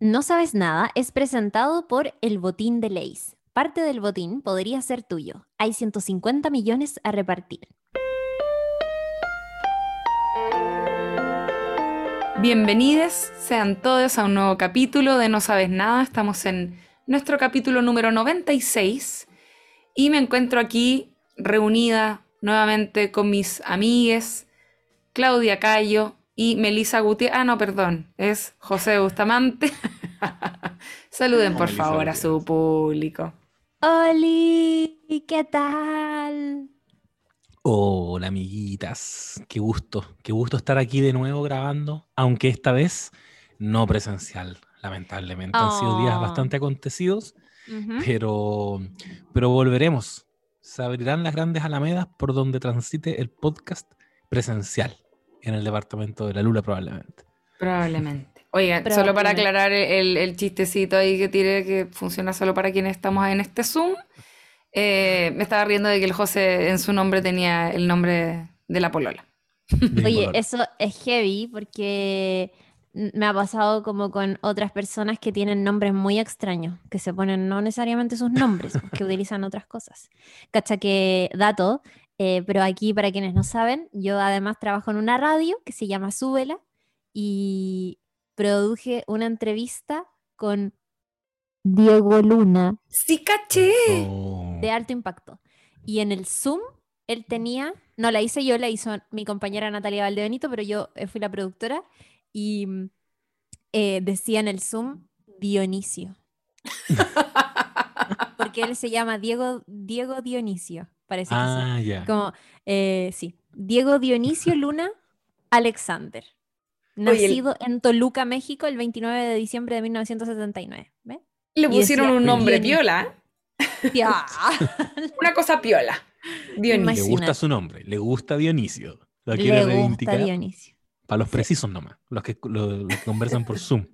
No sabes nada es presentado por el Botín de Leis. Parte del botín podría ser tuyo. Hay 150 millones a repartir. Bienvenidos sean todos a un nuevo capítulo de No Sabes Nada. Estamos en nuestro capítulo número 96 y me encuentro aquí reunida nuevamente con mis amigues Claudia Cayo y Melisa Gutiérrez. Ah, no, perdón, es José Bustamante. Saluden por favor a su público. ¡Holi! ¿Qué tal? Hola amiguitas, qué gusto, qué gusto estar aquí de nuevo grabando, aunque esta vez no presencial, lamentablemente. Han sido días Oh. bastante acontecidos, pero, pero volveremos. Se abrirán las grandes alamedas por donde transite el podcast presencial en el departamento de la Lula probablemente. Probablemente. Oigan, solo para aclarar el, el chistecito ahí que tiré, que funciona solo para quienes estamos en este Zoom, eh, me estaba riendo de que el José en su nombre tenía el nombre de la polola. de Oye, polola. eso es heavy porque me ha pasado como con otras personas que tienen nombres muy extraños, que se ponen no necesariamente sus nombres, que utilizan otras cosas. Cacha que dato, eh, pero aquí para quienes no saben, yo además trabajo en una radio que se llama Súbela y produje una entrevista con Diego Luna ¡Sí, caché! Oh. de alto impacto. Y en el Zoom, él tenía, no la hice yo, la hizo mi compañera Natalia Valdebenito, pero yo eh, fui la productora y mm, eh, decía en el Zoom Dionisio, porque él se llama Diego, Diego Dionisio, parece que sí. Ah, ya. Como, eh, sí, Diego Dionisio Luna Alexander, Oye, el- nacido en Toluca, México, el 29 de diciembre de 1979. ¿Ve? Le Y pusieron decía, un nombre Dionisio. piola, Ya. una cosa piola. Dionisio. Le gusta su nombre, le gusta Dionisio. Lo quiere Le gusta reivindicar. Dionisio. Para los precisos nomás, los que, los, los que conversan por Zoom.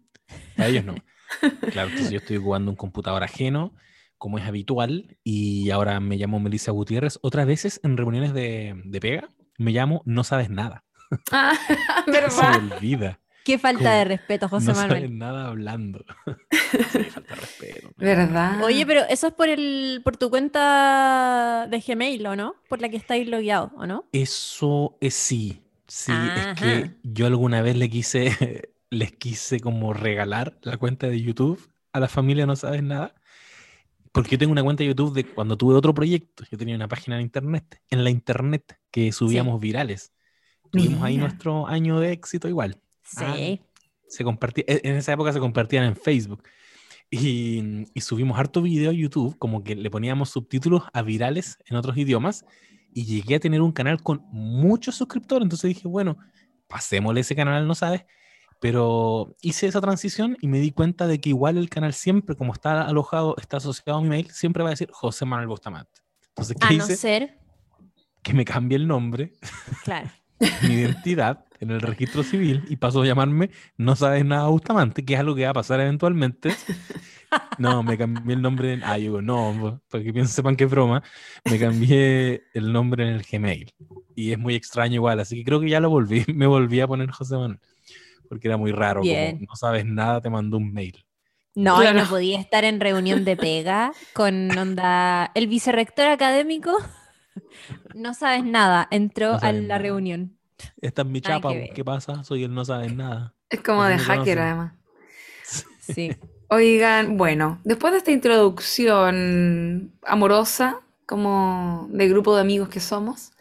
A ellos no. Claro, entonces yo estoy jugando un computador ajeno, como es habitual, y ahora me llamo Melissa Gutiérrez. Otras veces en reuniones de, de pega me llamo No Sabes Nada. Ah, Se olvida. Qué falta de respeto, José no Manuel. sabes nada hablando. sí, falta de respeto. ¿Verdad? Oye, pero eso es por el por tu cuenta de Gmail, ¿o no? Por la que estáis logueado, ¿o no? Eso es sí. Sí, es que yo alguna vez le quise, les quise como regalar la cuenta de YouTube a la familia No Sabes Nada. Porque yo tengo una cuenta de YouTube de cuando tuve otro proyecto. Yo tenía una página en internet, en la internet, que subíamos virales. Tuvimos ahí Mira. nuestro año de éxito igual. Ah, Sí. Se compartía, e, en esa época se compartían en Facebook. Y, y subimos harto video a YouTube, como que le poníamos subtítulos a virales en otros idiomas. Y llegué a tener un canal con muchos suscriptores. Entonces dije, bueno, pasémosle ese canal, no sabes. Pero hice esa transición y me di cuenta de que igual el canal siempre, como está alojado, está asociado a mi mail, siempre va a decir José Manuel Bustamante. Entonces, ¿qué A no hice? ser, Que me cambie el nombre claro. mi identidad en el registro civil y paso a llamarme No sabes nada Bustamante, que es algo que va a pasar eventualmente. No, me cambié el nombre. En, ah, yo digo, no, para que piensen, sepan es broma. Me cambié el nombre en el Gmail. Y es muy extraño igual, así que creo que ya lo volví. Me volví a poner José Manuel. Porque era muy raro, Bien. como no sabes nada, te mandó un mail. No, y no Claro. podía estar en reunión de pega con onda. El vicerrector académico, no sabes nada, entró No a la nada. reunión. Esta es mi Nada chapa, que. ¿qué pasa? Soy el no sabes nada. Es como de hacker, además. Sí. Oigan, bueno, después de esta introducción amorosa, como de grupo de amigos que somos,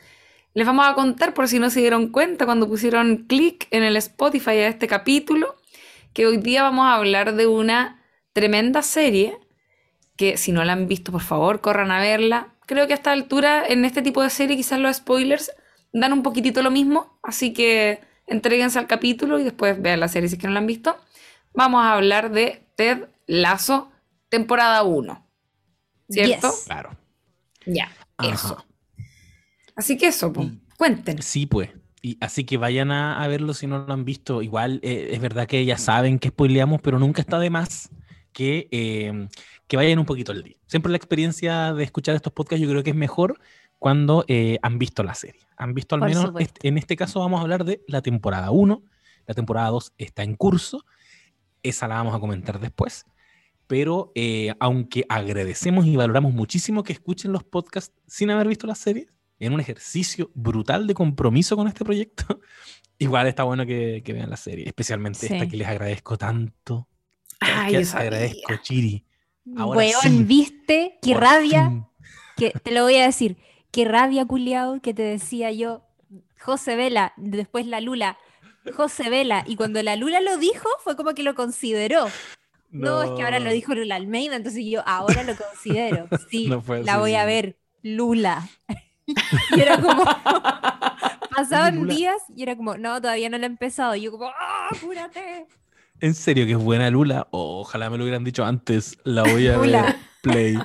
les vamos a contar, por si no se dieron cuenta cuando pusieron clic en el Spotify a este capítulo, que hoy día vamos a hablar de una tremenda serie que si no la han visto, por favor, corran a verla. Creo que a esta altura, en este tipo de serie, quizás los spoilers dan un poquitito lo mismo, así que entréguense al capítulo y después vean la serie si es que no la han visto. Vamos a hablar de Ted Lasso, temporada 1. ¿Cierto? Yes. Claro. Ya, Ajá. eso. Así que eso, po. Y- cuéntenos. Sí, pues. Y así que vayan a, a verlo si no lo han visto. Igual eh, es verdad que ya saben que spoileamos, pero nunca está de más que, eh, que vayan un poquito al día. Siempre la experiencia de escuchar estos podcasts yo creo que es mejor cuando eh, han visto la serie. Han visto al Por menos, este- en este caso vamos a hablar de la temporada 1. La temporada 2 está en curso. esa la vamos a comentar después. Pero eh, aunque agradecemos y valoramos muchísimo que escuchen los podcasts sin haber visto las series, en un ejercicio brutal de compromiso con este proyecto, igual está bueno que, que vean la serie, especialmente esta Sí. que les agradezco tanto. Ay, que les agradezco, Chiri. Ahora Weón, sí. ¿viste? Qué rabia. fin. Que, te lo voy a decir. Qué rabia, culiao, que te decía yo, José Vela, después la Lula, José Vela. Y cuando la Lula lo dijo, fue como que lo consideró. No, es que ahora lo dijo Lula Almeida, entonces yo ahora lo considero. Sí, No la voy a ver, Lula. Y era como, pasaban Lula. días y era como, no, todavía no lo he empezado. Y yo como, ¡ah, apúrate! ¿En serio que es buena Lula? Oh, ojalá me lo hubieran dicho antes. La voy a ver. Play.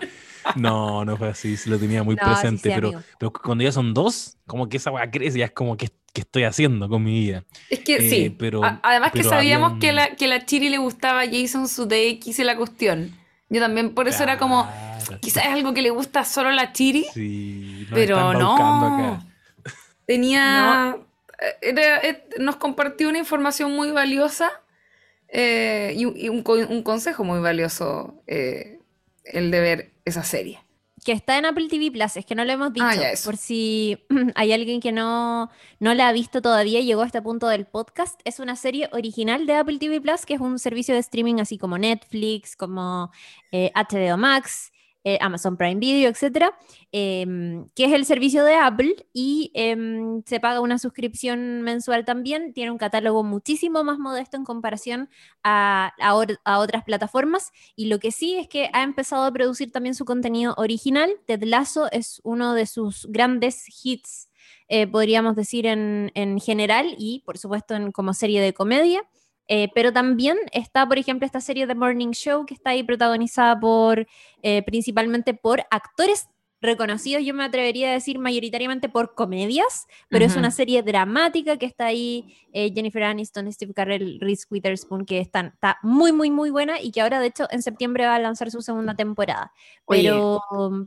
No, no fue así. Sí lo tenía muy No, presente. sí, pero, pero cuando ya son dos, como que esa weá crece. Ya es como que, que estoy haciendo con mi vida. Es que Eh, sí. pero- A- Además que sabíamos que, la, que la Chiri le gustaba a Jason Sudeikis y la cuestión. Yo también, por eso era como, quizás es algo que le gusta solo a la Chiri, Sí, pero no. acá. Tenía. eh, era- eh, nos compartió una información muy valiosa eh, y, un consejo muy valioso eh, el de ver esa serie. Que está en Apple TV Plus, es que no lo hemos dicho. Ah, eso. Por si hay alguien que no, no la ha visto todavía y llegó a este punto del podcast, es una serie original de Apple TV Plus, que es un servicio de streaming así como Netflix, como eh, HBO Max, eh, Amazon Prime Video, etcétera, em, que es el servicio de Apple y em, se paga una suscripción mensual también. Tiene un catálogo muchísimo más modesto en comparación a, a otras plataformas. Y lo que sí es que ha empezado a producir también su contenido original. Ted Lasso es uno de sus grandes hits, eh, podríamos decir, en, en general y, por supuesto, en, como serie de comedia. Eh, pero también está, por ejemplo, esta serie The Morning Show que está ahí protagonizada por, eh, principalmente por actores reconocidos, yo me atrevería a decir mayoritariamente por comedias, pero es una serie dramática que está ahí eh, Jennifer Aniston, Steve Carell, Reese Witherspoon, que están, está muy, muy, muy buena y que ahora, de hecho, en septiembre va a lanzar su segunda temporada. Oye,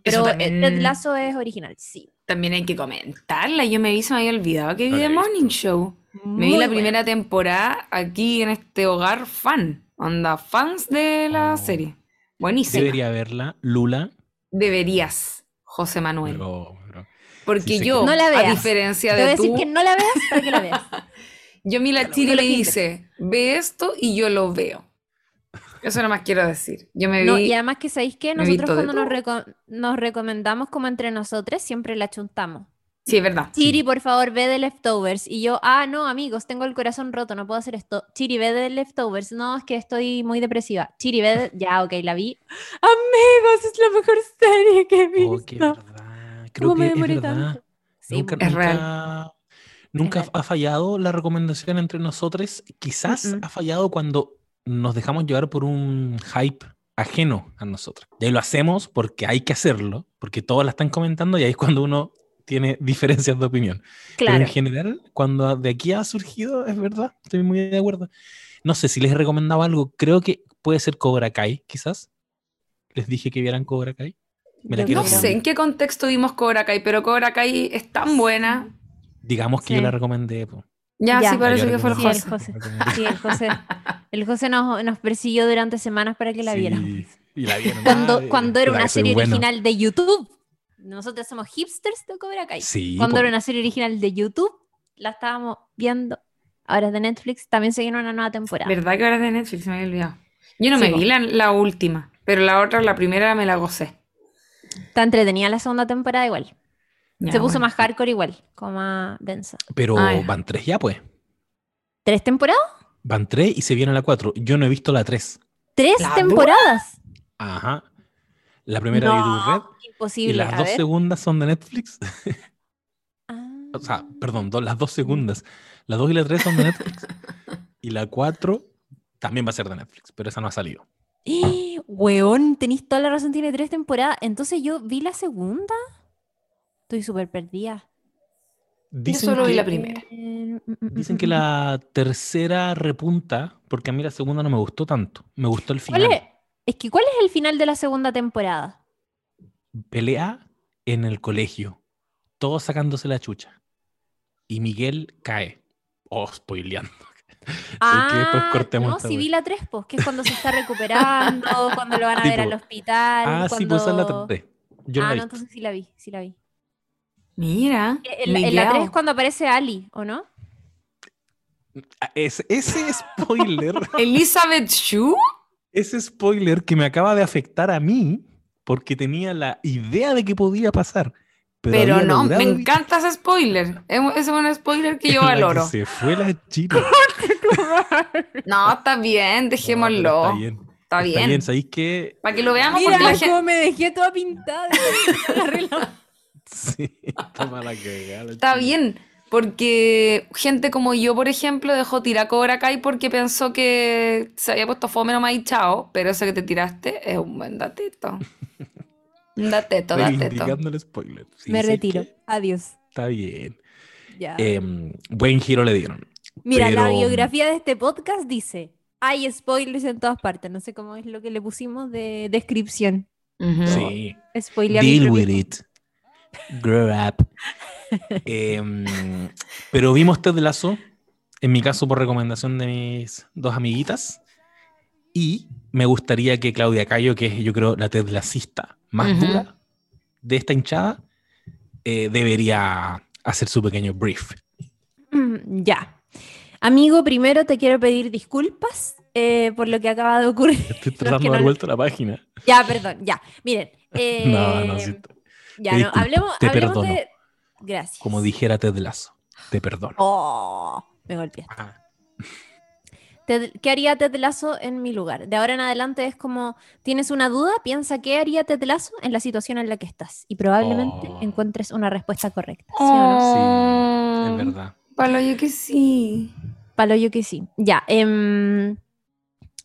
Pero, también- Ted Lasso es original, sí. También hay que comentarla. Yo me vi, se me había olvidado que vi The. Morning Show. Me vi la buena. primera temporada aquí en este hogar fan. Onda, fans de la Oh. serie. Buenísima. Debería verla, Lula. Deberías, José Manuel. Porque sí yo, No la a diferencia Te voy a de decir tú, que no la veas para que la veas. yo a mí la no, Chile no me dice, ve esto y yo lo veo. Eso nomás quiero decir. Yo me No, vi, y además que sabéis que nosotros de cuando nos, reco- nos recomendamos como entre nosotros, siempre la chuntamos. Sí, es verdad. Chiri, por favor, ve de Leftovers. Y yo, ah, no, amigos, tengo el corazón roto, no puedo hacer esto. Chiri, ve de Leftovers. No, es que estoy muy depresiva. Chiri, ve de... Ya, ok, la vi. Amigos, es la mejor serie que he oh, visto. qué verdad. Creo ¿Cómo me que es demoré verdad. tanto? Sí, nunca Es real. nunca, nunca Es real. ha fallado la recomendación entre nosotros. Quizás ha fallado cuando nos dejamos llevar por un hype ajeno a nosotros. Y ahí lo hacemos porque hay que hacerlo, porque todos la están comentando y ahí es cuando uno tiene diferencias de opinión. Pero claro. en general, cuando de aquí ha surgido, es verdad, estoy muy de acuerdo. No sé si les he recomendado algo, creo que puede ser Cobra Kai, quizás. Les dije que vieran Cobra Kai. Me la No sé en qué contexto vimos Cobra Kai, pero Cobra Kai es tan buena. Digamos que Sí. yo la recomendé. po. Ya, Ya. sí parece Yo que fue el Sí, el José. José. Sí, el José. El José nos, nos persiguió durante semanas para que la Sí, viéramos. y la vieron. Cuando, Ah, cuando era una serie bueno. original de YouTube. Nosotros somos hipsters de Cobra Kai. Sí, Cuando era una serie original de YouTube, la estábamos viendo. Ahora es de Netflix, también se viene una nueva temporada. ¿Verdad que ahora es de Netflix? Se me había olvidado. Yo no Sí, me vi la, la última, pero la otra, la primera, me la gocé. Está entretenida la segunda temporada igual. Ya, se puso bueno. más hardcore igual, como más densa. Pero Ah, van tres ya, pues. ¿Tres temporadas? Van tres y se viene la cuatro. Yo no he visto la tres. ¿Tres La temporadas? Ajá. La primera de YouTube Red y Imposible. las A dos ver. segundas son de Netflix. Ah. O sea, perdón, las dos segundas. La dos y la tres son de Netflix. y la cuatro también va a ser de Netflix, pero esa no ha salido. ¡Eh! Weón, tenéis toda la razón, tiene tres temporadas. Entonces yo vi la segunda. Estoy súper perdida. Dicen solo vi la primera. Dicen que la tercera repunta, porque a mí la segunda no me gustó tanto. Me gustó el ¿Cuál final. Es que ¿cuál es el final de la segunda temporada? Pelea en el colegio, todos sacándose la chucha. Y Miguel cae. Oh, spoileando. que Ah, cortemos no, si vi la 3, pues, que es cuando se está recuperando, cuando lo van a Sí, ver al hospital. Ah, sí, pues es la cuando- 3. Yo ah, la no, vi. entonces sí la vi, sí la vi. Mira. En, en la 3 Miguel. es cuando aparece Ali, ¿o no? Ah, Ese, ese spoiler, Elizabeth Shue. Ese spoiler que me acaba de afectar a mí, porque tenía la idea de que podía pasar. Pero, Pero no, me encanta ese spoiler. Es ese es un spoiler que yo la valoro. Se fue la china. No, está bien, No, dejémoslo. pero está bien. Está Está bien. bien, ¿sabéis qué? Para que lo veamos, Mira porque la gente. me dejé toda pintada. Sí, está mala cagada. la Está bien, porque gente como yo, por ejemplo, dejó tirar Cobra Kai porque pensó que se había puesto fome nomás y chao, pero ese que te tiraste es un buen datito. Un dateto, dateto. El spoiler. Sí, me sí, retiro. que Adiós. Está bien. Ya. Em, buen giro le dieron. Mira, la biografía de este podcast dice: hay spoilers en todas partes. No sé cómo es lo que le pusimos de descripción. Ujú. Sí. Spoilear mi Deal with it. Grow up. Em, pero vimos Ted Lasso, en mi caso por recomendación de mis dos amiguitas. Y me gustaría que Claudia Cayo, que es yo creo la Ted Lassista más dura de esta hinchada, eh, debería hacer su pequeño brief. Mm, Ya. Amigo, primero te quiero pedir disculpas eh, por lo que acaba de ocurrir. Estoy tratando de no dar vuelta la página. Ya, perdón, ya. Miren. eh, No, no, sí, Ya, no, hablemos, hablemos de. Gracias. como dijera Ted Lasso. Te perdono. Oh, me golpeaste. Ah, Ted- ¿Qué haría Ted Lasso en mi lugar? De ahora en adelante es como, tienes una duda, piensa qué haría Ted Lasso en la situación en la que estás y probablemente Oh. encuentres una respuesta correcta. ¿sí o no? Oh, es verdad. Palo, yo que sí. Palo yo que sí. Ya. em,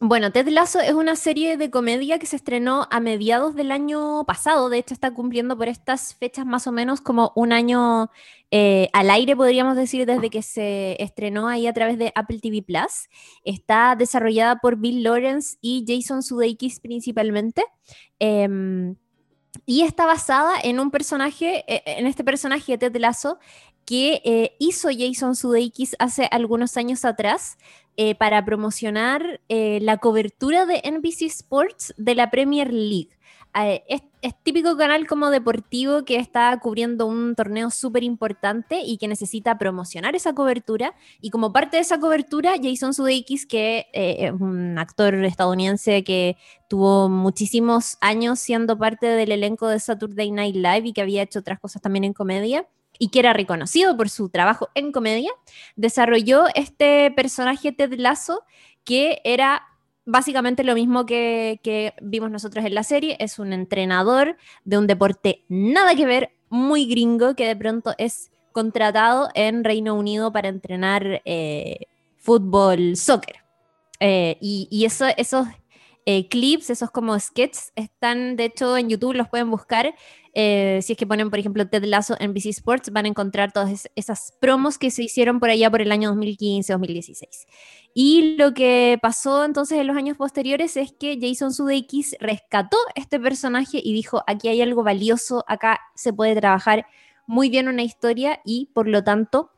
bueno, Ted Lasso es una serie de comedia que se estrenó a mediados del año pasado. De hecho, está cumpliendo por estas fechas más o menos como un año eh, al aire, podríamos decir, desde que se estrenó ahí a través de Apple TV Plus. Está desarrollada por Bill Lawrence y Jason Sudeikis principalmente. Em, y está basada en un personaje, eh, en este personaje Ted Lasso, que eh, hizo Jason Sudeikis hace algunos años atrás eh, para promocionar eh, la cobertura de NBC Sports de la Premier League. Eh, es, es típico canal como deportivo que está cubriendo un torneo súper importante y que necesita promocionar esa cobertura. Y como parte de esa cobertura, Jason Sudeikis, que eh, es un actor estadounidense que tuvo muchísimos años siendo parte del elenco de Saturday Night Live y que había hecho otras cosas también en comedia y que era reconocido por su trabajo en comedia, desarrolló este personaje Ted Lasso que era básicamente lo mismo que, que vimos nosotros en la serie, es un entrenador de un deporte nada que ver, muy gringo, que de pronto es contratado en Reino Unido para entrenar eh, fútbol, soccer. Eh, y eso, esos eh, clips, esos como sketches, están de hecho en YouTube, los pueden buscar. Eh, si es que ponen, por ejemplo, Ted Lasso en BC Sports, van a encontrar todas es- esas promos que se hicieron por allá por el año 2015-2016. Y lo que pasó entonces en los años posteriores es que Jason Sudeikis rescató este personaje y dijo, aquí hay algo valioso, acá se puede trabajar muy bien una historia y por lo tanto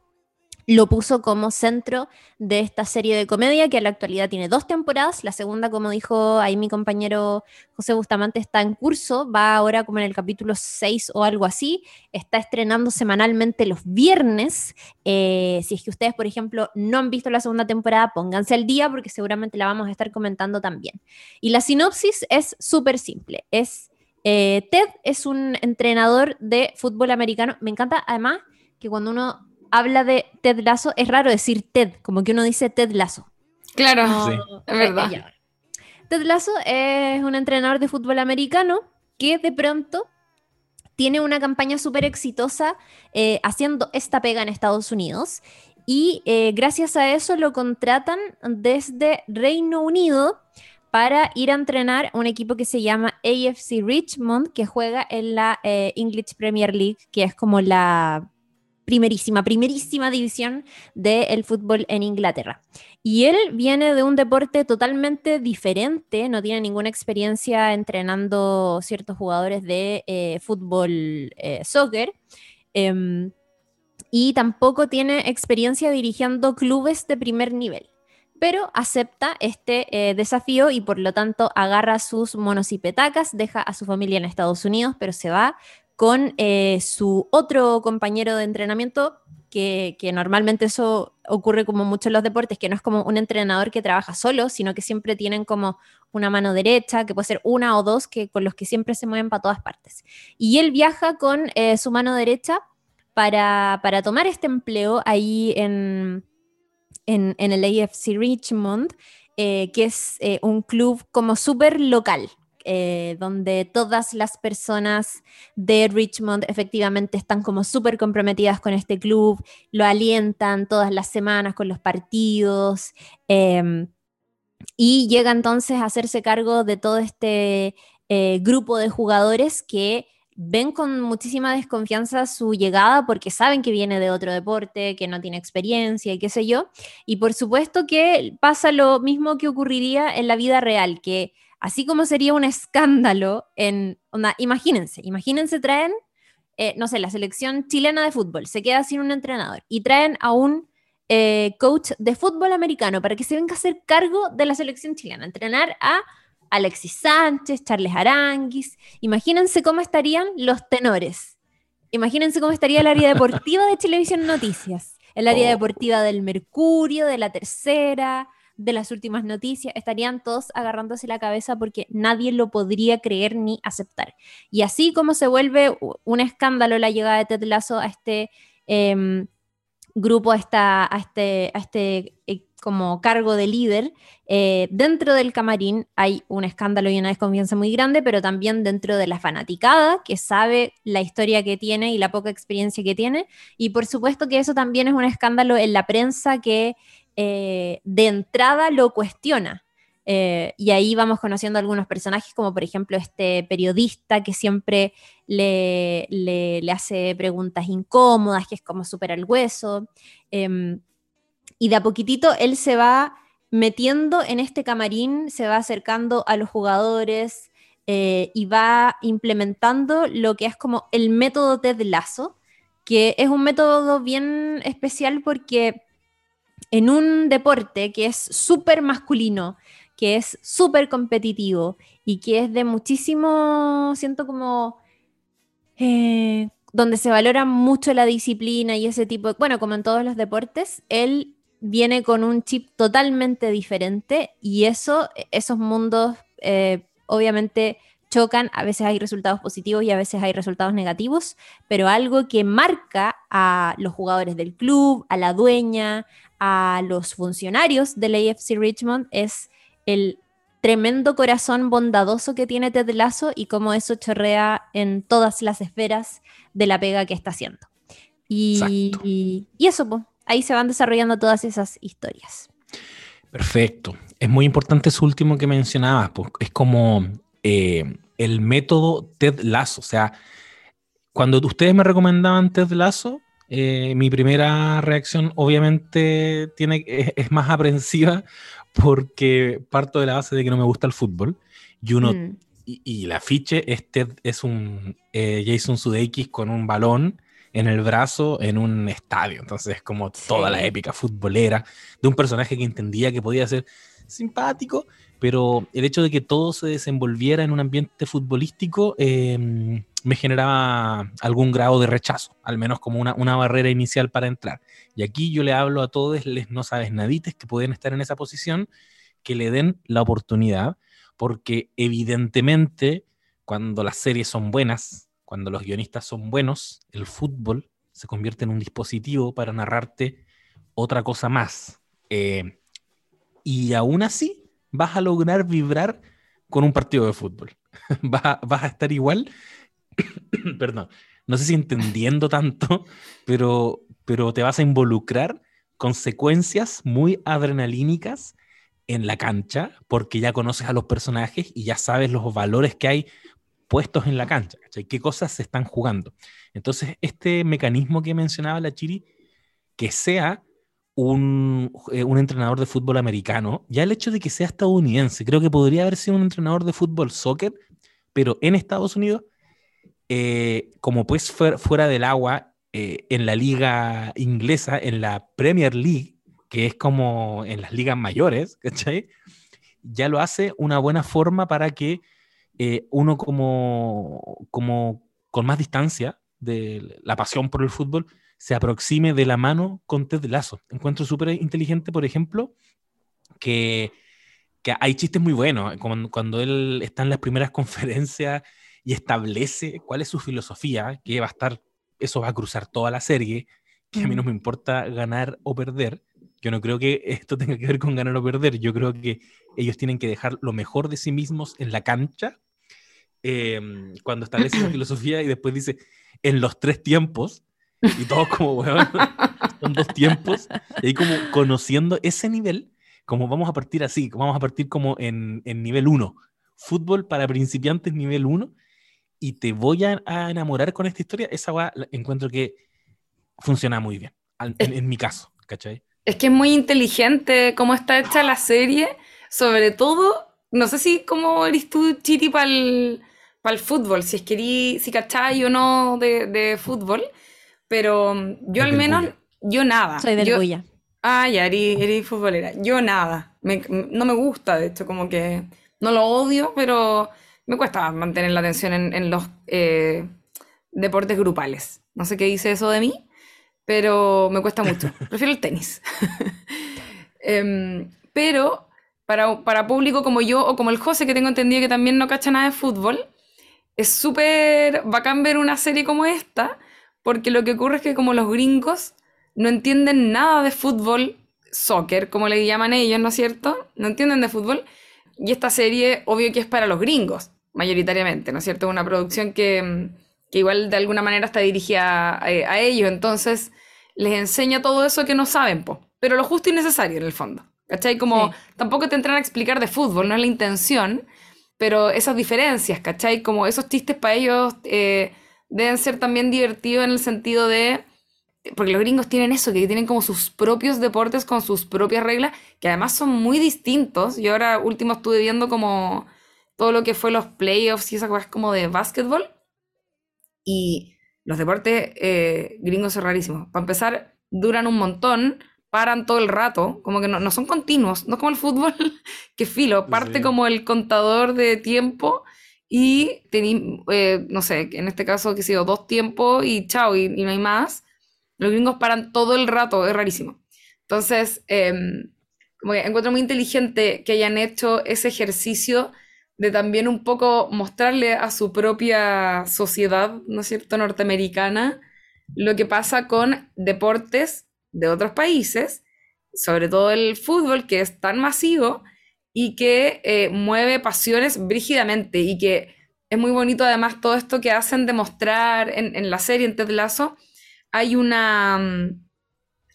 lo puso como centro de esta serie de comedia que en la actualidad tiene dos temporadas. La segunda, como dijo ahí mi compañero José Bustamante, está en curso, va ahora como en el capítulo 6 o algo así. Está estrenando semanalmente los viernes. Eh, si es que ustedes, por ejemplo, no han visto la segunda temporada, pónganse al día porque seguramente la vamos a estar comentando también. Y la sinopsis es súper simple. Es eh, Ted es un entrenador de fútbol americano. Me encanta además que cuando uno habla de Ted Lasso, es raro decir Ted, como que uno dice Ted Lasso. Claro, Sí. es verdad. Ted Lasso es un entrenador de fútbol americano que de pronto tiene una campaña súper exitosa eh, haciendo esta pega en Estados Unidos y eh, gracias a eso lo contratan desde Reino Unido para ir a entrenar un equipo que se llama AFC Richmond, que juega en la eh, English Premier League, que es como la primerísima, primerísima división del fútbol en Inglaterra. Y él viene de un deporte totalmente diferente, no tiene ninguna experiencia entrenando ciertos jugadores de eh, fútbol, eh, soccer, em, y tampoco tiene experiencia dirigiendo clubes de primer nivel. pero acepta este eh, desafío y por lo tanto agarra sus monos y petacas, deja a su familia en Estados Unidos, pero se va con eh, su otro compañero de entrenamiento, que, normalmente eso ocurre como mucho en los deportes, que no es como un entrenador que trabaja solo, sino que siempre tienen como una mano derecha, que puede ser una o dos, que, con los que siempre se mueven para todas partes. Y él viaja con eh, su mano derecha para, tomar este empleo ahí en, el AFC Richmond, eh, que es un club como súper local, eh, donde todas las personas de Richmond efectivamente están como súper comprometidas con este club, lo alientan todas las semanas con los partidos em, y llega entonces a hacerse cargo de todo este grupo de jugadores que ven con muchísima desconfianza su llegada porque saben que viene de otro deporte, que no tiene experiencia y qué sé yo. Y por supuesto que pasa lo mismo que ocurriría en la vida real, que así como sería un escándalo en, onda, imagínense, imagínense traen, eh, no sé, la selección chilena de fútbol, se queda sin un entrenador y traen a un eh, coach de fútbol americano para que se venga a hacer cargo de la selección chilena, entrenar a Alexis Sánchez, Charles Aranguis. Imagínense cómo estarían los tenores. Imagínense cómo estaría el área deportiva de Televisión Noticias, el área oh. deportiva del Mercurio, de la Tercera, de las últimas noticias. Estarían todos agarrándose la cabeza porque nadie lo podría creer ni aceptar. Y así como se vuelve un escándalo la llegada de Ted Lasso a este em, grupo, a, a este, a este eh, como cargo de líder, eh, dentro del camarín hay un escándalo y una desconfianza muy grande, pero también dentro de la fanaticada, que sabe la historia que tiene y la poca experiencia que tiene. Y por supuesto que eso también es un escándalo en la prensa que eh, de entrada lo cuestiona. Eh, y ahí vamos conociendo algunos personajes, como por ejemplo este periodista que siempre le, le, hace preguntas incómodas, que es como súper al hueso. Em, y de a poquitito él se va metiendo en este camarín, se va acercando a los jugadores eh, y va implementando lo que es como el método Ted Lasso, que es un método bien especial porque en un deporte que es súper masculino, que es súper competitivo y que es de muchísimo, siento como... Eh, donde se valora mucho la disciplina y ese tipo, bueno, como en todos los deportes, él viene con un chip totalmente diferente y eso, esos mundos eh, obviamente chocan, a veces hay resultados positivos y a veces hay resultados negativos, pero algo que marca a los jugadores del club, a la dueña, a los funcionarios del AFC Richmond es el tremendo corazón bondadoso que tiene Ted Lasso y cómo eso chorrea en todas las esferas de la pega que está haciendo. Y, y, eso, pues, ahí se van desarrollando todas esas historias. Perfecto. Es muy importante eso último que mencionabas, pues es como eh, el método Ted Lasso. O sea, cuando ustedes me recomendaban Ted Lasso, eh, mi primera reacción obviamente tiene, es, más aprensiva porque parto de la base de que no me gusta el fútbol. Y uno, mm. y, el afiche este es un eh, Jason Sudeikis con un balón en el brazo en un estadio. Entonces, como toda la épica futbolera de un personaje que entendía que podía ser simpático, pero el hecho de que todo se desenvolviera en un ambiente futbolístico em, me generaba algún grado de rechazo, al menos como una, barrera inicial para entrar. Y aquí yo le hablo a todos les no sabes nadites que pueden estar en esa posición, que le den la oportunidad, porque evidentemente cuando las series son buenas, cuando los guionistas son buenos, el fútbol se convierte en un dispositivo para narrarte otra cosa más. Eh, y aún así vas a lograr vibrar con un partido de fútbol. vas, a estar igual, perdón, no sé si entendiendo tanto, pero, pero te vas a involucrar con secuencias muy adrenalínicas en la cancha, porque ya conoces a los personajes y ya sabes los valores que hay puestos en la cancha, ¿cachai? ¿Qué cosas se están jugando? Entonces, este mecanismo que mencionaba la Chiri, que sea un, eh, un, entrenador de fútbol americano, ya el hecho de que sea estadounidense, creo que podría haber sido un entrenador de fútbol soccer, pero en Estados Unidos, eh, como pues fuera, del agua, eh, en la liga inglesa, en la Premier League, que es como en las ligas mayores. Ya lo hace una buena forma para que uno como, como con más distancia de la pasión por el fútbol se aproxime de la mano con Ted Lazo. Encuentro súper inteligente, por ejemplo, que, que, hay chistes muy buenos. Cuando, cuando él está en las primeras conferencias y establece cuál es su filosofía, que va a estar, eso va a cruzar toda la serie, que a mí no me importa ganar o perder. Yo no creo que esto tenga que ver con ganar o perder. Yo creo que ellos tienen que dejar lo mejor de sí mismos en la cancha em, cuando establece la filosofía y después dice en los tres tiempos y todos como, weón, son dos tiempos. Y como conociendo ese nivel, como vamos a partir así, vamos a partir como en, en nivel 1. Fútbol para principiantes nivel 1 y te voy a, enamorar con esta historia, esa va, encuentro que funciona muy bien, en, mi caso, ¿cachai? Es que es muy inteligente cómo está hecha la serie, sobre todo, no sé si cómo eres tú, Chiti, para el, fútbol, si es que si cachai o no de, fútbol, pero yo al menos, yo nada. Soy del yo, Ah, ya, eres, futbolera. Yo nada. no me gusta, de hecho, como que no lo odio, pero me cuesta mantener la atención en, los eh, deportes grupales. No sé qué dice eso de mí, pero me cuesta mucho. Prefiero el tenis. Em, pero para, para, público como yo o como el José, que tengo entendido que también no cacha nada de fútbol, es súper bacán ver una serie como esta, porque lo que ocurre es que como los gringos no entienden nada de fútbol, soccer, como le llaman ellos, ¿no es cierto? No entienden de fútbol. Y esta serie, obvio que es para los gringos mayoritariamente, ¿no es cierto? Una producción que, igual de alguna manera está dirigida a, ellos, entonces les enseña todo eso que no saben, po, pero lo justo y necesario en el fondo. ¿Cachai? Como tampoco te entran a explicar de fútbol, no es la intención, pero esas diferencias, ¿cachai? Como esos chistes para ellos eh, deben ser también divertidos en el sentido de porque los gringos tienen eso, que tienen como sus propios deportes con sus propias reglas, que además son muy distintos. Yo ahora último estuve viendo como todo lo que fue los playoffs y esas cosas como de básquetbol. Y los deportes eh, gringos son rarísimos. Para empezar, duran un montón, paran todo el rato, como que no, son continuos, no como el fútbol, que filo, parte como el contador de tiempo y tení, eh, no sé, en este caso, que sido dos tiempos y chao, y, no hay más. Los gringos paran todo el rato, es rarísimo. Entonces, em, como que encuentro muy inteligente que hayan hecho ese ejercicio de también un poco mostrarle a su propia sociedad, ¿no es cierto?, norteamericana, lo que pasa con deportes de otros países, sobre todo el fútbol, que es tan masivo y que eh, mueve pasiones brígidamente y que es muy bonito además todo esto que hacen demostrar en, en la serie en Ted Lasso. Hay una, mm,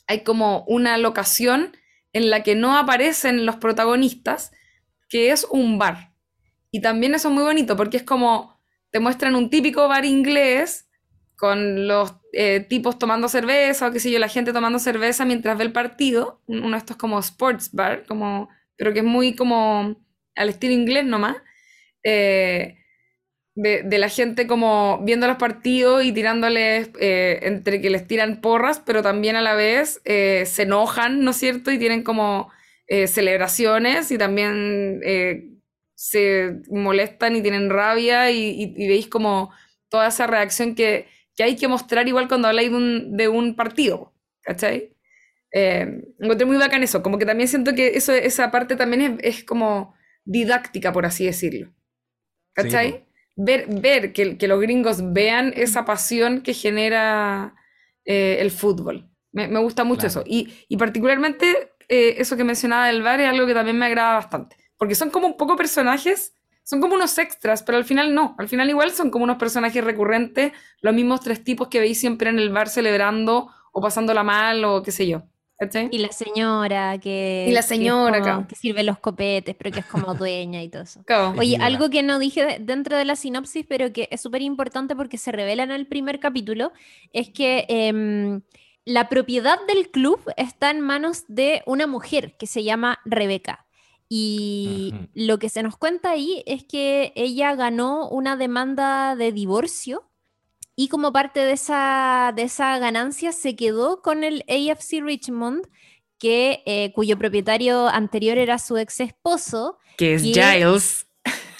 hay como una locación en la que no aparecen los protagonistas, que es un bar. Y también eso es muy bonito porque es como te muestran un típico bar inglés con los eh, tipos tomando cerveza o qué sé yo, la gente tomando cerveza mientras ve el partido. Uno de estos como sports bar, como, pero que es muy como al estilo inglés nomás. Eh, de, la gente como viendo los partidos y tirándoles, eh, entre que les tiran porras, pero también a la vez se enojan, ¿no es cierto? Y tienen como celebraciones y también se molestan y tienen rabia y, veis como toda esa reacción que, hay que mostrar igual cuando habláis de un, de un partido, ¿cachai? Eh, encontré muy bacán eso, como que también siento que eso, esa parte también es, como didáctica, por así decirlo. ¿Cachai? ver, ver que, que, los gringos vean esa pasión que genera eh, el fútbol. Me, gusta mucho eso. Y, y particularmente eh, eso que mencionaba del bar es algo que también me agrada bastante porque son como un poco personajes, son como unos extras, pero al final no, al final igual son como unos personajes recurrentes, los mismos tres tipos que veis siempre en el bar celebrando o pasándola mal o qué sé yo. Y la señora que, y la señora, que, sirve los copetes, pero que es como dueña y todo eso. Oye, algo que no dije dentro de la sinopsis, pero que es súper importante porque se revela en el primer capítulo, es que em, la propiedad del club está en manos de una mujer que se llama Rebeca. Y lo que se nos cuenta ahí es que ella ganó una demanda de divorcio y como parte de esa, de esa ganancia se quedó con el AFC Richmond, que, eh, cuyo propietario anterior era su ex esposo, Que es. Giles.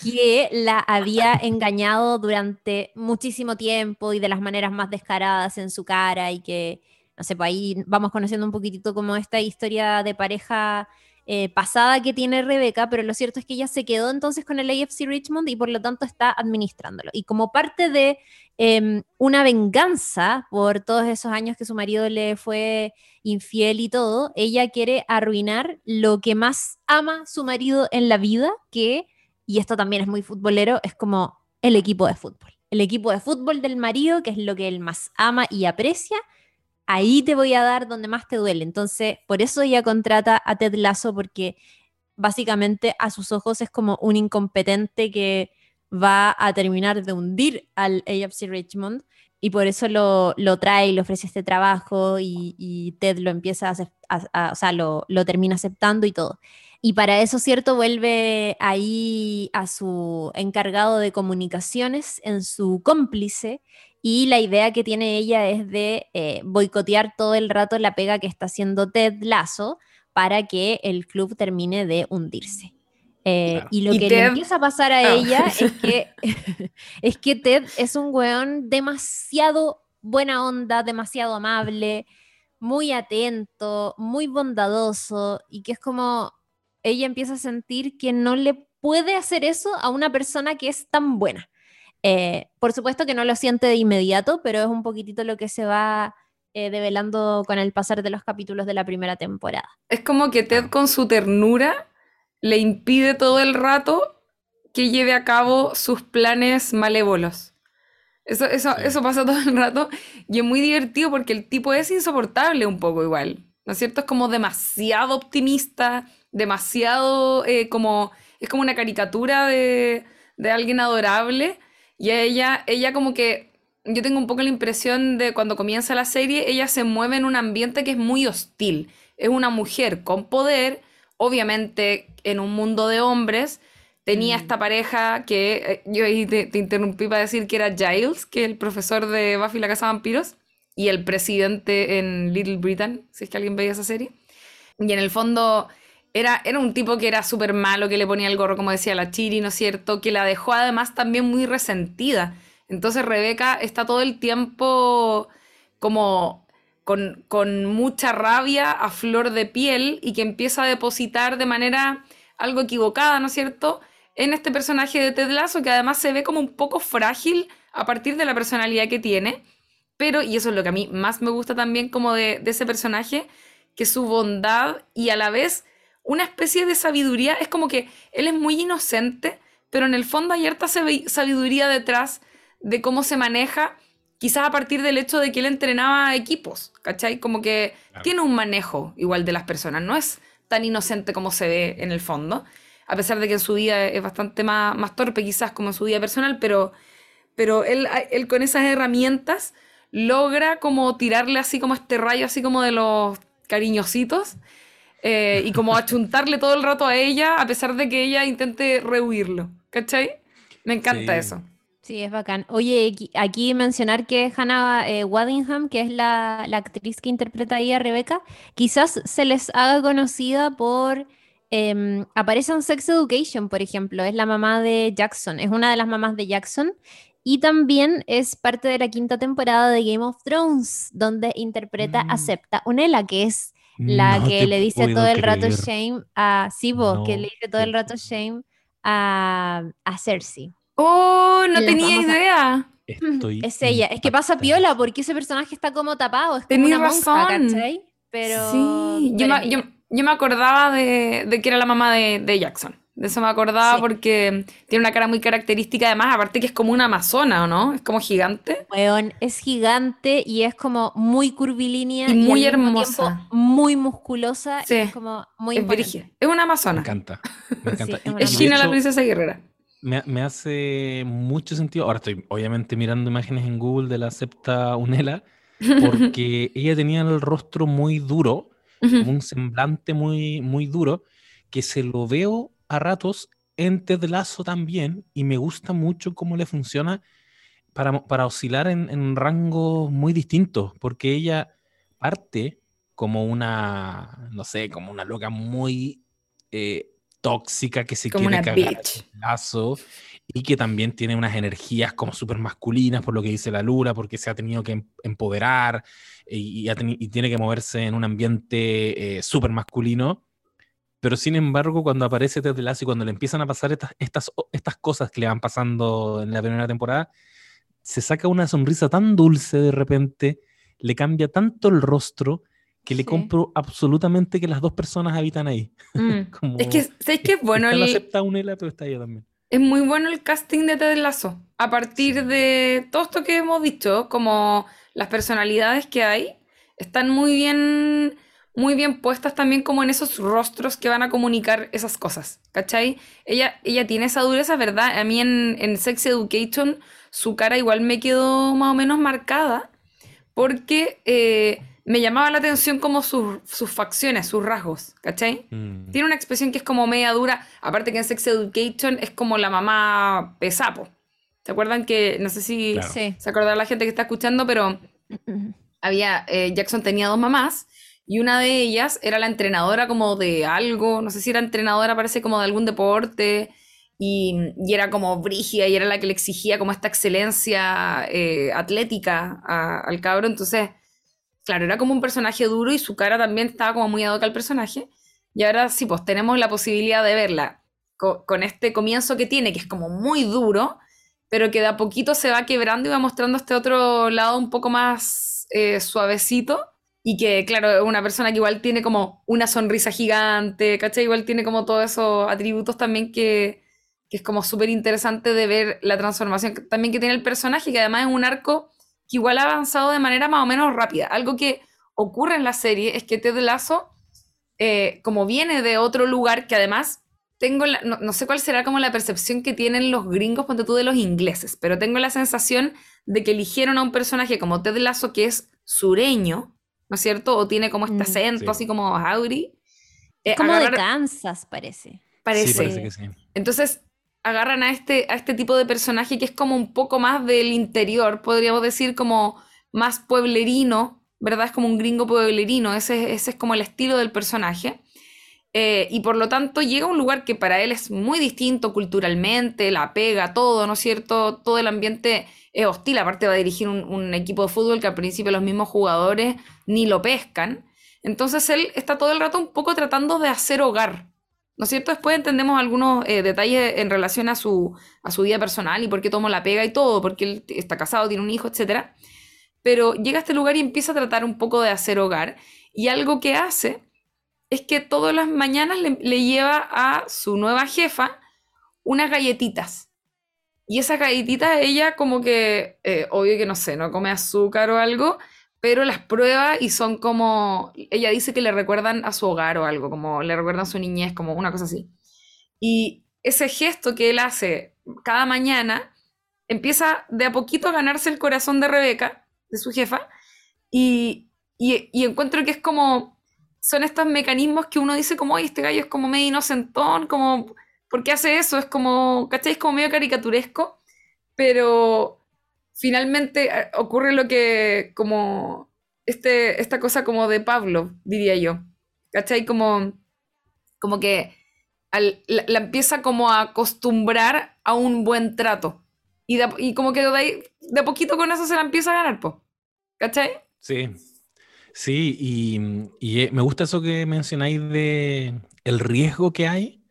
que la había engañado durante muchísimo tiempo y de las maneras más descaradas en su cara y que, no sé, pues ahí vamos conociendo un poquitito como esta historia de pareja eh, pasada que tiene Rebeca, pero lo cierto es que ella se quedó entonces con el AFC Richmond y por lo tanto está administrándolo. Y como parte de em, una venganza por todos esos años que su marido le fue infiel y todo, ella quiere arruinar lo que más ama su marido en la vida, que y esto también es muy futbolero, es como el equipo de fútbol. El equipo de fútbol del marido, que es lo que él más ama y aprecia, ahí te voy a dar donde más te duele. Entonces, por eso ella contrata a Ted Lasso, porque básicamente a sus ojos es como un incompetente que va a terminar de hundir al AFC Richmond y por eso lo, lo trae y le ofrece este trabajo y, y Ted lo empieza a, a- a- o sea, lo, lo termina aceptando y todo. Y para eso, cierto, vuelve ahí a su encargado de comunicaciones, en su cómplice, y la idea que tiene ella es de eh, boicotear todo el rato la pega que está haciendo Ted Lasso para que el club termine de hundirse. Eh, Claro. Y lo Y que le empieza a pasar a Ah. ella es que, es que Ted es un weón demasiado buena onda, demasiado amable, muy atento, muy bondadoso, y que es como ella empieza a sentir que no le puede hacer eso a una persona que es tan buena. Eh, por supuesto que no lo siente de inmediato, pero es un poquitito lo que se va eh, develando con el pasar de los capítulos de la primera temporada. Es como que Ted con su ternura le impide todo el rato que lleve a cabo sus planes malévolos. Eso, eso, eso pasa todo el rato y es muy divertido porque el tipo es insoportable un poco igual. ¿No es cierto? Es como demasiado optimista, demasiado eh, como... Es como una caricatura de, de alguien adorable y a ella, ella como que... Yo tengo un poco la impresión de cuando comienza la serie, ella se mueve en un ambiente que es muy hostil. Es una mujer con poder, obviamente en un mundo de hombres. Tenía Mm. esta pareja que eh, yo ahí te, te interrumpí para decir que era Giles, que es el profesor de Buffy la Casa de Vampiros, y el presidente en Little Britain, si es que alguien veía esa serie. Y en el fondo era, era un tipo que era súper malo, que le ponía el gorro, como decía la Chiri, ¿no es cierto? Que la dejó además también muy resentida. Entonces Rebeca está todo el tiempo como con, con mucha rabia a flor de piel y que empieza a depositar de manera algo equivocada, ¿no es cierto? En este personaje de Ted Lasso, que además se ve como un poco frágil a partir de la personalidad que tiene. Pero, y eso es lo que a mí más me gusta también como de, de ese personaje, que su bondad y a la vez una especie de sabiduría, es como que él es muy inocente, pero en el fondo hay harta sabi- sabiduría detrás de cómo se maneja, quizás a partir del hecho de que él entrenaba equipos, ¿cachai? Como que Claro. tiene un manejo igual de las personas, no es tan inocente como se ve en el fondo, a pesar de que en su vida es bastante más, más torpe quizás como en su vida personal, pero, pero él, él con esas herramientas logra como tirarle así como este rayo, así como de los cariñositos, eh, y como achuntarle todo el rato a ella, a pesar de que ella intente rehuirlo, ¿cachai? Me encanta Sí. eso. Sí, es bacán. Oye, aquí, mencionar que Hannah eh, Waddingham, que es la, la actriz que interpreta ahí a Rebeca, quizás se les haga conocida por... em, aparece en Sex Education, por ejemplo, es la mamá de Jackson, es una de las mamás de Jackson, y también es parte de la quinta temporada de Game of Thrones, donde interpreta a Mm. Septa Unela, que es la No que le dice todo el rato shame a Sibo, que No le dice todo el rato shame a, a Cersei. ¡Oh, no La tenía idea! Estoy Es ella, es que pasa piola porque ese personaje está como tapado, es como Tenís una monja, razón. ¿cachai? Pero sí, yo me, yo, yo me acordaba de, de que era la mamá de, de Jackson. De eso me acordaba Sí. porque tiene una cara muy característica, además, aparte que es como una amazona, ¿o no? Es como gigante. weón, es gigante y es como muy curvilínea Y muy al mismo hermosa. tiempo muy musculosa Sí, y es como muy es. Es una Me amazona. encanta. Me encanta. Sí, Y- es y China la princesa guerrera. me, me hace mucho sentido. Ahora estoy obviamente mirando imágenes en Google de la septa Unela, porque ella tenía el rostro muy duro, como un semblante muy, muy duro, que se lo veo a ratos en Ted Lasso también, y me gusta mucho cómo le funciona para, para oscilar en, en rangos muy distintos, porque ella parte como una, no sé, como una loca muy eh, tóxica que se Como quiere cagar lazo y que también tiene unas energías como súper masculinas, por lo que dice la Lura, porque se ha tenido que em- empoderar y, y ha teni- y tiene que moverse en un ambiente eh, súper masculino. Pero sin embargo, cuando aparece Ted Lasso y cuando le empiezan a pasar estas, estas, estas cosas que le van pasando en la primera temporada, se saca una sonrisa tan dulce de repente, le cambia tanto el rostro que le Sí. compro absolutamente que las dos personas habitan ahí. Mm. Como- Es que, ¿sabes qué es bueno? está El, acepta Unela, pero está ella también. es muy bueno el casting de Ted Lasso. A partir de todo esto que hemos dicho, como las personalidades que hay, están muy bien, muy bien puestas también como en esos rostros que van a comunicar esas cosas, ¿cachai? Ella, ella tiene esa dureza, ¿verdad? A mí en, en Sex Education su cara igual me quedó más o menos marcada porque eh, me llamaba la atención como sus, sus facciones, sus rasgos, ¿cachai? Mm. Tiene una expresión que es como media dura, aparte que en Sex Education es como la mamá pesapo. ¿Se acuerdan que, no sé si Claro. Se acordará la gente que está escuchando, pero había, eh, Jackson tenía dos mamás y una de ellas era la entrenadora como de algo, no sé si era entrenadora, parece como de algún deporte, y, y era como brígida y era la que le exigía como esta excelencia eh, atlética al cabro, entonces, claro, era como un personaje duro y su cara también estaba como muy ad hoc al personaje, y ahora sí, pues tenemos la posibilidad de verla co- con este comienzo que tiene, que es como muy duro, pero que de a poquito se va quebrando y va mostrando este otro lado un poco más eh, suavecito. Y que, claro, una persona que igual tiene como una sonrisa gigante, ¿cachai? Igual tiene como todos esos atributos también que, que es como súper interesante de ver la transformación también que tiene el personaje, que además es un arco que igual ha avanzado de manera más o menos rápida. Algo que ocurre en la serie es que Ted Lasso, eh, como viene de otro lugar, que además tengo la- no, no sé cuál será como la percepción que tienen los gringos, ponte tú, de los ingleses, pero tengo la sensación de que eligieron a un personaje como Ted Lasso que es sureño, ¿no es cierto? O tiene como este Mm. acento Sí. así como Audi. Eh, Como de Kansas, parece. parece. Sí, parece que sí. Entonces agarran a este, a este tipo de personaje que es como un poco más del interior, podríamos decir como más pueblerino, ¿verdad? Es como un gringo pueblerino, ese, ese es como el estilo del personaje. Eh, y por lo tanto llega a un lugar que para él es muy distinto culturalmente, la pega, todo, ¿no es cierto? Todo el ambiente es hostil, aparte va a dirigir un, equipo de fútbol que al principio los mismos jugadores ni lo pescan. Entonces él está todo el rato un poco tratando de hacer hogar, ¿no es cierto? Después entendemos algunos eh, detalles en relación a su, a su vida personal y por qué tomó la pega y todo, porque él está casado, tiene un hijo, etc. Pero llega a este lugar y empieza a tratar un poco de hacer hogar. Y algo que hace es que todas las mañanas le, le lleva a su nueva jefa unas galletitas. Y esas galletitas ella como que, eh, obvio que no sé, no come azúcar o algo, pero las prueba y son como, ella dice que le recuerdan a su hogar o algo, como le recuerdan a su niñez, como una cosa así. Y ese gesto que él hace cada mañana empieza de a poquito a ganarse el corazón de Rebeca, de su jefa, y, y encuentro que es como, son estos mecanismos que uno dice como, oye, este gallo es como medio inocentón, como, ¿por qué hace eso? Es como, ¿cachai? Es como medio caricaturesco, pero finalmente eh, ocurre lo que, como, este, esta cosa como de Pablo, diría yo, ¿cachai? Como, como que la, la empieza como a acostumbrar a un buen trato. Y, de y como que de, ahí, de poquito con eso se la empieza a ganar, po. ¿Cachai? Sí, sí, y, y, eh, me gusta eso que mencionáis de el riesgo que hay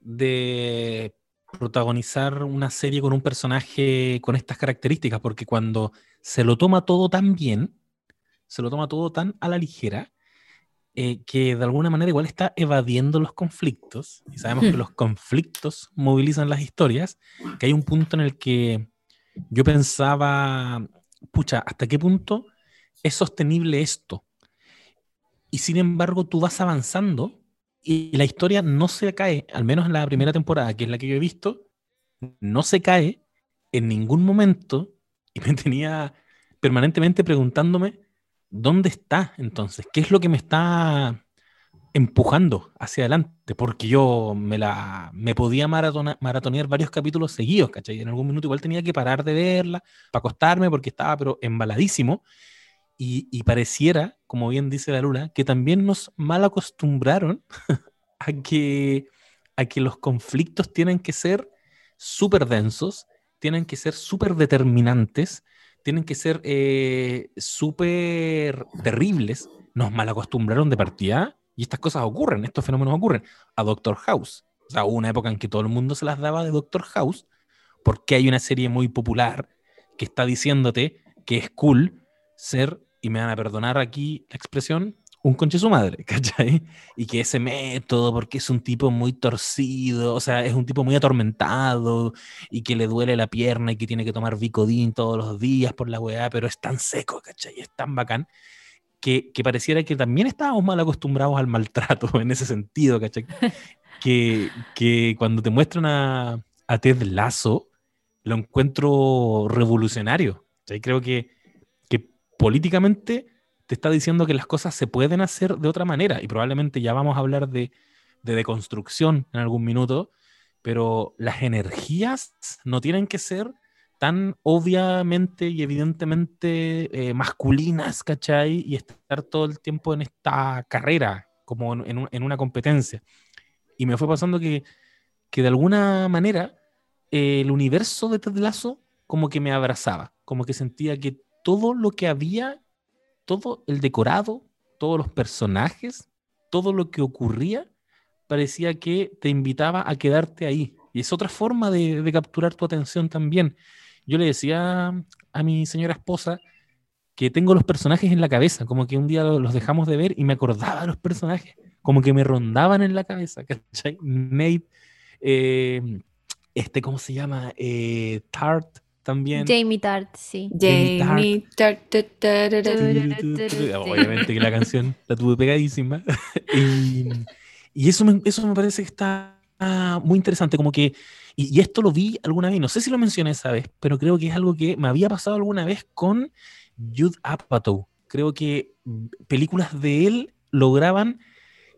de protagonizar una serie con un personaje con estas características, porque cuando se lo toma todo tan bien, se lo toma todo tan a la ligera, eh, que de alguna manera igual está evadiendo los conflictos, y sabemos que Hmm. los conflictos movilizan las historias, que hay un punto en el que yo pensaba, pucha, ¿hasta qué punto es sostenible esto? Y sin embargo, tú vas avanzando y la historia no se cae, al menos en la primera temporada, que es la que yo he visto, no se cae en ningún momento y me tenía permanentemente preguntándome, ¿dónde está entonces? ¿Qué es lo que me está empujando hacia adelante? Porque yo me, la, me podía maratona- maratonear varios capítulos seguidos, ¿cachai? En algún minuto igual tenía que parar de verla para acostarme porque estaba pero embaladísimo y, pareciera, como bien dice la Lula, que también nos mal acostumbraron a que, a que los conflictos tienen que ser súper densos, tienen que ser súper determinantes, tienen que ser eh, súper terribles. Nos mal acostumbraron de partida y estas cosas ocurren, estos fenómenos ocurren. A Doctor House. O sea, hubo una época en que todo el mundo se las daba de Doctor House porque hay una serie muy popular que está diciéndote que es cool ser, y me van a perdonar aquí la expresión, un conche su madre, ¿cachai? Y que ese método, porque es un tipo muy torcido, o sea, es un tipo muy atormentado y que le duele la pierna y que tiene que tomar Vicodin todos los días por la weá, pero es tan seco, ¿cachai? Es tan bacán. Que, que pareciera que también estábamos mal acostumbrados al maltrato en ese sentido, ¿cachai? que, que cuando te muestran a, a Ted Lasso, lo encuentro revolucionario. ¿cachai? Creo que políticamente te está diciendo que las cosas se pueden hacer de otra manera y probablemente ya vamos a hablar de, de deconstrucción en algún minuto, pero las energías no tienen que ser tan obviamente y evidentemente eh, masculinas, ¿cachai? Y estar todo el tiempo en esta carrera, como en, en, un- en una competencia. Y me fue pasando que, que de alguna manera el universo de Ted Lasso como que me abrazaba, como que sentía que todo lo que había todo el decorado, todos los personajes, todo lo que ocurría, parecía que te invitaba a quedarte ahí. Y es otra forma de, capturar tu atención también. Yo le decía a mi señora esposa que tengo los personajes en la cabeza, como que un día lo- los dejamos de ver y me acordaba de los personajes, como que me rondaban en la cabeza, ¿cachai? Nate, eh, este, ¿cómo se llama? Eh, Tart también. Jamie Tart, sí. Jamie Jamie. tar, tar, tar, tar. Obviamente que la canción la tuve pegadísima. y y eso, me, eso me parece que está ah, muy interesante, como que, y, y esto lo vi alguna vez, no sé si lo mencioné esa vez, pero creo que es algo que me había pasado alguna vez con Jude Apatow. Creo que películas de él lograban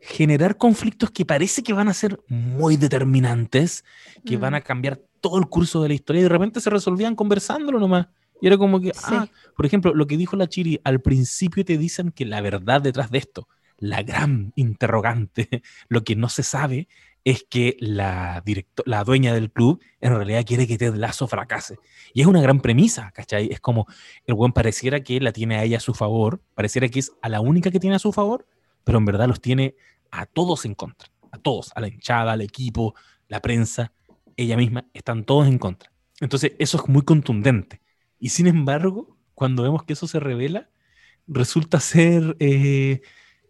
generar conflictos que parece que van a ser muy determinantes, que Mm. van a cambiar todo el curso de la historia y de repente se resolvían conversándolo nomás. Y era como que, Sí. ah, por ejemplo, lo que dijo la Chiri, al principio te dicen que la verdad detrás de esto, la gran interrogante, lo que no se sabe es que la, directo- la dueña del club en realidad quiere que Ted Lasso fracase. Y es una gran premisa, ¿cachai? Es como el buen pareciera que la tiene a ella a su favor, pareciera que es a la única que tiene a su favor, pero en verdad los tiene a todos en contra, a todos, a la hinchada, al equipo, la prensa, ella misma, están todos en contra. Entonces eso es muy contundente. Y sin embargo, cuando vemos que eso se revela, resulta ser eh,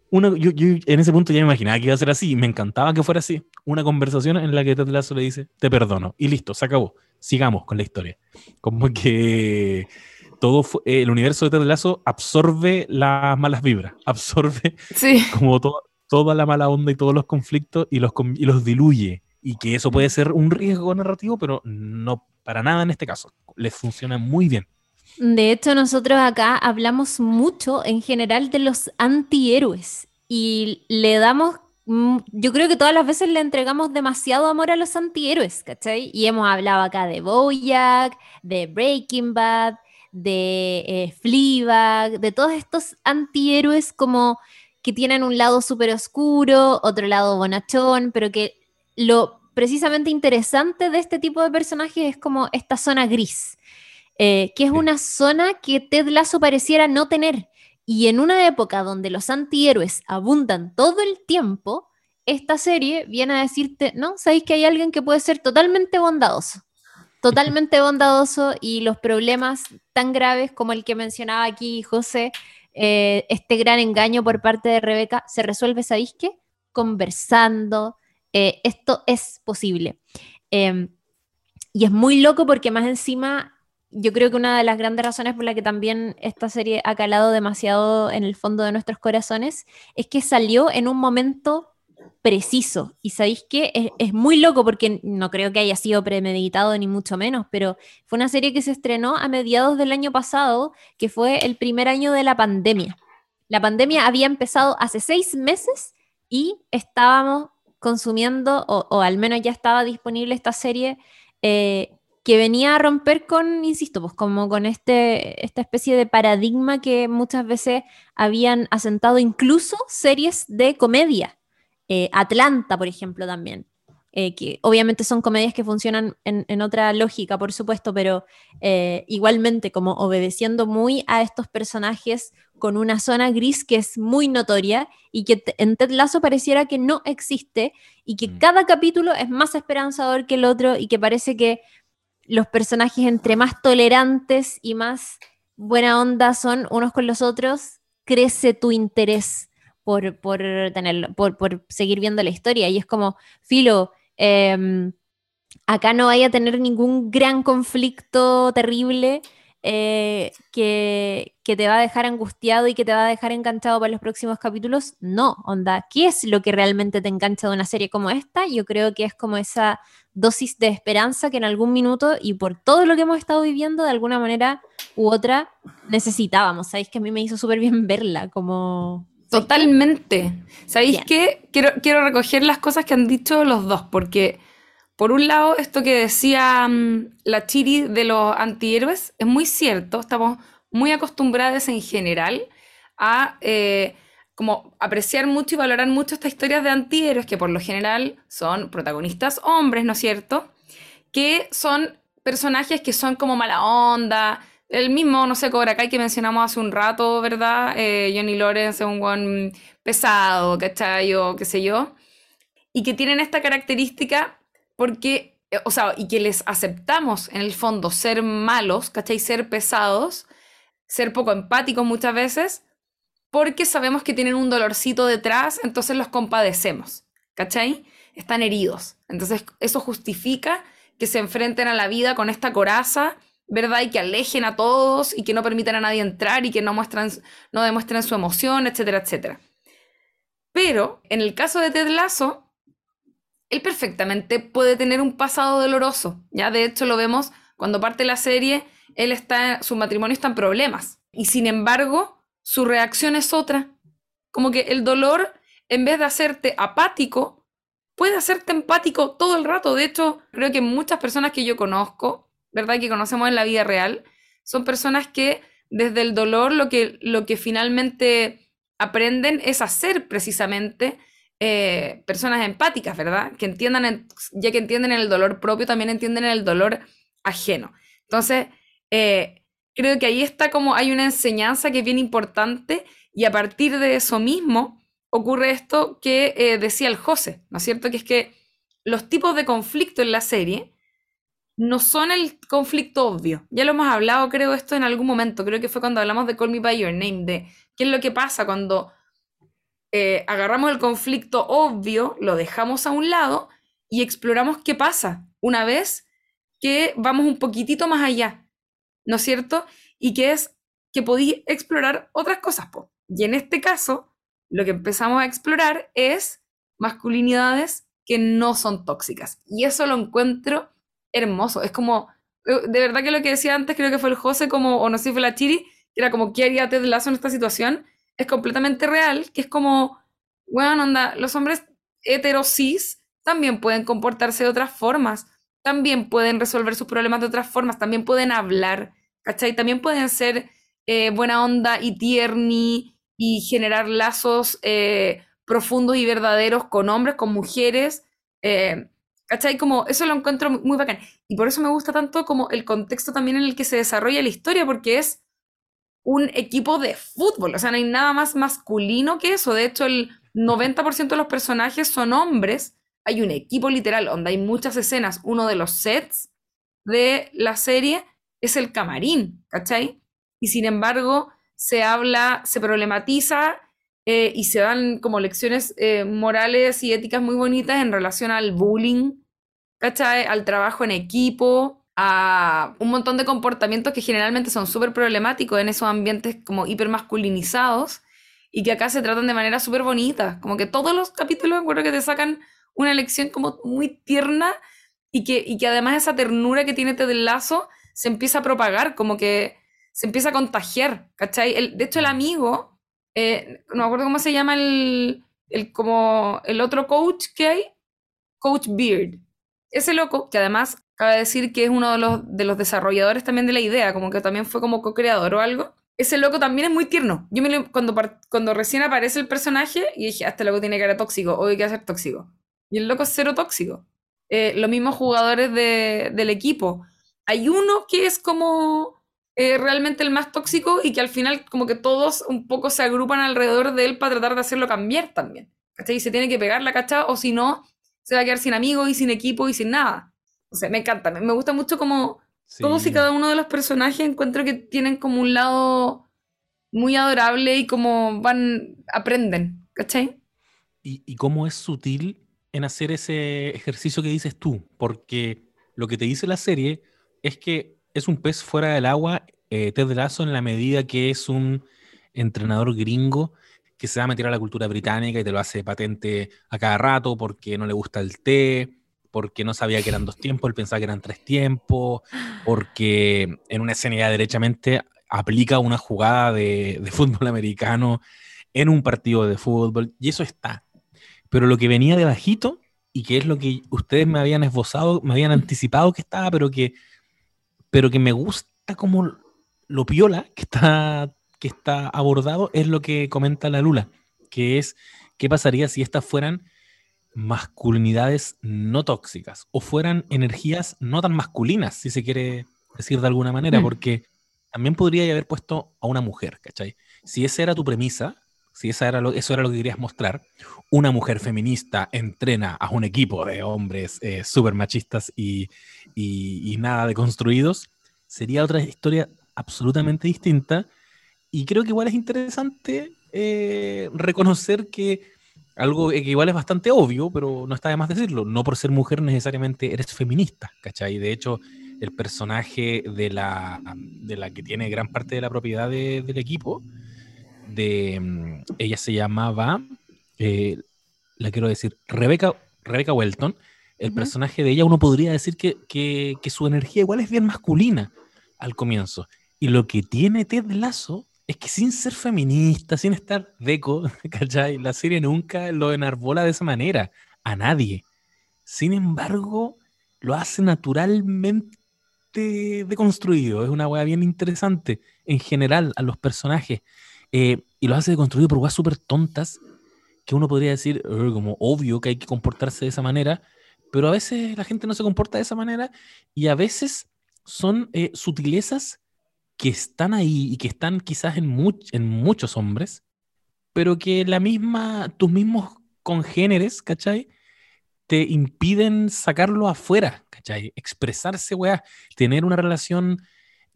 una, yo, yo en ese punto ya me imaginaba que iba a ser así, me encantaba que fuera así, una conversación en la que Ted Lasso le dice, te perdono, y listo, se acabó, sigamos con la historia. Como que todo eh, el universo de Ted Lasso absorbe las malas vibras, absorbe Sí. como to- toda la mala onda y todos los conflictos y los, y los diluye. Y que eso puede ser un riesgo narrativo, pero no para nada en este caso. Les funciona muy bien. De hecho, nosotros acá hablamos mucho en general de los antihéroes y le damos, mm, yo creo que todas las veces le entregamos demasiado amor a los antihéroes, ¿cachai? Y hemos hablado acá de Bojack, de Breaking Bad, de eh, Fleabag, de todos estos antihéroes como que tienen un lado súper oscuro, otro lado bonachón, pero que lo precisamente interesante de este tipo de personajes es como esta zona gris eh, que es una zona que Ted Lasso pareciera no tener. Y en una época donde los antihéroes abundan todo el tiempo, esta serie viene a decirte, no, sabéis que hay alguien que puede ser totalmente bondadoso, totalmente bondadoso y los problemas tan graves como el que mencionaba aquí José, eh, este gran engaño por parte de Rebeca, se resuelve, ¿sabéis qué? Conversando, eh, esto es posible. Em, y es muy loco porque más encima yo creo que una de las grandes razones por la que también esta serie ha calado demasiado en el fondo de nuestros corazones es que salió en un momento preciso. Y sabéis que es, es muy loco porque no creo que haya sido premeditado ni mucho menos, pero fue una serie que se estrenó a mediados del año pasado, que fue el primer año de la pandemia. La pandemia había empezado hace seis meses y estábamos consumiendo, o, o al menos ya estaba disponible esta serie. eh, que venía a romper con, insisto, pues como con este, esta especie de paradigma que muchas veces habían asentado incluso series de comedia. Eh, Atlanta, por ejemplo, también. Eh, que obviamente son comedias que funcionan en, otra lógica, por supuesto, pero eh, igualmente como obedeciendo muy a estos personajes con una zona gris que es muy notoria y que en Ted Lasso pareciera que no existe y que mm. cada capítulo es más esperanzador que el otro y que parece que los personajes entre más tolerantes y más buena onda son unos con los otros, crece tu interés por, por, tenerlo, por, por seguir viendo la historia. Y es como, Filo, Em, acá no vaya a tener ningún gran conflicto terrible eh, que, te va a dejar angustiado y que te va a dejar enganchado para los próximos capítulos. No, onda, ¿qué es lo que realmente te engancha de una serie como esta? Yo creo que es como esa dosis de esperanza que en algún minuto y por todo lo que hemos estado viviendo, de alguna manera u otra, necesitábamos. Sabéis que a mí me hizo súper bien verla, como Totalmente. ¿Sabéis qué? Quiero, quiero recoger las cosas que han dicho los dos, porque por un lado, esto que decía mm, la Chiri de los antihéroes es muy cierto. Estamos muy acostumbrados en general a eh, como apreciar mucho y valorar mucho estas historias de antihéroes, que por lo general son protagonistas hombres, ¿no es cierto? Que son personajes que son como mala onda, el mismo, no sé, Cobra Kai que mencionamos hace un rato, ¿verdad? Eh, Johnny Lawrence es un buen pesado, ¿cachai? O qué sé yo. Y que tienen esta característica porque, eh, o sea, y que les aceptamos en el fondo ser malos, ¿cachai? Ser pesados, ser poco empáticos muchas veces, porque sabemos que tienen un dolorcito detrás, entonces los compadecemos, ¿cachai? Están heridos. Entonces eso justifica que se enfrenten a la vida con esta coraza ¿verdad? Y que alejen a todos y que no permitan a nadie entrar y que no, no demuestren su emoción, etcétera, etcétera. Pero en el caso de Ted Lasso, él perfectamente puede tener un pasado doloroso. Ya de hecho lo vemos cuando parte la serie, él está, su matrimonio está en problemas. Y sin embargo, su reacción es otra. Como que el dolor, en vez de hacerte apático, puede hacerte empático todo el rato. De hecho, creo que muchas personas que yo conozco, ¿verdad? Que conocemos en la vida real, son personas que desde el dolor lo que, lo que finalmente aprenden es hacer precisamente eh, personas empáticas, ¿verdad? Que entiendan, ya que entienden el dolor propio, también entienden el dolor ajeno. Entonces, eh, creo que ahí está como hay una enseñanza que es bien importante y a partir de eso mismo ocurre esto que eh, decía el José, ¿no es cierto? Que es que los tipos de conflicto en la serie no son el conflicto obvio. Ya lo hemos hablado, creo, esto en algún momento. Creo que fue cuando hablamos de Call Me By Your Name, de qué es lo que pasa cuando eh, agarramos el conflicto obvio, lo dejamos a un lado y exploramos qué pasa una vez que vamos un poquitito más allá, ¿no es cierto? Y que es que podí explorar otras cosas. Y en este caso, lo que empezamos a explorar es masculinidades que no son tóxicas. Y eso lo encuentro hermoso. Es como, eh, de verdad que lo que decía antes, creo que fue el José, como, o no sé si fue la Chiri, que era como, ¿qué haría Ted Lasso en esta situación? Es completamente real, que es como, bueno, onda, los hombres heterosis también pueden comportarse de otras formas, también pueden resolver sus problemas de otras formas, también pueden hablar, ¿cachai? También pueden ser eh, buena onda y tierni y generar lazos eh, profundos y verdaderos con hombres, con mujeres. ¿Cachai? Como eso lo encuentro muy bacán. Y por eso me gusta tanto como el contexto también en el que se desarrolla la historia, porque es un equipo de fútbol. O sea, no hay nada más masculino que eso. De hecho, el 90% de los personajes son hombres. Hay un equipo literal, donde hay muchas escenas. Uno de los sets de la serie es el camarín, ¿cachai? Y sin embargo, se habla, se problematiza eh, y se dan como lecciones eh, morales y éticas muy bonitas en relación al bullying, ¿cachai? Al trabajo en equipo, a un montón de comportamientos que generalmente son súper problemáticos en esos ambientes como hipermasculinizados y que acá se tratan de manera súper bonita. Como que todos los capítulos, recuerdo que te sacan una lección como muy tierna y que, y que además esa ternura que tiene Ted Lazo se empieza a propagar, como que se empieza a contagiar, ¿cachai? El, de hecho, el amigo eh, no me acuerdo cómo se llama el, el, como el otro coach que hay, Coach Beard, ese loco, que además cabe decir que es uno de los, de los desarrolladores también de la idea, como que también fue como co-creador o algo, ese loco también es muy tierno. Yo me lo- cuando, cuando recién aparece el personaje, y dije, "Ah, este loco tiene cara tóxico, o hay que ser tóxico. Y el loco es cero tóxico. Eh, los mismos jugadores de- del equipo. Hay uno que es como eh, realmente el más tóxico y que al final como que todos un poco se agrupan alrededor de él para tratar de hacerlo cambiar también. ¿Cachai? Y se tiene que pegar la cachada o si no, se va a quedar sin amigos y sin equipo y sin nada. O sea, me encanta. Me, me gusta mucho como todos y Sí. cada uno de los personajes encuentro que tienen como un lado muy adorable y como van, aprenden, ¿cachai? y, y cómo es sutil en hacer ese ejercicio que dices tú, porque lo que te dice la serie es que es un pez fuera del agua, eh, Ted Lasso, en la medida que es un entrenador gringo que se va a meter a la cultura británica y te lo hace patente a cada rato porque no le gusta el té, porque no sabía que eran dos tiempos, él pensaba que eran tres tiempos, porque en una escena ya derechamente aplica una jugada de, de fútbol americano en un partido de fútbol, y eso está. Pero lo que venía de bajito, y que es lo que ustedes me habían esbozado, me habían anticipado que estaba, pero que, pero que me gusta como lo piola que está, que está abordado, es lo que comenta la Lula, que es qué pasaría si estas fueran masculinidades no tóxicas o fueran energías no tan masculinas, si se quiere decir de alguna manera, Mm. porque también podría haber puesto a una mujer, ¿cachai? Si esa era tu premisa, si esa era lo, eso era lo que querías mostrar, una mujer feminista entrena a un equipo de hombres eh, súper machistas y, y, nada deconstruidos, sería otra historia absolutamente distinta. Y creo que igual es interesante eh, reconocer que algo que igual es bastante obvio, pero no está de más decirlo, no por ser mujer necesariamente eres feminista, ¿cachai? De hecho, el personaje de la, de la que tiene gran parte de la propiedad de- del equipo, de mm, ella se llamaba, eh, la quiero decir, Rebecca, Rebecca Welton. El personaje de ella, uno podría decir que, que- que su energía igual es bien masculina al comienzo. Y lo que tiene Ted Lasso es que sin ser feminista, sin estar deco, ¿cachai? La serie nunca lo enarbola de esa manera a nadie. Sin embargo, lo hace naturalmente deconstruido. Es una weá bien interesante en general a los personajes. Eh, y lo hace deconstruido por weas súper tontas que uno podría decir "Eh, como obvio que hay que comportarse de esa manera, pero a veces la gente no se comporta de esa manera y a veces son eh, sutilezas que están ahí y que están quizás en, much- en muchos hombres, pero que la misma, tus mismos congéneres, ¿cachai? Te impiden sacarlo afuera, ¿cachai? Expresarse, weá, tener una relación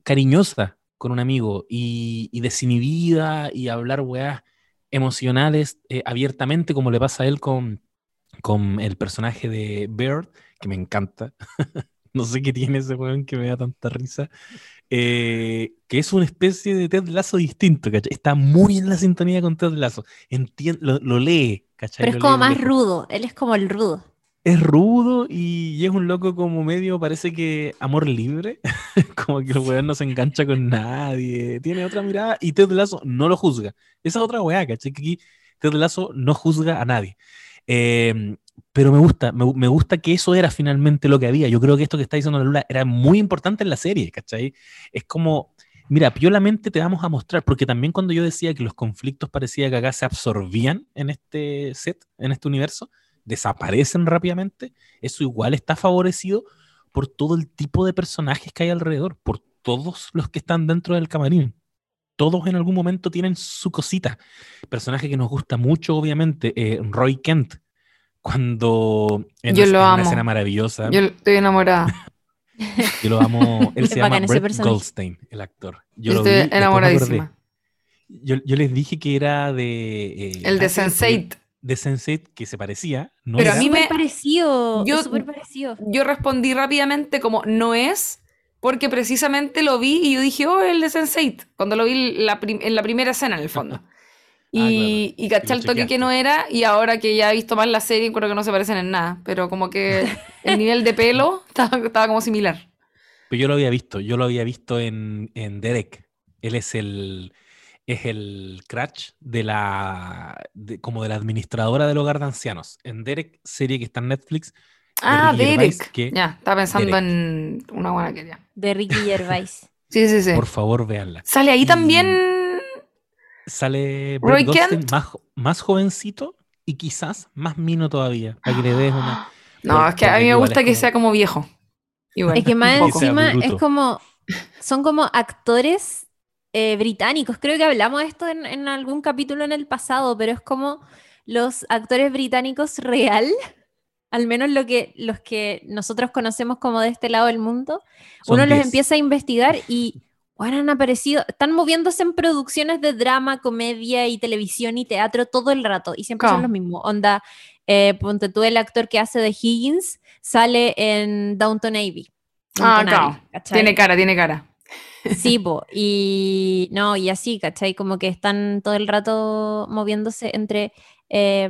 cariñosa con un amigo y, y desinhibida y hablar, weá, emocionales eh, abiertamente, como le pasa a él con, con el personaje de Bird, que me encanta. no sé qué tiene ese weón que me da tanta risa. Eh, que es una especie de Ted Lazo distinto, ¿cachai? Está muy en la sintonía con Ted Lazo. Entien- lo, lo lee, ¿cachai? Pero es Lo como lee más rudo. Él es como el rudo. Es rudo y, y es un loco como medio, parece que amor libre, como que el weón no se engancha con nadie, tiene otra mirada y Ted Lasso no lo juzga. Esa es otra weá, ¿cachai? Que aquí Ted Lasso no juzga a nadie. Eh, pero me gusta, me, me gusta que eso era finalmente lo que había. Yo creo que esto que está diciendo la Lula era muy importante en la serie, ¿cachai? Es como, mira, piolamente te vamos a mostrar, porque también cuando yo decía que los conflictos parecía que acá se absorbían en este set, en este universo, desaparecen rápidamente, eso igual está favorecido por todo el tipo de personajes que hay alrededor, por todos los que están dentro del camarín. Todos en algún momento tienen su cosita. Personaje que nos gusta mucho, obviamente, eh, Roy Kent, cuando en, Yo es- lo en una amo. escena maravillosa, Yo yo, estoy enamorada. lo amo, él se llama Brett. Goldstein, el actor. Yo Yo lo vi, estoy enamoradísima. Yo, yo les dije que era de... eh, El de Sense8. De Sense8, que se parecía. No Pero a mí me- parecido. yo-. Yo respondí rápidamente como no es, porque precisamente lo vi y yo dije, oh, el de Sense8, cuando lo vi la en la primera escena en el fondo. Y, y caché Y lo al toque que no era, y ahora que ya he visto más la serie, creo que no se parecen en nada, pero como que el nivel de pelo estaba, estaba como similar. Pero yo lo había visto, yo lo había visto en, en Derek. Él es el, es el Cratch de la, de- como de la administradora del hogar de ancianos. En Derek, serie que está en Netflix, Ah, Ricky Gervais, Derek. que- Ya, estaba pensando Derek. en una buena que ya. De Ricky Gervais. Sí, sí, sí. Por favor, véanla. Sale ahí Y- también. Sale Roy Brett Goldstein Kent. más, jo- más jovencito y quizás más mino todavía. Para que le des una. No, por- es que a porque mí me igual gusta es que como- sea como viejo. Igual, Es que más un poco. sea encima bruto. es como. Son como actores eh, británicos. Creo que hablamos de esto en, en algún capítulo en el pasado, pero es como los actores británicos real, al menos lo que, los que nosotros conocemos como de este lado del mundo, Son uno los 10. empieza a investigar y bueno, han aparecido, están moviéndose en producciones de drama, comedia y televisión y teatro todo el rato y siempre son Claro. los mismos. Onda, eh, ponte tú el actor que hace de Higgins, sale en Downton Abbey. Ah, Downton. Abbey, ¿cachai? Tiene cara, tiene cara. Sí, po, y no, y así, ¿cachai? Como que están todo el rato moviéndose entre eh,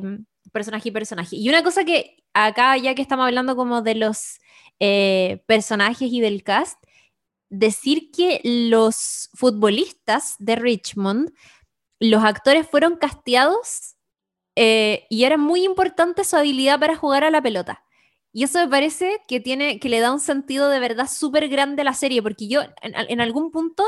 personaje y personaje. Y una cosa que acá, ya que estamos hablando como de los eh, personajes y del cast, decir que los futbolistas de Richmond, los actores fueron casteados eh, y era muy importante su habilidad para jugar a la pelota. Y eso me parece que tiene, que le da un sentido de verdad súper grande a la serie, porque yo en, en algún punto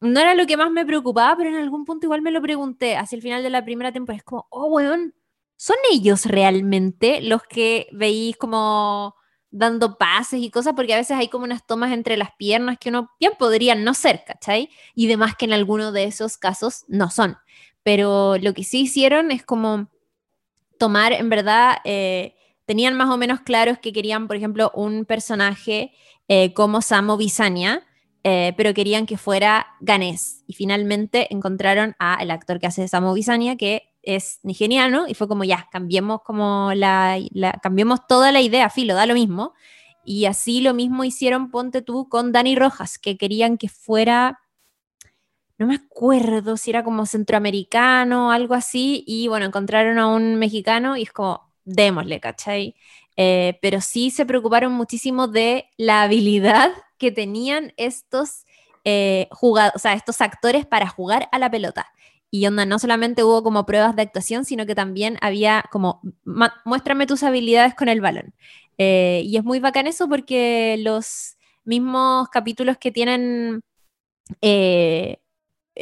no era lo que más me preocupaba, pero en algún punto igual me lo pregunté hacia el final de la primera temporada. Es como, oh, weón, ¿son ellos realmente los que veís como dando pases y cosas? Porque a veces hay como unas tomas entre las piernas que uno bien podrían no ser, ¿cachai? Y demás que en alguno de esos casos no son. Pero lo que sí hicieron es como tomar, en verdad, eh, tenían más o menos claros que querían, por ejemplo, un personaje eh, como Samo Bisania, eh, pero querían que fuera ganés. Y finalmente encontraron a el actor que hace Samo Bisania, que es nigeriano, y fue como ya, cambiemos como la, la- cambiemos toda la idea, filo, da lo mismo. Y así lo mismo hicieron, ponte tú, con Dani Rojas, que querían que fuera, no me acuerdo si era como centroamericano, algo así, y bueno, encontraron a un mexicano y es como, démosle, ¿cachai? Eh, pero sí se preocuparon muchísimo de la habilidad que tenían estos, eh, o sea, estos actores para jugar a la pelota. Y onda, no solamente hubo como pruebas de actuación, sino que también había como, "Ma- muéstrame tus habilidades con el balón. Eh, y es muy bacán eso porque los mismos capítulos que tienen eh,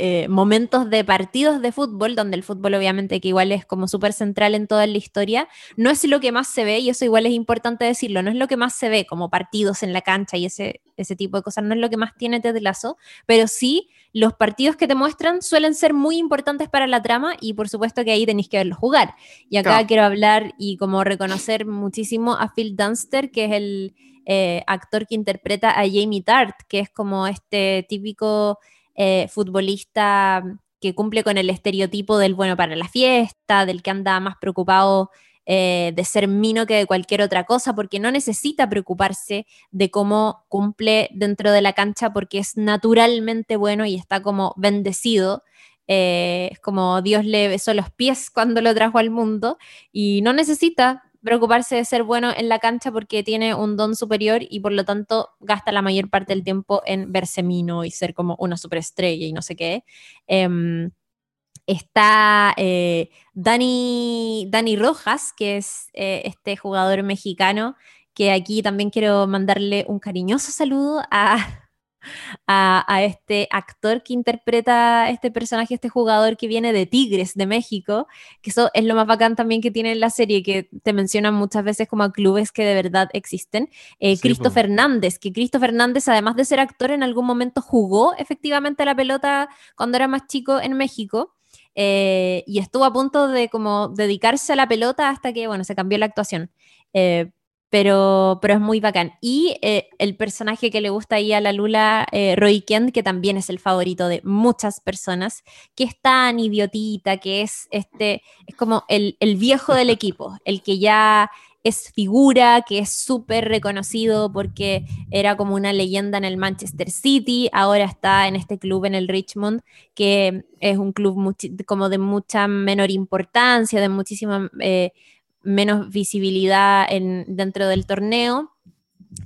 eh, momentos de partidos de fútbol, donde el fútbol obviamente que igual es como súper central en toda la historia, no es lo que más se ve, y eso igual es importante decirlo, no es lo que más se ve como partidos en la cancha y ese, ese tipo de cosas, no es lo que más tiene Ted Lasso, pero sí los partidos que te muestran suelen ser muy importantes para la trama y por supuesto que ahí tenéis que verlos jugar. Y acá Claro. quiero hablar y como reconocer muchísimo a Phil Dunster, que es el eh, actor que interpreta a Jamie Tart, que es como este típico eh, futbolista que cumple con el estereotipo del bueno para la fiesta, del que anda más preocupado eh, de ser mino que de cualquier otra cosa, porque no necesita preocuparse de cómo cumple dentro de la cancha, porque es naturalmente bueno y está como bendecido. Eh, es como Dios le besó los pies cuando lo trajo al mundo y no necesita preocuparse de ser bueno en la cancha porque tiene un don superior y por lo tanto gasta la mayor parte del tiempo en verse mino y ser como una superestrella y no sé qué. Em, está eh, Dani, Dani Rojas, que es eh, este jugador mexicano, que aquí también quiero mandarle un cariñoso saludo a, a, a este actor que interpreta este personaje, este jugador que viene de Tigres, de México, que eso es lo más bacán también que tiene en la serie, que te mencionan muchas veces como a clubes que de verdad existen. Eh, Sí, Cristo. Fernández, que Cristo Fernández, además de ser actor, en algún momento jugó efectivamente la pelota cuando era más chico en México. eh, y estuvo a punto de como dedicarse a la pelota hasta que, bueno, se cambió la actuación. Eh, pero, pero es muy bacán. Y eh, el personaje que le gusta ahí a la Lula, eh, Roy Kent, que también es el favorito de muchas personas, que es tan idiotita, que es este, es como el, el viejo del equipo, el que ya es figura, que es súper reconocido porque era como una leyenda en el Manchester City, ahora está en este club en el Richmond, que es un club como de mucha menor importancia, de muchísima eh, menos visibilidad en, dentro del torneo.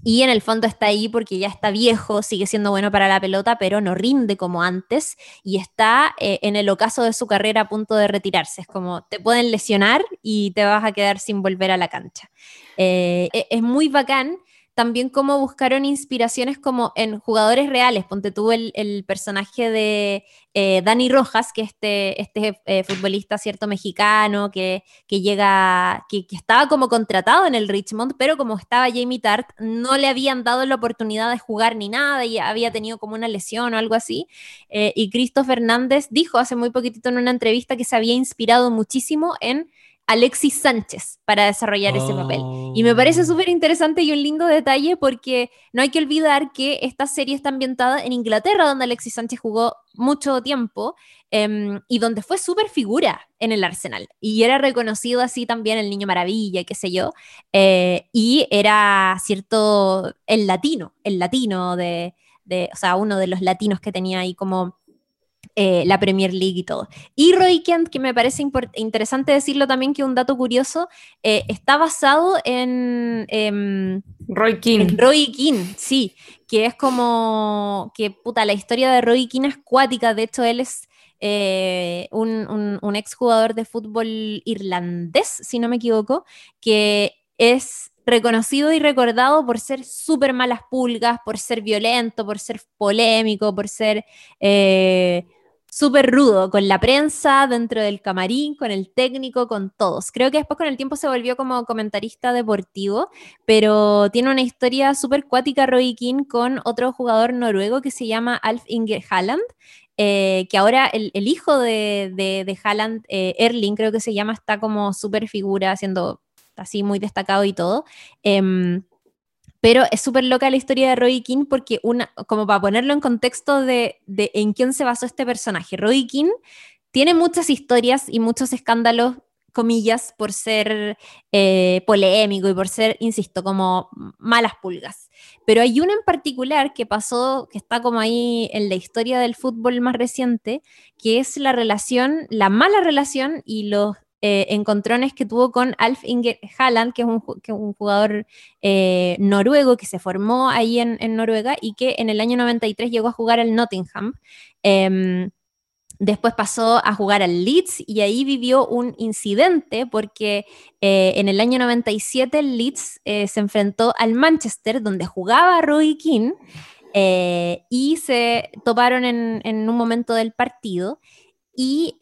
y en el fondo está ahí porque ya está viejo, sigue siendo bueno para la pelota, pero no rinde como antes y está eh, en el ocaso de su carrera a punto de retirarse. Es como te pueden lesionar y te vas a quedar sin volver a la cancha. Eh, e, es muy bacán también cómo buscaron inspiraciones como en jugadores reales. Ponte tú el, personaje de eh, Dani Rojas, que este, este eh, futbolista cierto mexicano que, llega, que, estaba como contratado en el Richmond, pero como estaba Jamie Tart, no le habían dado la oportunidad de jugar ni nada y había tenido como una lesión o algo así. Eh, y Cristo Fernández dijo hace muy poquitito en una entrevista que se había inspirado muchísimo en Alexis Sánchez para desarrollar ese papel. Y me parece oh. súper interesante y un lindo detalle porque no hay que olvidar que esta serie está ambientada en Inglaterra, donde Alexis Sánchez jugó mucho tiempo em, y donde fue súper figura en el Arsenal. Y era reconocido así también el Niño Maravilla, qué sé yo. Eh, y era, cierto, el latino, el latino de, de, o sea, uno de los latinos que tenía ahí como eh, la Premier League y todo. Y Roy Kent, que me parece interesante decirlo también, que un dato curioso, eh, está basado en... Em, Roy King. Roy King, sí, que es como que, puta, la historia de Roy King es cuática, de hecho él es... Eh, un, un, un exjugador de fútbol irlandés, si no me equivoco, que es reconocido y recordado por ser súper malas pulgas, por ser violento, por ser polémico, por ser súper rudo con la prensa, dentro del camarín, con el técnico, con todos. Creo que después con el tiempo se volvió como comentarista deportivo, pero tiene una historia súper cuática Roy King con otro jugador noruego que se llama Alf Inge Haaland. Eh, que ahora el, hijo de, de, eh, Erling creo que se llama, está como súper figura, siendo así muy destacado y todo. Em, pero es súper loca la historia de Roy King porque, una, como para ponerlo en contexto de, en quién se basó este personaje, Roy King tiene muchas historias y muchos escándalos, comillas, por ser eh, polémico y por ser, insisto, como malas pulgas. Pero hay uno en particular que pasó, que está como ahí en la historia del fútbol más reciente, que es la relación, la mala relación y los eh, encontrones que tuvo con Alf Inge Haaland, que es un, jugador eh, noruego que se formó ahí en, Noruega y que en el año 93 llegó a jugar al Nottingham. Em, después pasó a jugar al Leeds y ahí vivió un incidente porque eh, en el año 97 el Leeds se enfrentó al Manchester donde jugaba Roy Keane y se toparon en, un momento del partido y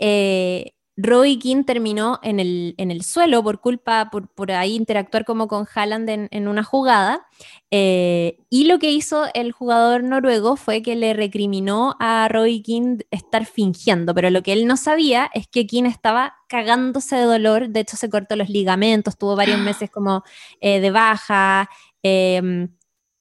Roy King terminó en el, en el suelo por culpa, por, por, ahí interactuar como con Haaland en, una jugada. Eh, y lo que hizo el jugador noruego fue que le recriminó a Roy King estar fingiendo, pero lo que él no sabía es que King estaba cagándose de dolor, de hecho se cortó los ligamentos, tuvo varios meses como eh, de baja. Em,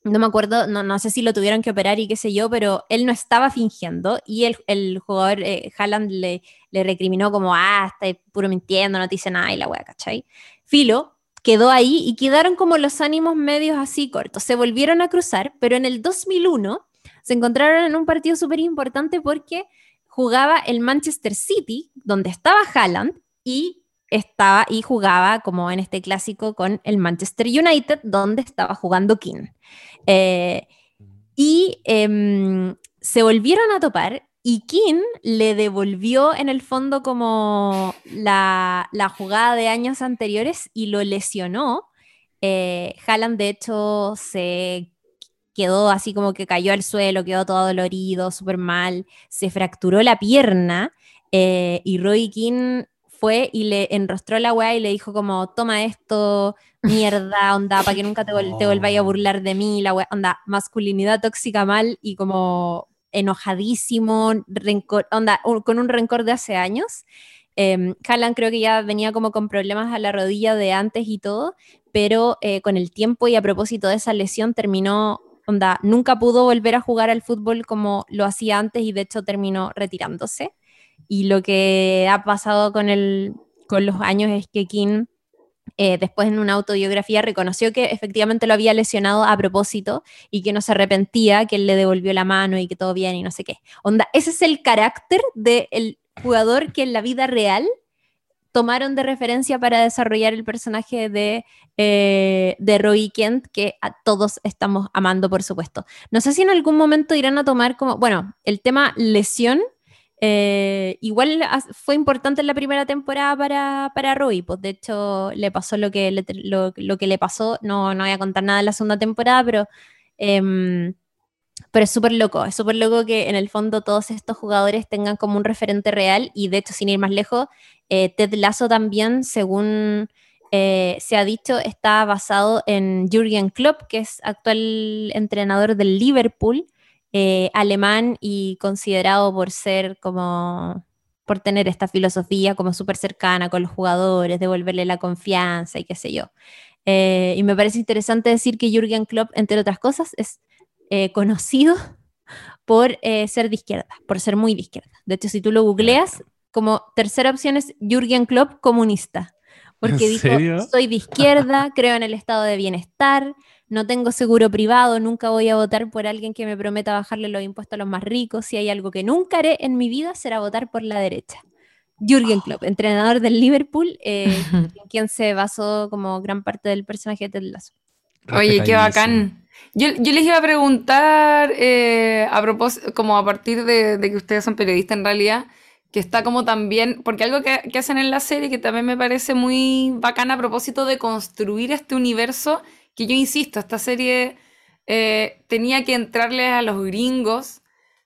no me acuerdo, no, no, sé si lo tuvieron que operar y qué sé yo, pero él no estaba fingiendo y el, el jugador eh, Haaland le, le, recriminó como, ah, está puro mintiendo, no te dice nada y la wea, ¿cachai? Filo quedó ahí y quedaron como los ánimos medios así cortos. Se volvieron a cruzar, pero en el 2001 se encontraron en un partido súper importante porque jugaba el Manchester City, donde estaba Haaland, y estaba y jugaba como en este clásico con el Manchester United, donde estaba jugando King. Eh, y em, se volvieron a topar y King le devolvió en el fondo como la, jugada de años anteriores y lo lesionó. Eh, Haaland de hecho se quedó así como que cayó al suelo, quedó todo dolorido, súper mal, se fracturó la pierna eh, y Roy King fue y le enrostró la weá y le dijo como, toma esto, mierda, onda, para que nunca te, te volváis a burlar de mí, la weá, onda, masculinidad tóxica mal y como enojadísimo, onda, con un rencor de hace años. Eh, creo que ya venía como con problemas a la rodilla de antes y todo, pero eh, con el tiempo y a propósito de esa lesión terminó, onda, nunca pudo volver a jugar al fútbol como lo hacía antes y de hecho terminó retirándose. Y lo que ha pasado con, el, con los años es que King, eh, después en una autobiografía, reconoció que efectivamente lo había lesionado a propósito y que no se arrepentía, que él le devolvió la mano y que todo bien y no sé qué. Onda, ese es el carácter del jugador que en la vida real tomaron de referencia para desarrollar el personaje de, eh, de Roy Kent, que a todos estamos amando, por supuesto. No sé si en algún momento irán a tomar como, bueno, el tema lesión. Eh, igual fue importante en la primera temporada para, para Roy, pues de hecho le pasó lo que le, lo, lo que le pasó, no, no voy a contar nada de la segunda temporada, pero em, pero es súper loco, es súper loco que en el fondo todos estos jugadores tengan como un referente real y de hecho sin ir más lejos, eh, Ted Lasso también, según eh, se ha dicho, está basado en Jürgen Klopp, que es actual entrenador del Liverpool, eh, alemán y considerado por ser como, por tener esta filosofía como súper cercana con los jugadores, devolverle la confianza y qué sé yo. Eh, y me parece interesante decir que Jürgen Klopp, entre otras cosas, es eh, conocido por eh, ser de izquierda, por ser muy de izquierda. De hecho, si tú lo googleas, como tercera opción es Jürgen Klopp comunista, porque ¿En dijo, soy de izquierda, creo en el estado de bienestar, no tengo seguro privado, nunca voy a votar por alguien que me prometa bajarle los impuestos a los más ricos, si hay algo que nunca haré en mi vida será votar por la derecha. Jürgen Klopp, entrenador del Liverpool, eh, en quien se basó como gran parte del personaje de Ted Lasso. Oye, qué bacán. Yo, yo les iba a preguntar, eh, a propósito, como a partir de, de que ustedes son periodistas en realidad, que está como también, porque algo que, que hacen en la serie que también me parece muy bacán a propósito de construir este universo, que yo insisto, esta serie eh, tenía que entrarles a los gringos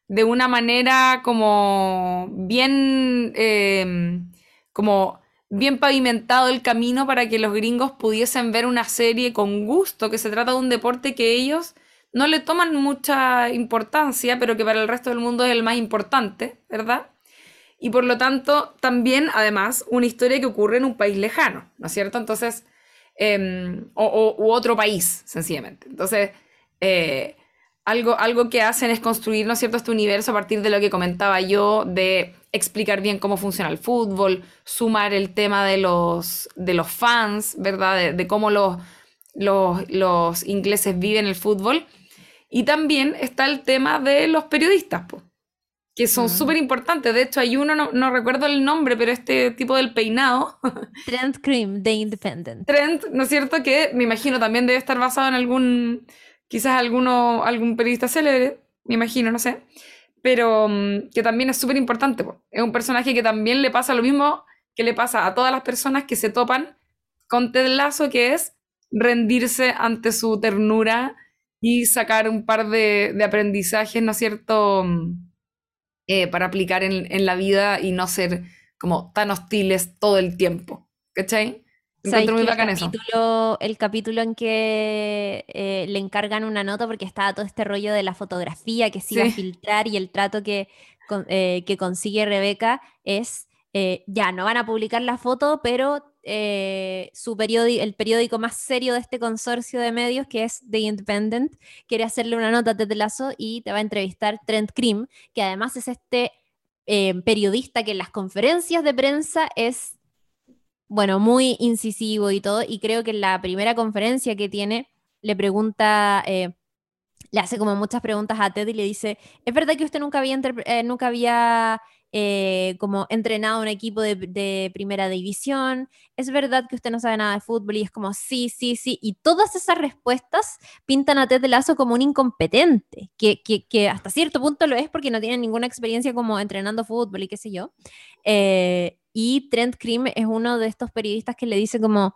de una manera como bien, eh, como bien pavimentado el camino para que los gringos pudiesen ver una serie con gusto, que se trata de un deporte que ellos no le toman mucha importancia, pero que para el resto del mundo es el más importante, ¿verdad? Y por lo tanto, también, además, una historia que ocurre en un país lejano, ¿no es cierto? Entonces, em, o, otro país, sencillamente. Entonces, eh, algo, algo que hacen es construir, ¿no cierto?, este universo a partir de lo que comentaba yo, de explicar bien cómo funciona el fútbol, sumar el tema de los, de los fans, ¿verdad?, de, cómo los, los, los ingleses viven el fútbol. Y también está el tema de los periodistas, po, que son Mm. súper importantes. De hecho, hay uno, no, no recuerdo el nombre, pero este tipo del peinado, Trent Cream, The Independent. Trent, ¿no es cierto? Que me imagino también debe estar basado en algún, quizás alguno, algún periodista célebre, me imagino, no sé. Pero mm, que también es súper importante. po. Es un personaje que también le pasa lo mismo que le pasa a todas las personas que se topan con Ted Lasso, que es rendirse ante su ternura y sacar un par de, de aprendizajes, ¿no es cierto? Mm, eh, para aplicar en, en la vida y no ser como tan hostiles todo el tiempo. ¿Cachai? ¿Sabes Encuentro muy bacán el eso. el capítulo en que eh, le encargan una nota porque estaba todo este rollo de la fotografía que se iba a Sí. filtrar y el trato que, con- eh, que consigue Rebeca es, ya, no van a publicar la foto, pero eh, su periódi- el periódico más serio de este consorcio de medios, que es The Independent, quiere hacerle una nota a Ted Lasso y te va a entrevistar Trent Cream, que además es este eh, periodista que en las conferencias de prensa es bueno, muy incisivo y todo, y creo que en la primera conferencia que tiene le pregunta, eh, le hace como muchas preguntas a Ted y le dice, ¿es verdad que usted nunca había, nunca había eh, como entrenado un equipo de, primera división? ¿Es verdad que usted no sabe nada de fútbol? Y es como, sí, sí, sí, y todas esas respuestas pintan a Ted Lasso como un incompetente, que, que, que hasta cierto punto lo es porque no tiene ninguna experiencia como entrenando fútbol y qué sé yo. Eh, y Trent Cream es uno de estos periodistas que le dice como,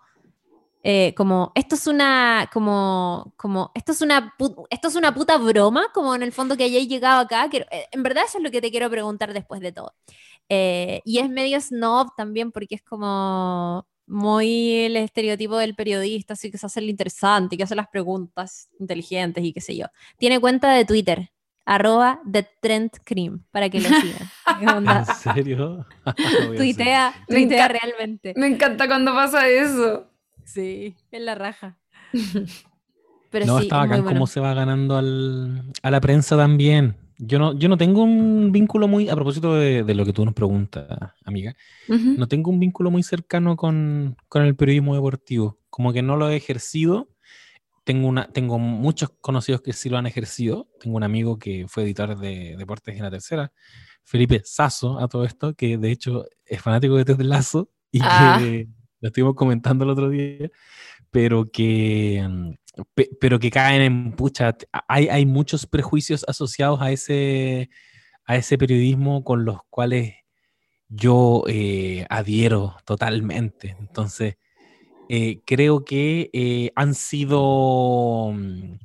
eh, como esto es una, como, como esto es una, esto es una puta broma, como en el fondo que hayáis llegado acá. que, eh, en verdad eso es lo que te quiero preguntar después de todo. Eh, y es medio snob también porque es como muy el estereotipo del periodista, así que se hace el interesante, que hace las preguntas inteligentes y qué sé yo. Tiene cuenta de Twitter, arroba The Trent Cream, para que lo sigan. ¿En serio? Lo. Tuitea, Me tuitea realmente. Me encanta cuando pasa eso. Sí, es la raja. Pero no, sí, está bacán bueno. cómo se va ganando al- a la prensa también. Yo no, yo no tengo un vínculo muy, a propósito de, de lo que tú nos preguntas, amiga, no tengo un vínculo muy cercano con, con el periodismo deportivo. Como que no lo he ejercido. Tengo, una, tengo muchos conocidos que sí lo han ejercido. Tengo un amigo que fue editor de deportes en la tercera, Felipe Sasso, a todo esto, que de hecho es fanático de Ted Lasso y Ah. que lo estuvimos comentando el otro día, pero que, mm, pe- pero que caen en, pucha, hay muchos prejuicios asociados a ese, a ese periodismo con los cuales yo eh, adhiero totalmente. Entonces, eh, creo que eh, han sido, mm,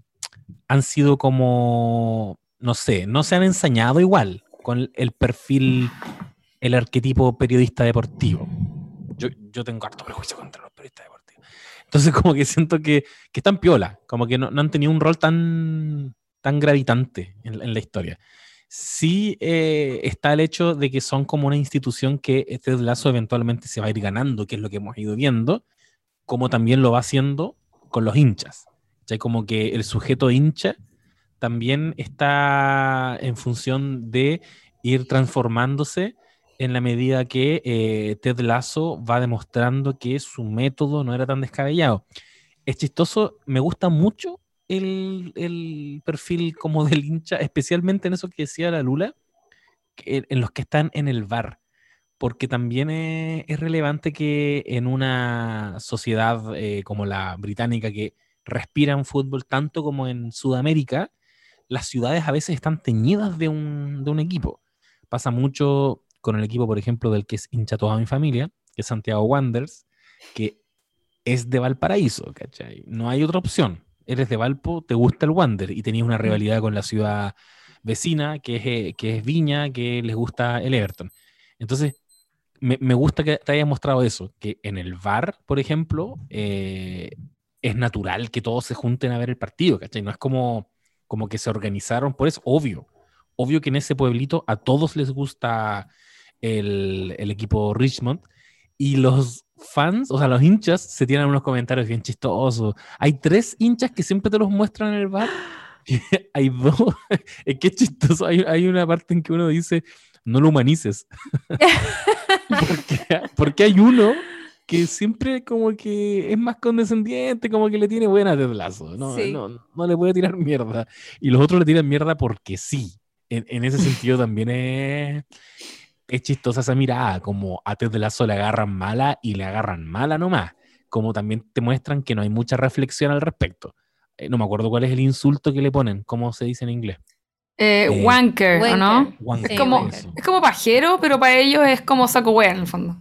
han sido como, no sé, no se han ensañado igual con el perfil, el arquetipo periodista deportivo. Yo, yo tengo harto prejuicio contra los periodistas deportivos. Entonces, como que siento que, que están piola, como que no, no han tenido un rol tan, tan gravitante en, en la historia. Sí eh, está el hecho de que son como una institución que este lazo eventualmente se va a ir ganando, que es lo que hemos ido viendo, como también lo va haciendo con los hinchas. Ya como que el sujeto hincha también está en función de ir transformándose en la medida que eh, Ted Lasso va demostrando que su método no era tan descabellado. Es chistoso, me gusta mucho el, el perfil como del hincha, especialmente en eso que decía la Lula, en los que están en el bar, porque también es, es relevante que en una sociedad eh, como la británica que respira en fútbol tanto como en Sudamérica, las ciudades a veces están teñidas de un, de un equipo. Pasa mucho con el equipo, por ejemplo, del que es hincha toda mi familia, que es Santiago Wanderers, que es de Valparaíso, ¿cachai? No hay otra opción. Eres de Valpo, te gusta el Wander y tenías una rivalidad con la ciudad vecina, que es, eh, que es Viña, que les gusta el Everton. Entonces, me, me gusta que te hayas mostrado eso, que en el bar, por ejemplo, eh, es natural que todos se junten a ver el partido, ¿cachai? No es como, como que se organizaron por eso, obvio. Obvio que en ese pueblito a todos les gusta el, el equipo Richmond y los fans, o sea, los hinchas, se tiran unos comentarios bien chistosos. Hay tres hinchas que siempre te los muestran en el bar. hay dos. Es que es chistoso. Hay, hay una parte en que uno dice, no lo humanices. porque, porque hay uno que siempre como que es más condescendiente, como que le tiene buena Ted Lasso. No, Sí. no, no le puede tirar mierda. Y los otros le tiran mierda porque sí. En, en ese sentido también es, es chistosa esa mirada, como a Ted Lasso le agarran mala y le agarran mala nomás. Como también te muestran que no hay mucha reflexión al respecto. Eh, no me acuerdo cuál es el insulto que le ponen, cómo se dice en inglés. Eh, Eh, wanker, ¿o no? Wanker. Es como, wanker. eso. es como pajero, pero para ellos es como saco wea en el fondo.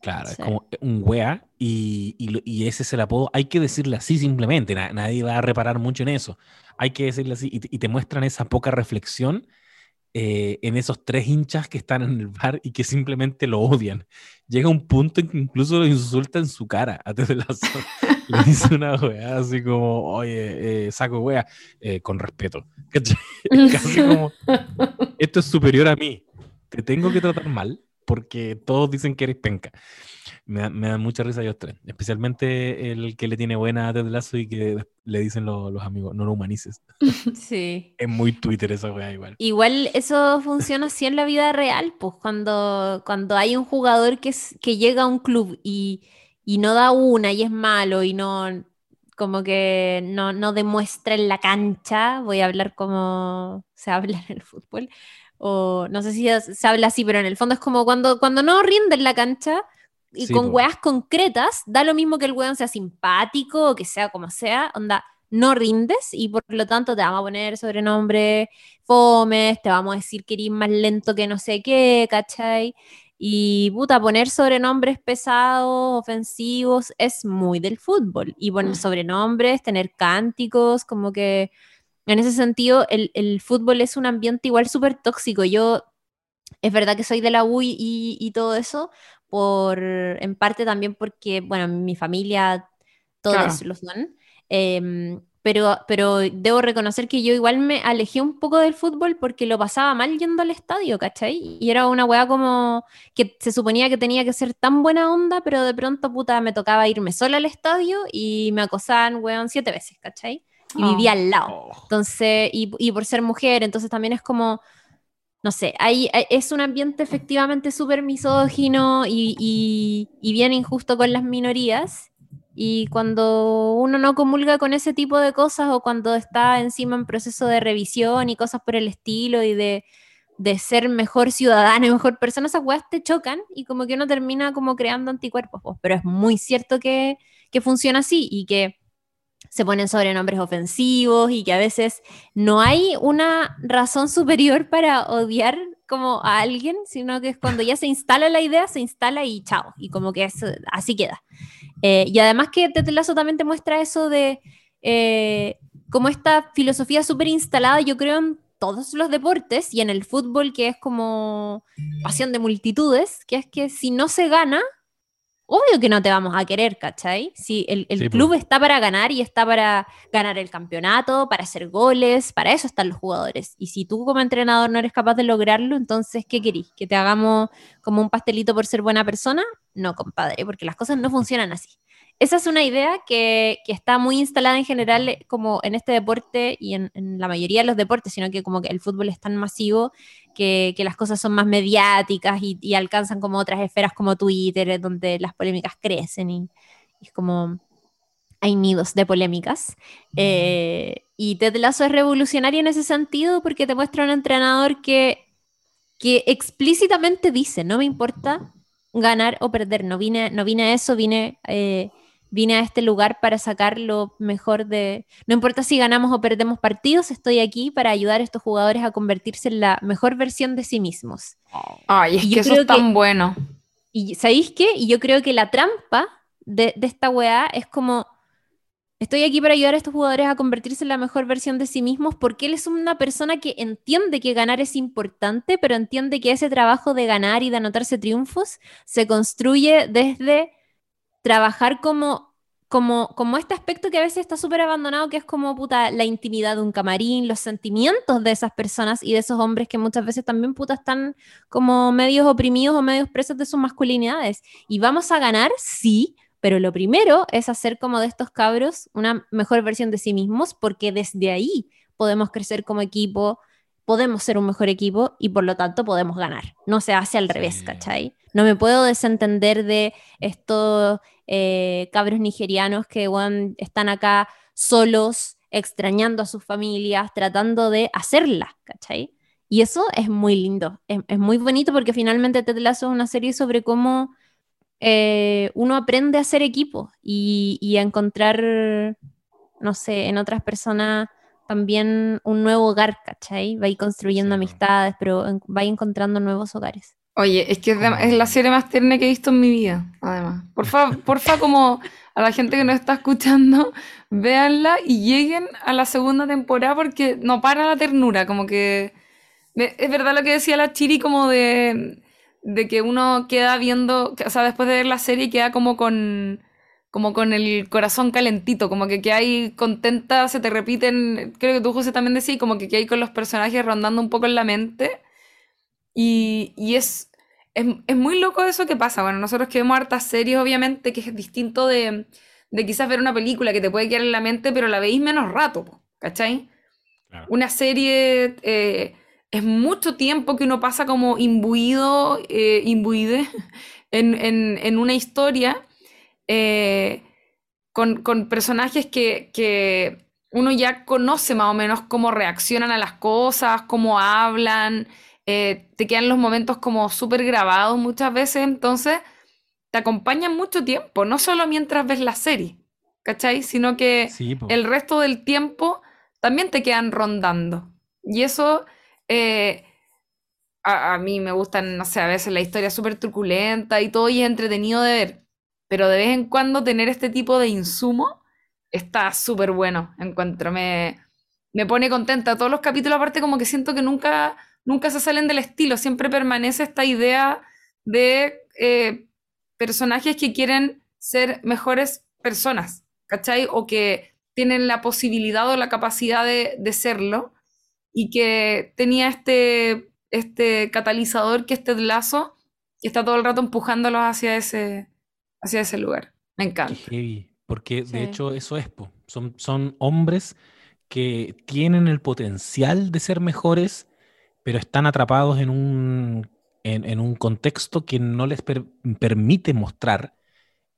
Claro, es Sí. como un wea y, y ese es el apodo. Hay que decirle así simplemente, na- nadie va a reparar mucho en eso. Hay que decirle así y te muestran esa poca reflexión eh, en esos tres hinchas que están en el bar y que simplemente lo odian. Llega un punto en que incluso lo insulta en su cara a Ted Lasso. Le dice una wea así como, oye, eh, saco wea, eh, con respeto. Casi como, esto es superior a mí. Te tengo que tratar mal porque todos dicen que eres penca. Me, me dan mucha risa ellos tres. Especialmente el que le tiene buena a Ted Lasso y que le dicen lo- los amigos, no lo humanices. Sí. Es muy Twitter esa wea igual. Igual eso funciona así en la vida real, pues cuando, cuando hay un jugador que, es- que llega a un club y, y no da una y es malo y no como que no, no demuestra en la cancha, voy a hablar como se habla en el fútbol, o no sé si se habla así, pero en el fondo es como cuando, cuando no rinde en la cancha y Sí, con po. weas concretas, da lo mismo que el weón sea simpático o que sea como sea, onda, no rindes y por lo tanto te vamos a poner sobrenombre fomes, te vamos a decir que eres más lento que no sé qué, ¿cachai? Y puta, poner sobrenombres pesados, ofensivos, es muy del fútbol. Y poner sobrenombres, tener cánticos, como que en ese sentido el, el fútbol es un ambiente igual súper tóxico. Yo, es verdad que soy de la U y, todo eso, por, en parte también porque, bueno, mi familia, todos Claro. lo son. Em, pero, pero debo reconocer que yo igual me alejé un poco del fútbol porque lo pasaba mal yendo al estadio, ¿cachai? Y era una weá como que se suponía que tenía que ser tan buena onda, pero de pronto, puta, me tocaba irme sola al estadio y me acosaban, weón, siete veces, ¿cachai? Y Oh. vivía al lado. Oh, Entonces, y, y por ser mujer, entonces también es como, no sé, hay, hay- es un ambiente efectivamente súper misógino y, y- y bien injusto con las minorías. Y cuando uno no comulga con ese tipo de cosas o cuando está encima en proceso de revisión y cosas por el estilo y de de ser mejor ciudadano y mejor persona, esas weas te chocan y como que uno termina como creando anticuerpos, pero es muy cierto que, que funciona así y que se ponen sobrenombres ofensivos y que a veces no hay una razón superior para odiar como a alguien, sino que es cuando ya se instala la idea, se instala y chao, y como que así queda. Eh, y además que Ted Lasso también te muestra eso de eh, como esta filosofía súper instalada, yo creo, en todos los deportes y en el fútbol, que es como pasión de multitudes, que es que si no se gana, obvio que no te vamos a querer, ¿cachai? Si el, club está para ganar y está para ganar el campeonato, para hacer goles, para eso están los jugadores. Y si tú como entrenador no eres capaz de lograrlo, entonces, ¿qué querís? ¿Que te hagamos como un pastelito por ser buena persona? No, compadre, porque las cosas no funcionan así esa es una idea que, está muy instalada en general eh, como en este deporte y en, la mayoría de los deportes, sino que como que el fútbol es tan masivo que, las cosas son más mediáticas y, alcanzan como otras esferas como Twitter, eh, donde las polémicas crecen y, es como hay nidos de polémicas. Eh, y Ted Lasso es revolucionario en ese sentido porque te muestra un entrenador que, que explícitamente dice, no me importa ganar o perder, no vine, no vine a eso, vine vine a este lugar para sacar lo mejor de... No importa si ganamos o perdemos partidos, estoy aquí para ayudar a estos jugadores a convertirse en la mejor versión de sí mismos. Ay, es que eso es tan bueno. Y ¿sabéis qué? Y yo creo que la trampa de, de esta weá es como... Estoy aquí para ayudar a estos jugadores a convertirse en la mejor versión de sí mismos porque él es una persona que entiende que ganar es importante, pero entiende que ese trabajo de ganar y de anotarse triunfos se construye desde trabajar como, como, como este aspecto que a veces está súper abandonado, que es como puta, la intimidad de un camarín, los sentimientos de esas personas y de esos hombres que muchas veces también puta están como medios oprimidos o medios presos de sus masculinidades. Y vamos a ganar, sí, pero lo primero es hacer como de estos cabros una mejor versión de sí mismos, porque desde ahí podemos crecer como equipo, podemos ser un mejor equipo y por lo tanto podemos ganar. No se hace al revés, ¿cachai? No me puedo desentender de estos eh, cabros nigerianos que están acá solos, extrañando a sus familias, tratando de hacerla, ¿cachai? Y eso es muy lindo, es, muy bonito porque finalmente Ted Lasso es una serie sobre cómo eh, uno aprende a hacer equipo y, a encontrar, no sé, en otras personas también un nuevo hogar, ¿cachai? Va construyendo amistades, pero va encontrando nuevos hogares. Oye, es que es, la serie más tierna que he visto en mi vida, además. Porfa, porfa, como a la gente que nos está escuchando, véanla y lleguen a la segunda temporada porque no para la ternura, como que... Es verdad lo que decía la Chiri, como de, de que uno queda viendo, o sea, después de ver la serie queda como con como con el corazón calentito, como que, que hay contenta, se te repiten, creo que tú José también decís, como que, que hay con los personajes rondando un poco en la mente. Y, y es, es, es, muy loco eso que pasa. Bueno, nosotros que vemos hartas series, obviamente, que es distinto de, de quizás ver una película que te puede quedar en la mente, pero la veis menos rato, ¿cachai? Una serie eh, es mucho tiempo que uno pasa como imbuido, eh, imbuide en, en, en una historia eh, con, con, personajes que, que, uno ya conoce más o menos cómo reaccionan a las cosas, cómo hablan, eh, te quedan los momentos como súper grabados muchas veces, entonces te acompañan mucho tiempo, no solo mientras ves la serie, ¿cachai? Sino que el resto del tiempo también te quedan rondando. Y eso... Eh, a, a, mí me gustan, no sé, a veces la historia súper truculenta y todo y es entretenido de ver pero de vez en cuando tener este tipo de insumo está súper bueno, encuentro, me, me pone contenta. Todos los capítulos aparte como que siento que nunca, nunca se salen del estilo, siempre permanece esta idea de eh, personajes que quieren ser mejores personas, ¿cachai? O que tienen la posibilidad o la capacidad de, de serlo y que tenía este, este catalizador que este lazo que está todo el rato empujándolos hacia ese, hacia ese lugar. Me encanta. porque de hecho eso es, son, son hombres que tienen el potencial de ser mejores, pero están atrapados en un, en, un contexto que no les permite mostrar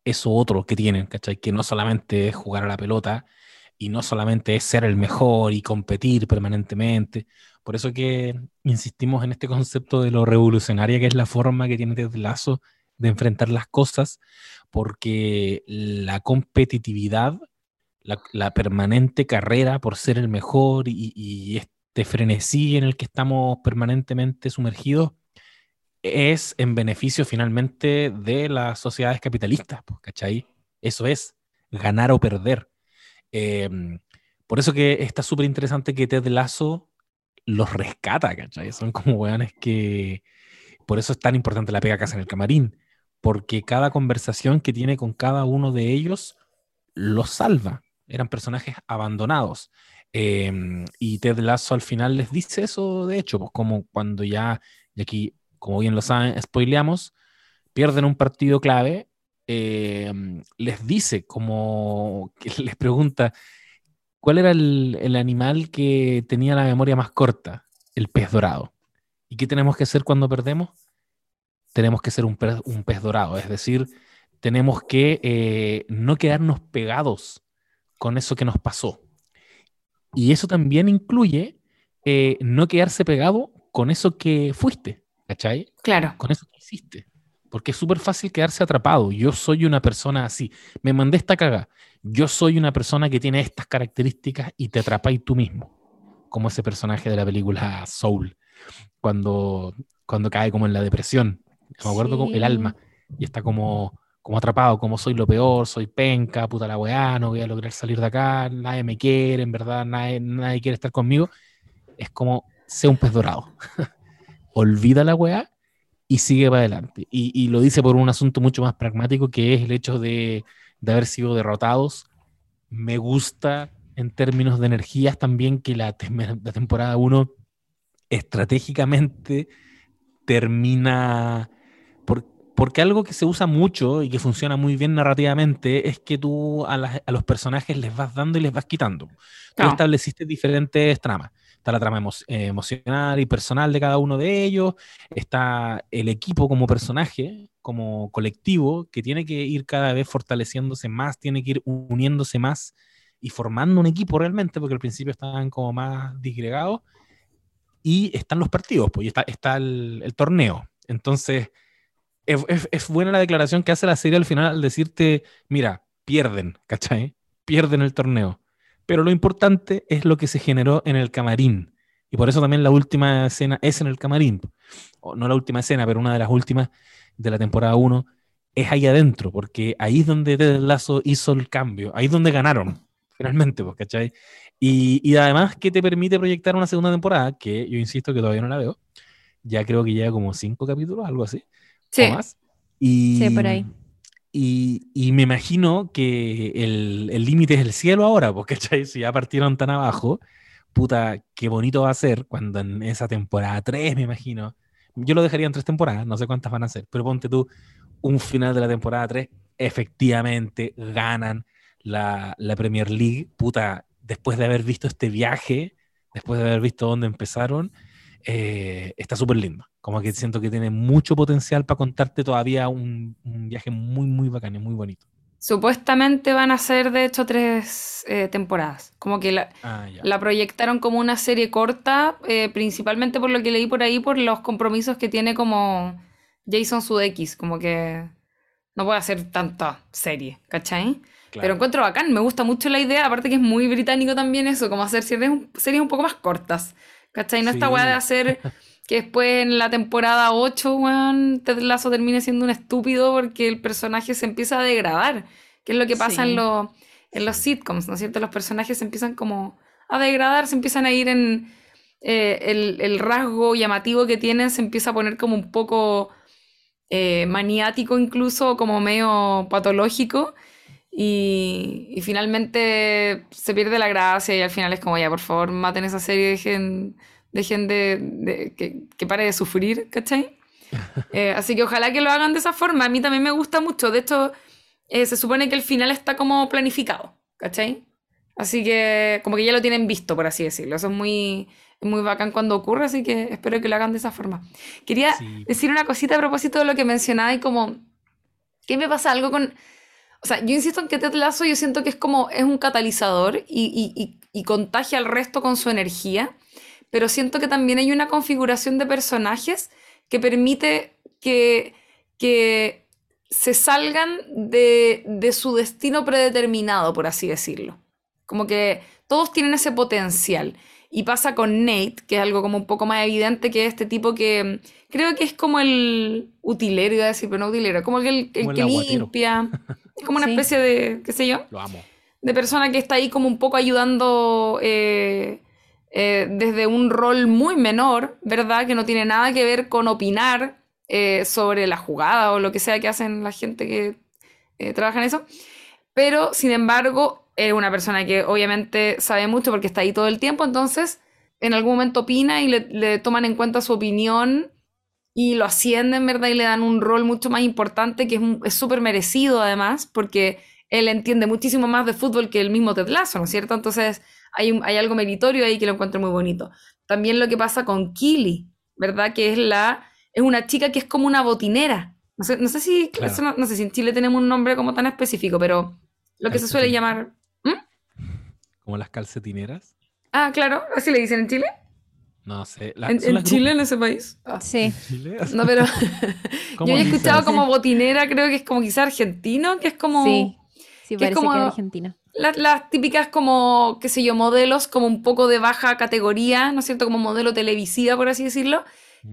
eso otro que tienen, ¿cachai? Que no solamente es jugar a la pelota y no solamente es ser el mejor y competir permanentemente, Por eso que insistimos en este concepto de lo revolucionaria que es la forma que tiene Ted Lasso de enfrentar las cosas, porque la competitividad, la, permanente carrera por ser el mejor y, y, este frenesí en el que estamos permanentemente sumergidos es en beneficio finalmente de las sociedades capitalistas, ¿cachai? Eso es ganar o perder. Em, por eso que está súper interesante que Ted Lasso los rescata, ¿cachai? Son como weones que... Por eso es tan importante la pega casa en el camarín, porque cada conversación que tiene con cada uno de ellos los salva. Eran personajes abandonados. Em, y Ted Lasso al final les dice eso, de hecho, pues como cuando ya, y aquí, como bien lo saben, spoileamos, pierden un partido clave, em, les dice como les pregunta, ¿cuál era el, animal que tenía la memoria más corta? El pez dorado. ¿Y qué tenemos que hacer cuando perdemos? Tenemos que ser un pez, dorado, es decir, tenemos que eh, no quedarnos pegados con eso que nos pasó y eso también incluye eh, no quedarse pegado con eso que fuiste, ¿cachai? Claro. Con eso que hiciste. Porque es súper fácil quedarse atrapado. Yo soy una persona así. Me mandé esta caga. Yo soy una persona que tiene estas características y te atrapáis tú mismo. Como ese personaje de la película Soul. Cuando, cuando cae como en la depresión. Me acuerdo como el alma. Y está como como atrapado, como soy lo peor, soy penca, puta la weá, no voy a lograr salir de acá, nadie me quiere, en verdad, nadie, nadie quiere estar conmigo, es como, sé un pez dorado. Olvida la weá y sigue para adelante. Y, lo dice por un asunto mucho más pragmático, que es el hecho de, de haber sido derrotados. Me gusta en términos de energías también que la, la temporada 1 estratégicamente termina porque algo que se usa mucho y que funciona muy bien narrativamente es que tú a, los personajes les vas dando y les vas quitando. Tú estableciste diferentes tramas. Está la trama eh, emocional y personal de cada uno de ellos. Está el equipo como personaje, como colectivo, que tiene que ir cada vez fortaleciéndose más, tiene que ir uniéndose más y formando un equipo realmente, porque al principio estaban como más disgregados. Y están los partidos, pues, y está, está el, el torneo. Entonces es, buena la declaración que hace la serie al final al decirte, mira, pierden, ¿cachai? Pierden el torneo. Pero lo importante es lo que se generó en el camarín. Y por eso también la última escena es en el camarín. No la última escena, pero una de las últimas de la temporada 1 es ahí adentro, porque ahí es donde Ted Lazo hizo el cambio, ahí es donde ganaron, finalmente, pues, ¿cachai? Y, y además que te permite proyectar una segunda temporada, que yo insisto que todavía no la veo, ya creo que llega como cinco capítulos, algo así, Sí. más. Y, sí, por ahí. Y, y me imagino que el límite es el cielo ahora, porque si ya partieron tan abajo, puta, qué bonito va a ser cuando en esa temporada 3, me imagino. Yo lo dejaría en tres temporadas, no sé cuántas van a ser, pero ponte tú un final de la temporada 3, efectivamente ganan la, la Premier League, puta, después de haber visto este viaje, después de haber visto dónde empezaron, eh, está súper lindo. Como que siento que tiene mucho potencial para contarte todavía un, viaje muy, muy bacán y muy bonito. Supuestamente van a ser, de hecho, tres eh, temporadas. Como que la, ah, la, proyectaron como una serie corta, eh, principalmente por lo que leí por ahí, por los compromisos que tiene como Jason Sudeikis. Como que no puede hacer tanta serie, ¿cachai? Pero encuentro bacán, me gusta mucho la idea, aparte que es muy británico también eso, como hacer series, series un poco más cortas. ¿Cachai? No esta weá de hacer que después en la temporada 8, weón, Ted Lasso termine siendo un estúpido porque el personaje se empieza a degradar. Que es lo que pasa en, los, en los sitcoms, ¿no es cierto? Los personajes se empiezan como a degradar, se empiezan a ir en... Eh, el, el, rasgo llamativo que tienen se empieza a poner como un poco eh, maniático incluso, como medio patológico. Y, y, finalmente se pierde la gracia y al final es como, ya, por favor, maten esa serie, dejen, dejen de, que, que, pare de sufrir, ¿cachai? Eh, así que ojalá que lo hagan de esa forma. A mí también me gusta mucho. De hecho, eh, se supone que el final está como planificado, ¿cachai? Así que como que ya lo tienen visto, por así decirlo. Eso es muy, muy bacán cuando ocurre, así que espero que lo hagan de esa forma. Quería decir una cosita a propósito de lo que mencionaba y como, ¿qué me pasa algo con o sea, yo insisto en que Ted Lasso yo siento que es como, es un catalizador y, y, y, contagia al resto con su energía, pero siento que también hay una configuración de personajes que permite que, que se salgan de, de su destino predeterminado, por así decirlo. Como que todos tienen ese potencial. Y pasa con Nate, que es algo como un poco más evidente, que es este tipo que creo que es como el utilero, iba a decir, pero no utilero, como el, el que limpia. Es como una Sí. especie de, qué sé yo, Lo amo. de persona que está ahí como un poco ayudando eh, eh, desde un rol muy menor, ¿verdad? Que no tiene nada que ver con opinar eh, sobre la jugada o lo que sea que hacen la gente que eh, trabaja en eso. Pero, sin embargo, es una persona que obviamente sabe mucho porque está ahí todo el tiempo, entonces en algún momento opina y le, le toman en cuenta su opinión y lo ascienden, ¿verdad? Y le dan un rol mucho más importante que es súper merecido además, porque él entiende muchísimo más de fútbol que el mismo Ted Lasso, ¿no es cierto? Entonces hay, un- hay algo meritorio ahí que lo encuentro muy bonito. También lo que pasa con Kili, ¿verdad? Que es la es una chica que es como una botinera. No sé, no sé si Claro. eso no, no sé si en Chile tenemos un nombre como tan específico, pero lo que se suele llamar Como las calcetineras. Ah, claro, así le dicen en Chile. No sé. la- ¿En, en las Chile, en ese país? Ah. Sí. ¿En Chile? No, pero ¿Cómo yo he escuchado como botinera, creo que es como quizá argentino, que es como Sí. Sí, que es como- que es argentino. la- las típicas como, qué sé yo, modelos como un poco de baja categoría, ¿no es cierto? Como modelo televisiva, por así decirlo,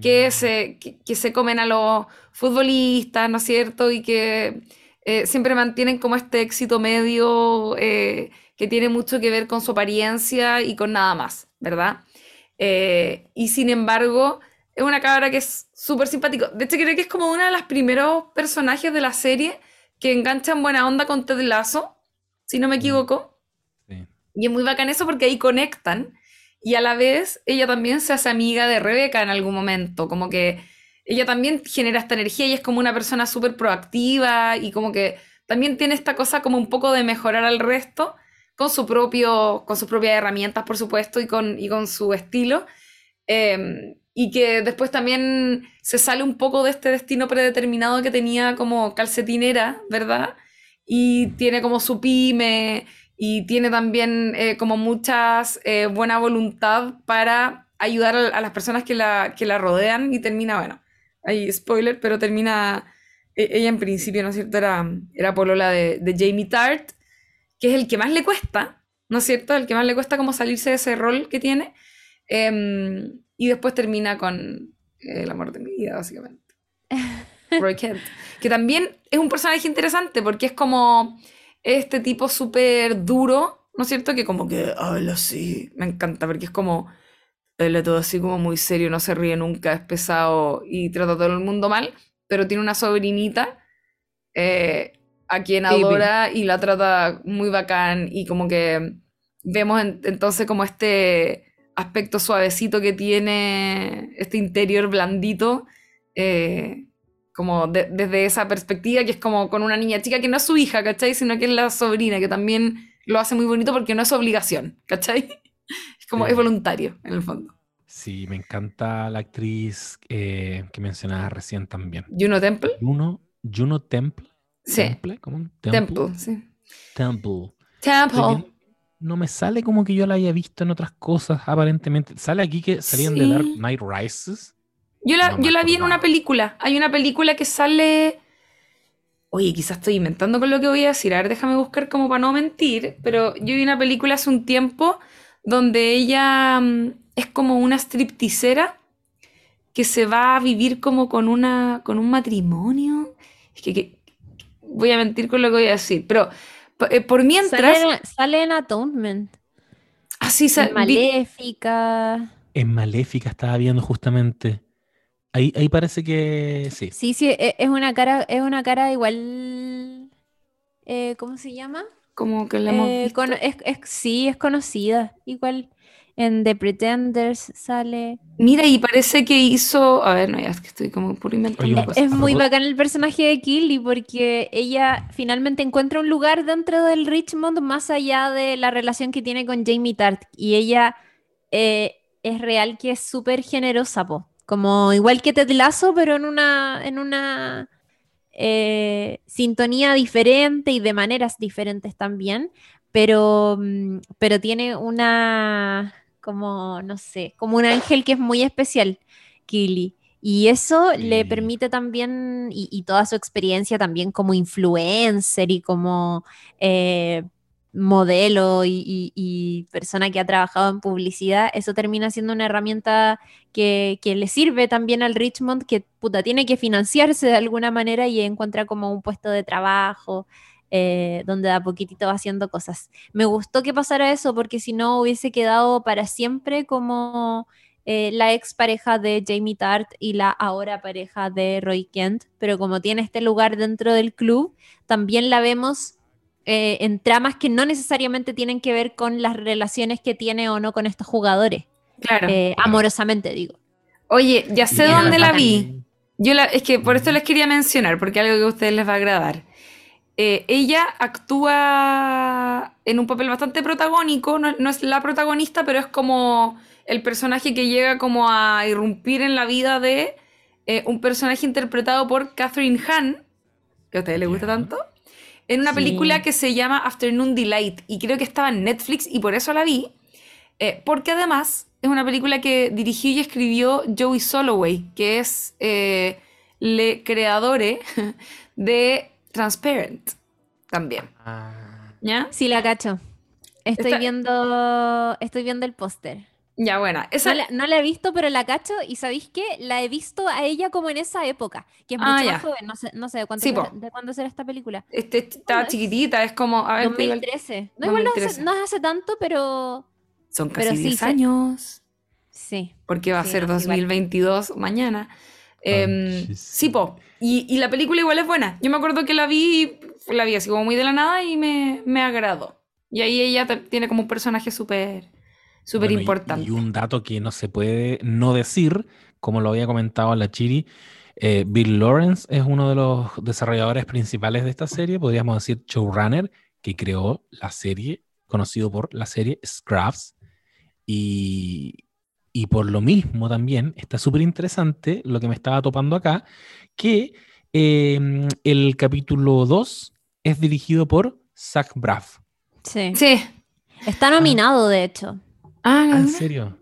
que Mm. se, que, que se comen a los futbolistas, ¿no es cierto? Y que eh, siempre mantienen como este éxito medio eh, que tiene mucho que ver con su apariencia y con nada más, ¿verdad? Eh, y sin embargo, es una cabra que es súper simpático. De hecho, creo que es como uno de los primeros personajes de la serie que enganchan buena onda con Ted Lasso, si no me equivoco. Sí. Y es muy bacán eso porque ahí conectan. Y a la vez ella también se hace amiga de Rebeca en algún momento. Como que ella también genera esta energía y es como una persona súper proactiva y como que también tiene esta cosa como un poco de mejorar al resto con su propio, con sus propias herramientas, por supuesto, y con, y con su estilo. Eh, y que después también se sale un poco de este destino predeterminado que tenía como calcetinera, ¿verdad? Y tiene como su pyme y tiene también eh, como muchas eh, buena voluntad para ayudar a, las personas que la, que la rodean y termina, bueno, hay spoiler, pero termina, e- ella en principio, ¿no es cierto? Era, era polola de, de Jamie Tart, que es el que más le cuesta, ¿no es cierto? El que más le cuesta como salirse de ese rol que tiene. Em, y después termina con eh, el amor de mi vida, básicamente. Roy Kent. Que también es un personaje interesante porque es como este tipo súper duro, ¿no es cierto? Que como que habla así. Me encanta porque es como. Habla todo así como muy serio, no se ríe nunca, es pesado y trata a todo el mundo mal, pero tiene una sobrinita eh, a quien adora y la trata muy bacán y como que vemos en- entonces como este aspecto suavecito que tiene este interior blandito, eh, como de- desde esa perspectiva, que es como con una niña chica que no es su hija, ¿cachai? Sino que es la sobrina, que también lo hace muy bonito porque no es obligación, ¿cachai? Es como, Sí. es voluntario, en el fondo. Sí, me encanta la actriz eh, que mencionaba recién también. Juno Temple. Juno, Juno Temple. Sí. Temple, ¿cómo? Temple, sí. Temple. Temple. No me sale como que yo la haya visto en otras cosas, aparentemente. Sale aquí que salían de Dark. Knight Rises. Yo la, No yo la vi en una película. Hay una película que sale. Oye, quizás estoy inventando con lo que voy a decir. A ver, déjame buscar como para no mentir. Pero yo vi una película hace un tiempo donde ella mm, es como una stripticera que se va a vivir como con una con un matrimonio. Es que, que- voy a mentir con lo que voy a decir. Pero eh, por mientras. Sale, sale en Atonement. Así se. en Maléfica. En Maléfica estaba viendo justamente. Ahí, ahí parece que sí. Sí, sí, e- es una cara, es una cara igual. eh, ¿cómo se llama? como que la hemos Eh, visto. cono- es, es- sí, es conocida. Igual en The Pretenders sale. Mira, y parece que hizo. A ver, no, ya es que estoy como por inventando Oye, un- cosas. Es muy bacán el personaje de Killy porque ella finalmente encuentra un lugar dentro del Richmond más allá de la relación que tiene con Jamie Tart. Y ella eh, es real que es súper generosa, po. Como igual que Ted Lasso, pero en una, en una eh, sintonía diferente y de maneras diferentes también. Pero, mm, pero tiene una como, no sé, como un ángel que es muy especial, Kili. Y eso le permite también, y, y toda su experiencia también como influencer y como eh, modelo y, y- y persona que ha trabajado en publicidad, eso termina siendo una herramienta que, que le sirve también al Richmond, que puta, tiene que financiarse de alguna manera y encuentra como un puesto de trabajo. Eh, donde de a poquitito va haciendo cosas. Me gustó que pasara eso porque si no hubiese quedado para siempre como eh, la ex pareja de Jamie Tart y la ahora pareja de Roy Kent, pero como tiene este lugar dentro del club, también la vemos eh, en tramas que no necesariamente tienen que ver con las relaciones que tiene o no con estos jugadores, Claro. eh, amorosamente digo. Oye, ya sé dónde la vi. Yo la, es que por esto les quería mencionar, porque algo que a ustedes les va a agradar. Eh, ella actúa en un papel bastante protagónico, no, no es la protagonista, pero es como el personaje que llega como a irrumpir en la vida de eh, un personaje interpretado por Catherine Hahn, que a ustedes les gusta tanto, en una Sí. película que se llama Afternoon Delight, y creo que estaba en Netflix y por eso la vi, eh, porque además es una película que dirigió y escribió Joey Soloway, que es le creadore de Transparent también. Ah, ¿Ya? Sí, la cacho. Estoy Está- viendo, estoy viendo el póster. Ya, buena. Esa, No la, no la he visto, pero la cacho y ¿sabéis qué? La he visto a ella como en esa época, que es Ah, mucho ya. más joven, no sé, no sé de, cuánto Sí, de cuándo será esta película. este, estaba ¿Cuándo es? chiquitita, es como. A ver, te digo el- 2013. No, igual no hace, 2013. no hace tanto, pero Son pero casi sí 10 se- años. sí. porque va a Sí, ser no, sí, igual. 2022 mañana. Em, sí, po. Y, y la película igual es buena. Yo me acuerdo que la vi, la vi así como muy de la nada y me, me agradó. Y ahí ella tiene como un personaje súper súper bueno, y- importante. Y, un dato que no se puede no decir, como lo había comentado la Chiri, eh, Bill Lawrence es uno de los desarrolladores principales de esta serie, podríamos decir showrunner, que creó la serie, conocido por la serie Scraps. Y, y por lo mismo también está súper interesante lo que me estaba topando acá, que eh, el capítulo 2 es dirigido por Zach Braff. Sí. Sí. Está nominado, de hecho. Ah, Ah, ¿En ¿no? serio?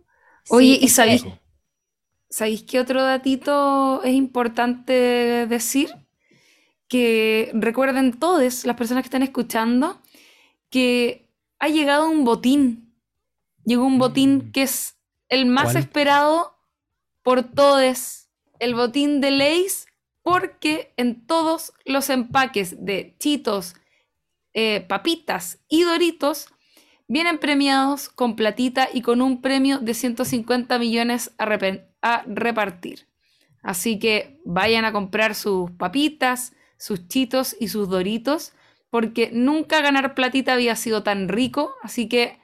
Oye, Sí, ¿y sabéis? ¿Sabéis qué otro datito es importante decir? Que recuerden todos, las personas que están escuchando, que ha llegado un botín. Llegó un botín Mm. que es el más ¿Cuál? esperado por todos. El botín de Lays, porque en todos los empaques de chitos, eh, papitas y doritos vienen premiados con platita y con un premio de 150 millones a repartir. Así que vayan a comprar sus papitas, sus chitos y sus doritos, porque nunca ganar platita había sido tan rico. Así que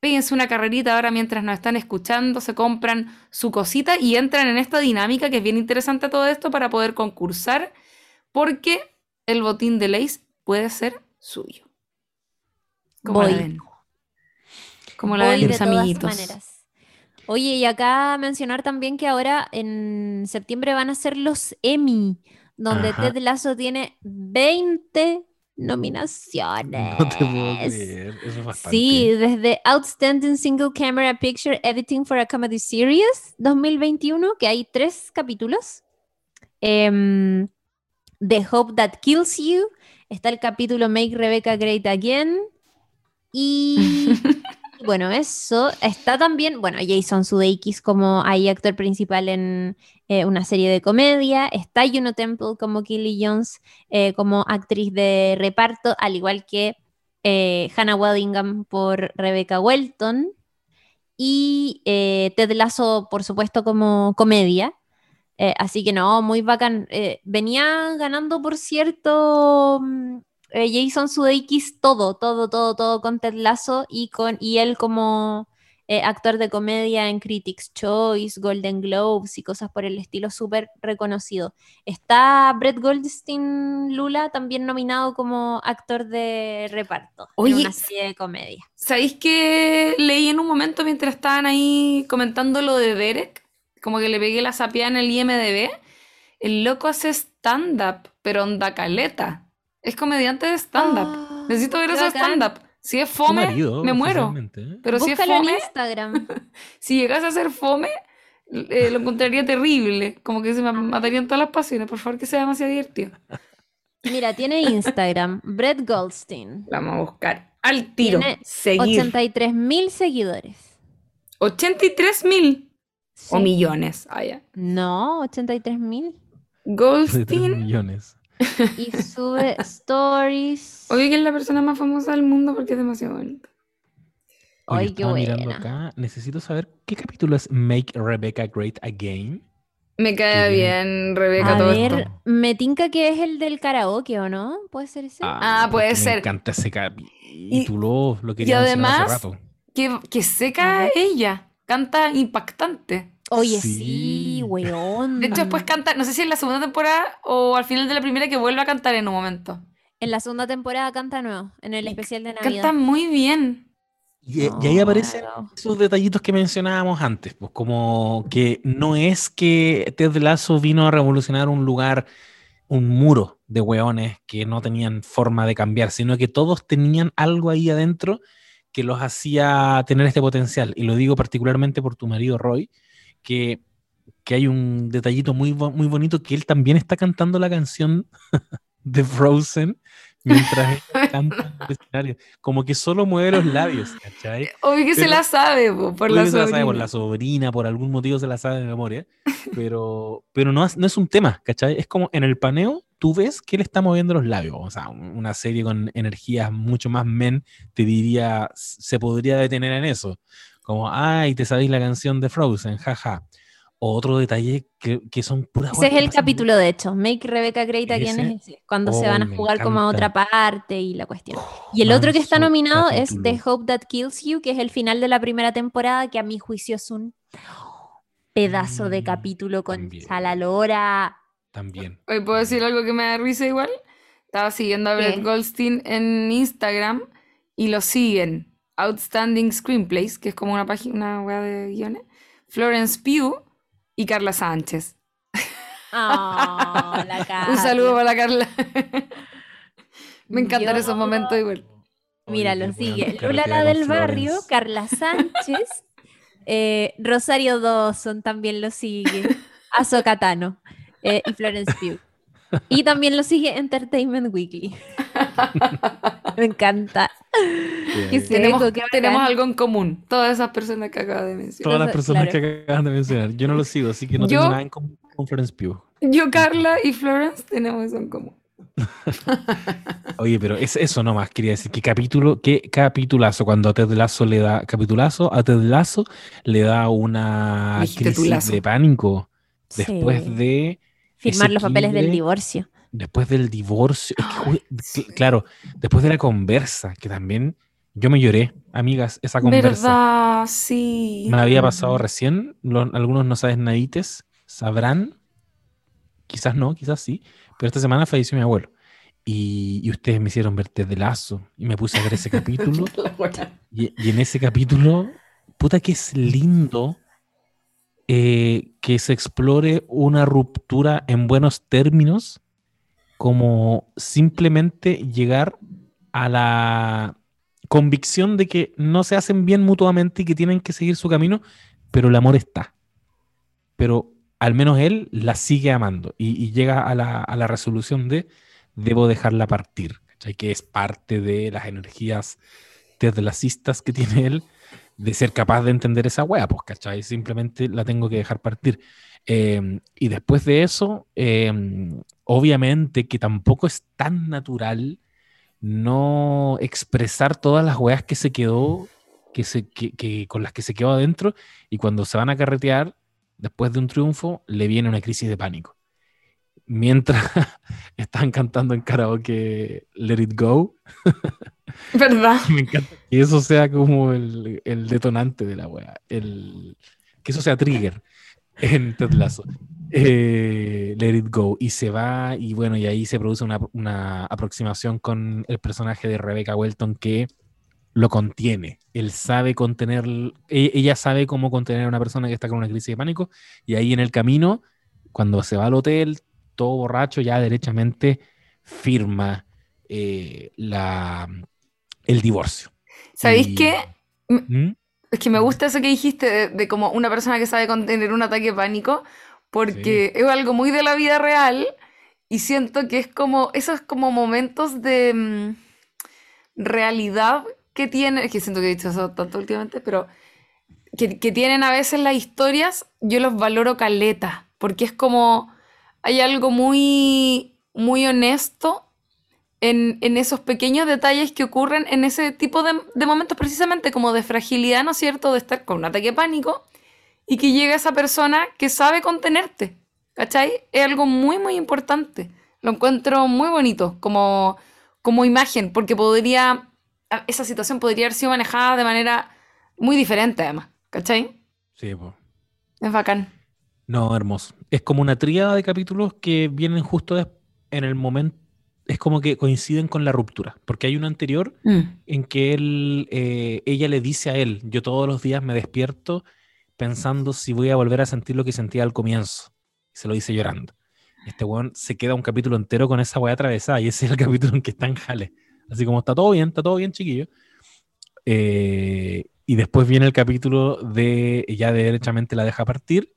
péguense una carrerita ahora mientras nos están escuchando, se compran su cosita y entran en esta dinámica que es bien interesante todo esto para poder concursar, porque el botín de Lays puede ser suyo. ¿Cómo la Voy. ven? Como la Voy ven de todas amiguitos. maneras. Oye, y acá mencionar también que ahora en septiembre van a ser los Emmy, donde Ajá. Ted Lasso tiene 20 nominaciones. No te puedo creer, eso es bastante. Sí, desde Outstanding Single Camera Picture Editing for a Comedy Series 2021, que hay tres capítulos. Em, The Hope That Kills You, está el capítulo Make Rebecca Great Again. Y bueno, eso. Está también, bueno, Jason Sudeikis como actor principal en eh, una serie de comedia. Está Juno Temple como Kelly Jones eh, como actriz de reparto, al igual que eh, Hannah Waddingham por Rebecca Welton. Y Ted Lasso, por supuesto, como comedia. Así que no, muy bacán. Venía ganando, por cierto, mm, eh, Jason Sudeikis todo, todo, todo, todo con Ted Lasso y, con, y él como eh, actor de comedia en Critics' Choice, Golden Globes y cosas por el estilo, súper reconocido. Está Brett Goldstein Lula también nominado como actor de reparto Oye, en una serie de comedia. ¿Sabéis que leí en un momento mientras estaban ahí comentando lo de Derek? Como que le pegué la sapiada en el IMDB. El loco hace stand-up, pero onda caleta. Es comediante de stand-up. Ah, Necesito ver eso stand-up. Si es fome, marido, me muero. ¿eh? Pero si es Búscalo en fome, Instagram. si llegase a ser fome, eh, lo encontraría terrible. Como que se me matarían todas las pasiones. Por favor, que sea demasiado divertido. Mira, tiene Instagram, Brett Goldstein. La vamos a buscar al tiro. Tiene Seguir. 83 mil seguidores. 83 mil o millones. Ah, ya. No, 83 mil. Goldstein. millones. Y sube stories. Oye, que es la persona más famosa del mundo porque es demasiado bonita. Oye, Ay, qué estaba mirando buena. acá. Necesito saber qué capítulo es Make Rebecca Great Again. Me cae bien, Rebeca, A todo ver, esto. me tinca que es el del karaoke, ¿o no? ¿Puede ser ese? Ah, puede porque ser. Me encanta ese capítulo. Lo quería y mencionar hace además- rato. Que, que seca ella. Canta impactante. Oye, sí. sí, weón. De hecho, después canta, no sé si en la segunda temporada o al final de la primera que vuelve a cantar en un momento. En la segunda temporada canta nuevo, en el especial de Navidad. Canta muy bien. Y, y ahí aparecen Claro. esos detallitos que mencionábamos antes, pues como que no es que Ted Lasso vino a revolucionar un lugar, un muro de hueones que no tenían forma de cambiar, sino que todos tenían algo ahí adentro que los hacía tener este potencial. Y lo digo particularmente por tu marido Roy, que, que hay un detallito muy, muy bonito que él también está cantando la canción de Frozen mientras ella canta el escenario. Como que solo mueve los labios, ¿cachai? Obvio que se la sabe, po, por la que se la sabe por sobrina. la sobrina, por algún motivo se la sabe de memoria, pero, pero no, es, no es un tema, ¿cachai? Es como en el paneo, tú ves que él está moviendo los labios, o sea, un- una serie con energías mucho más men, te diría, se podría detener en eso, como, ay, te sabéis la canción de Frozen, jaja. O otro detalle que, que son puras Ese es el capítulo, de hecho. Make Rebecca Great Again es ese. Cuando se Oh, van a jugar como a otra parte y la cuestión. Y el otro que está nominado es. The Hope That Kills You, que es el final de la primera temporada, que a mi juicio es un pedazo de Mm, capítulo con también. Salalora. También. Oye, ¿puedo decir algo que me da risa igual? Estaba siguiendo a. Brett Goldstein en Instagram y lo siguen Outstanding Screenplays, que es como una página, una de guiones, Florence Pugh y Carla Sánchez. Oh, la Un saludo para la Carla. Me encantan Yo- esos momentos igual. Mira, lo sigue. Lula la del barrio. Carla Sánchez, eh, Rosario Dawson también lo sigue, Azo Catano eh, y Florence Pugh. Y también lo sigue Entertainment Weekly. Me encanta. Que Tenemos, algo en común. Todas esas personas que acabo de mencionar. Todas las personas claro. que acaban de mencionar. Yo no lo sigo, así que no tengo nada en común con Florence Pugh. Yo, Carla y Florence tenemos eso en común. Oye, pero es eso nomás, quería decir, qué capítulo, qué capitulazo, cuando a Ted Lasso le da, capitulazo, a Ted Lasso le da una crisis lazo. de pánico después Sí. de, Firmar los papeles del divorcio. Después del divorcio, que, sí. cl- claro, después de la conversa, que también yo me lloré, amigas, esa conversa. ¿Verdad? Sí. Me había pasado recién, algunos no saben nadites, sabrán, quizás no, quizás sí, pero esta semana falleció mi abuelo. Y, y ustedes me hicieron ver Ted Lasso y me puse a ver ese capítulo. Y, y en ese capítulo, puta que es lindo eh, que se explore una ruptura en buenos términos, como simplemente llegar a la convicción de que no se hacen bien mutuamente y que tienen que seguir su camino, pero el amor está. Pero al menos él la sigue amando y, llega a la, a la resolución de debo dejarla partir, ¿cachai? que es parte de las energías tedlacistas que tiene él de ser capaz de entender esa wea, pues, ¿cachai? Simplemente la tengo que dejar partir. Eh, y después de eso, eh, obviamente que tampoco es tan natural no expresar todas las weas que se quedó, que se, que, que- con las que se quedó adentro, y cuando se van a carretear, después de un triunfo, le viene una crisis de pánico. Mientras están cantando en karaoke Let It Go, ¿Verdad? me encanta que eso sea como el, el detonante de la wea. El, que eso sea trigger en Ted Lasso. Eh, let it go. Y se va, y bueno, y ahí se produce una, una aproximación con el personaje de Rebecca Welton que lo contiene. Él sabe contener, e- ella sabe cómo contener a una persona que está con una crisis de pánico. Y ahí en el camino, cuando se va al hotel, todo borracho, ya derechamente firma eh, la, el divorcio. ¿Sabéis Y- qué? ¿Mm? Es que me gusta eso que dijiste de, de como una persona que sabe contener un ataque de pánico, porque es algo muy de la vida real y siento que es como, esos como momentos de mm, realidad que tienen, es que siento que he dicho eso tanto últimamente, pero que, que tienen a veces las historias, yo los valoro caleta, porque es como, hay algo muy, muy honesto en, en esos pequeños detalles que ocurren en ese tipo de, de momentos, precisamente como de fragilidad, ¿no es cierto?, de estar con un ataque de pánico y que llega esa persona que sabe contenerte, ¿cachai? Es algo muy, muy importante. Lo encuentro muy bonito como, como imagen, porque podría, esa situación podría haber sido manejada de manera muy diferente, además, ¿cachai? Sí, po. Es bacán. No, hermoso. Es como una tríada de capítulos que vienen justo en el momento. Es como que coinciden con la ruptura. Porque hay uno anterior en que él, eh, ella le dice a él: Yo todos los días me despierto pensando si voy a volver a sentir lo que sentía al comienzo. Y se lo dice llorando. Este weón se queda un capítulo entero con esa weá atravesada. Y ese es el capítulo en que está en jale. Así como está todo bien, está todo bien, chiquillo. Eh, y después viene el capítulo de ya derechamente la deja partir.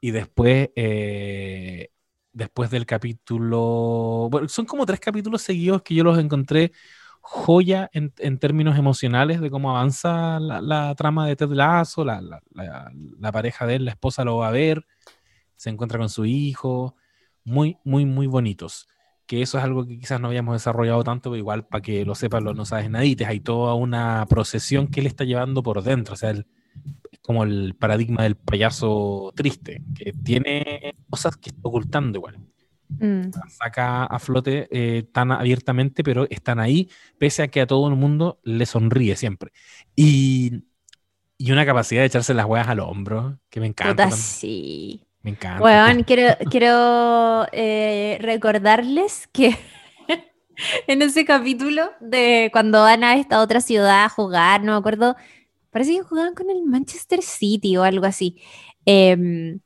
Y después, eh, después del capítulo, bueno, son como tres capítulos seguidos que yo los encontré joya en, en términos emocionales de cómo avanza la, la trama de Ted Lasso, la, la- la- pareja de él, la esposa lo va a ver, se encuentra con su hijo, muy, muy, muy bonitos. Que eso es algo que quizás no habíamos desarrollado tanto, pero igual para que lo sepan los no sabes nadites, hay toda una procesión que él está llevando por dentro, o sea, él- como el paradigma del payaso triste, que tiene cosas que está ocultando igual Mm. saca a flote eh, tan abiertamente, pero están ahí, pese a que a todo el mundo le sonríe siempre. Y, y una capacidad de echarse las huevas al hombro, que me encanta. Sí. Me encanta. Weón, quiero, quiero eh, recordarles que en ese capítulo de cuando van a esta otra ciudad a jugar, no me acuerdo, parece que jugaban con el Manchester City o algo así, em,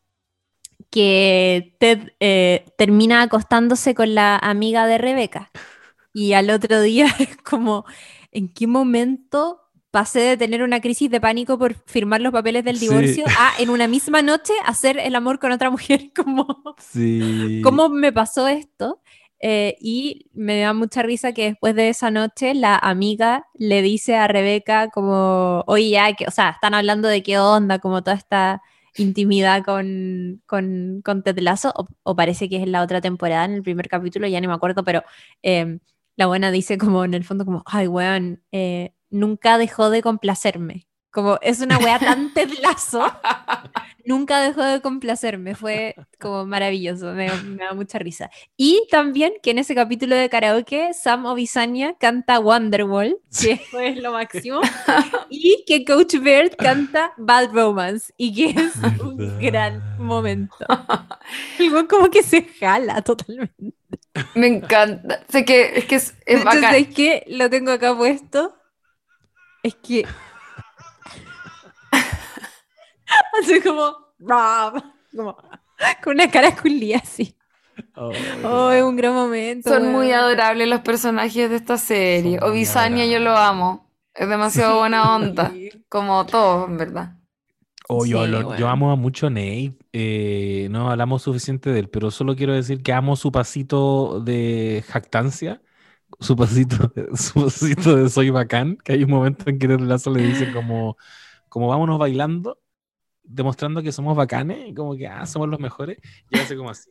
que Ted eh, termina acostándose con la amiga de Rebeca. Y al otro día es como, ¿en qué momento pasé de tener una crisis de pánico por firmar los papeles del Sí. divorcio a en una misma noche hacer el amor con otra mujer? Como, Sí. ¿Cómo me pasó esto? Eh, y me da mucha risa que después de esa noche la amiga le dice a Rebeca como, oye, ya, que, o sea, están hablando de qué onda, como toda esta intimidad con, con, con Ted o, parece que es en la otra temporada, en el primer capítulo, ya ni me acuerdo, pero eh, la buena dice como en el fondo como, ay, weón, eh, nunca dejó de complacerme. Como es una wea tan Ted Lasso, nunca dejó de complacerme, fue como maravilloso, me, me da mucha risa. Y también que en ese capítulo de karaoke, Sam Obisanya canta Wonderwall, que es lo máximo, y que Coach Bird canta Bad Romance, y que es un gran momento. Weón como que se jala totalmente. Me encanta. Sé que es que es, es Entonces, bacán. ¿sabes qué? Lo tengo acá puesto. Es que. Así como. "Rob", como con una cara culia así. Oh, Oh, es un gran momento. Son muy weón. adorables los personajes de esta serie. Son muy Obisanya yo lo amo. Es demasiado buena onda. Sí. Como todos, en verdad. Oh, yo, Sí, lo- yo weón. amo a mucho Nate. eh, no hablamos suficiente de él, pero solo quiero decir que amo su pasito de jactancia. Su pasito, su pasito de soy bacán. Que hay un momento en que Ted Lasso le dice como, como vámonos bailando, demostrando que somos bacanes como que ah, somos los mejores. Y hace como así.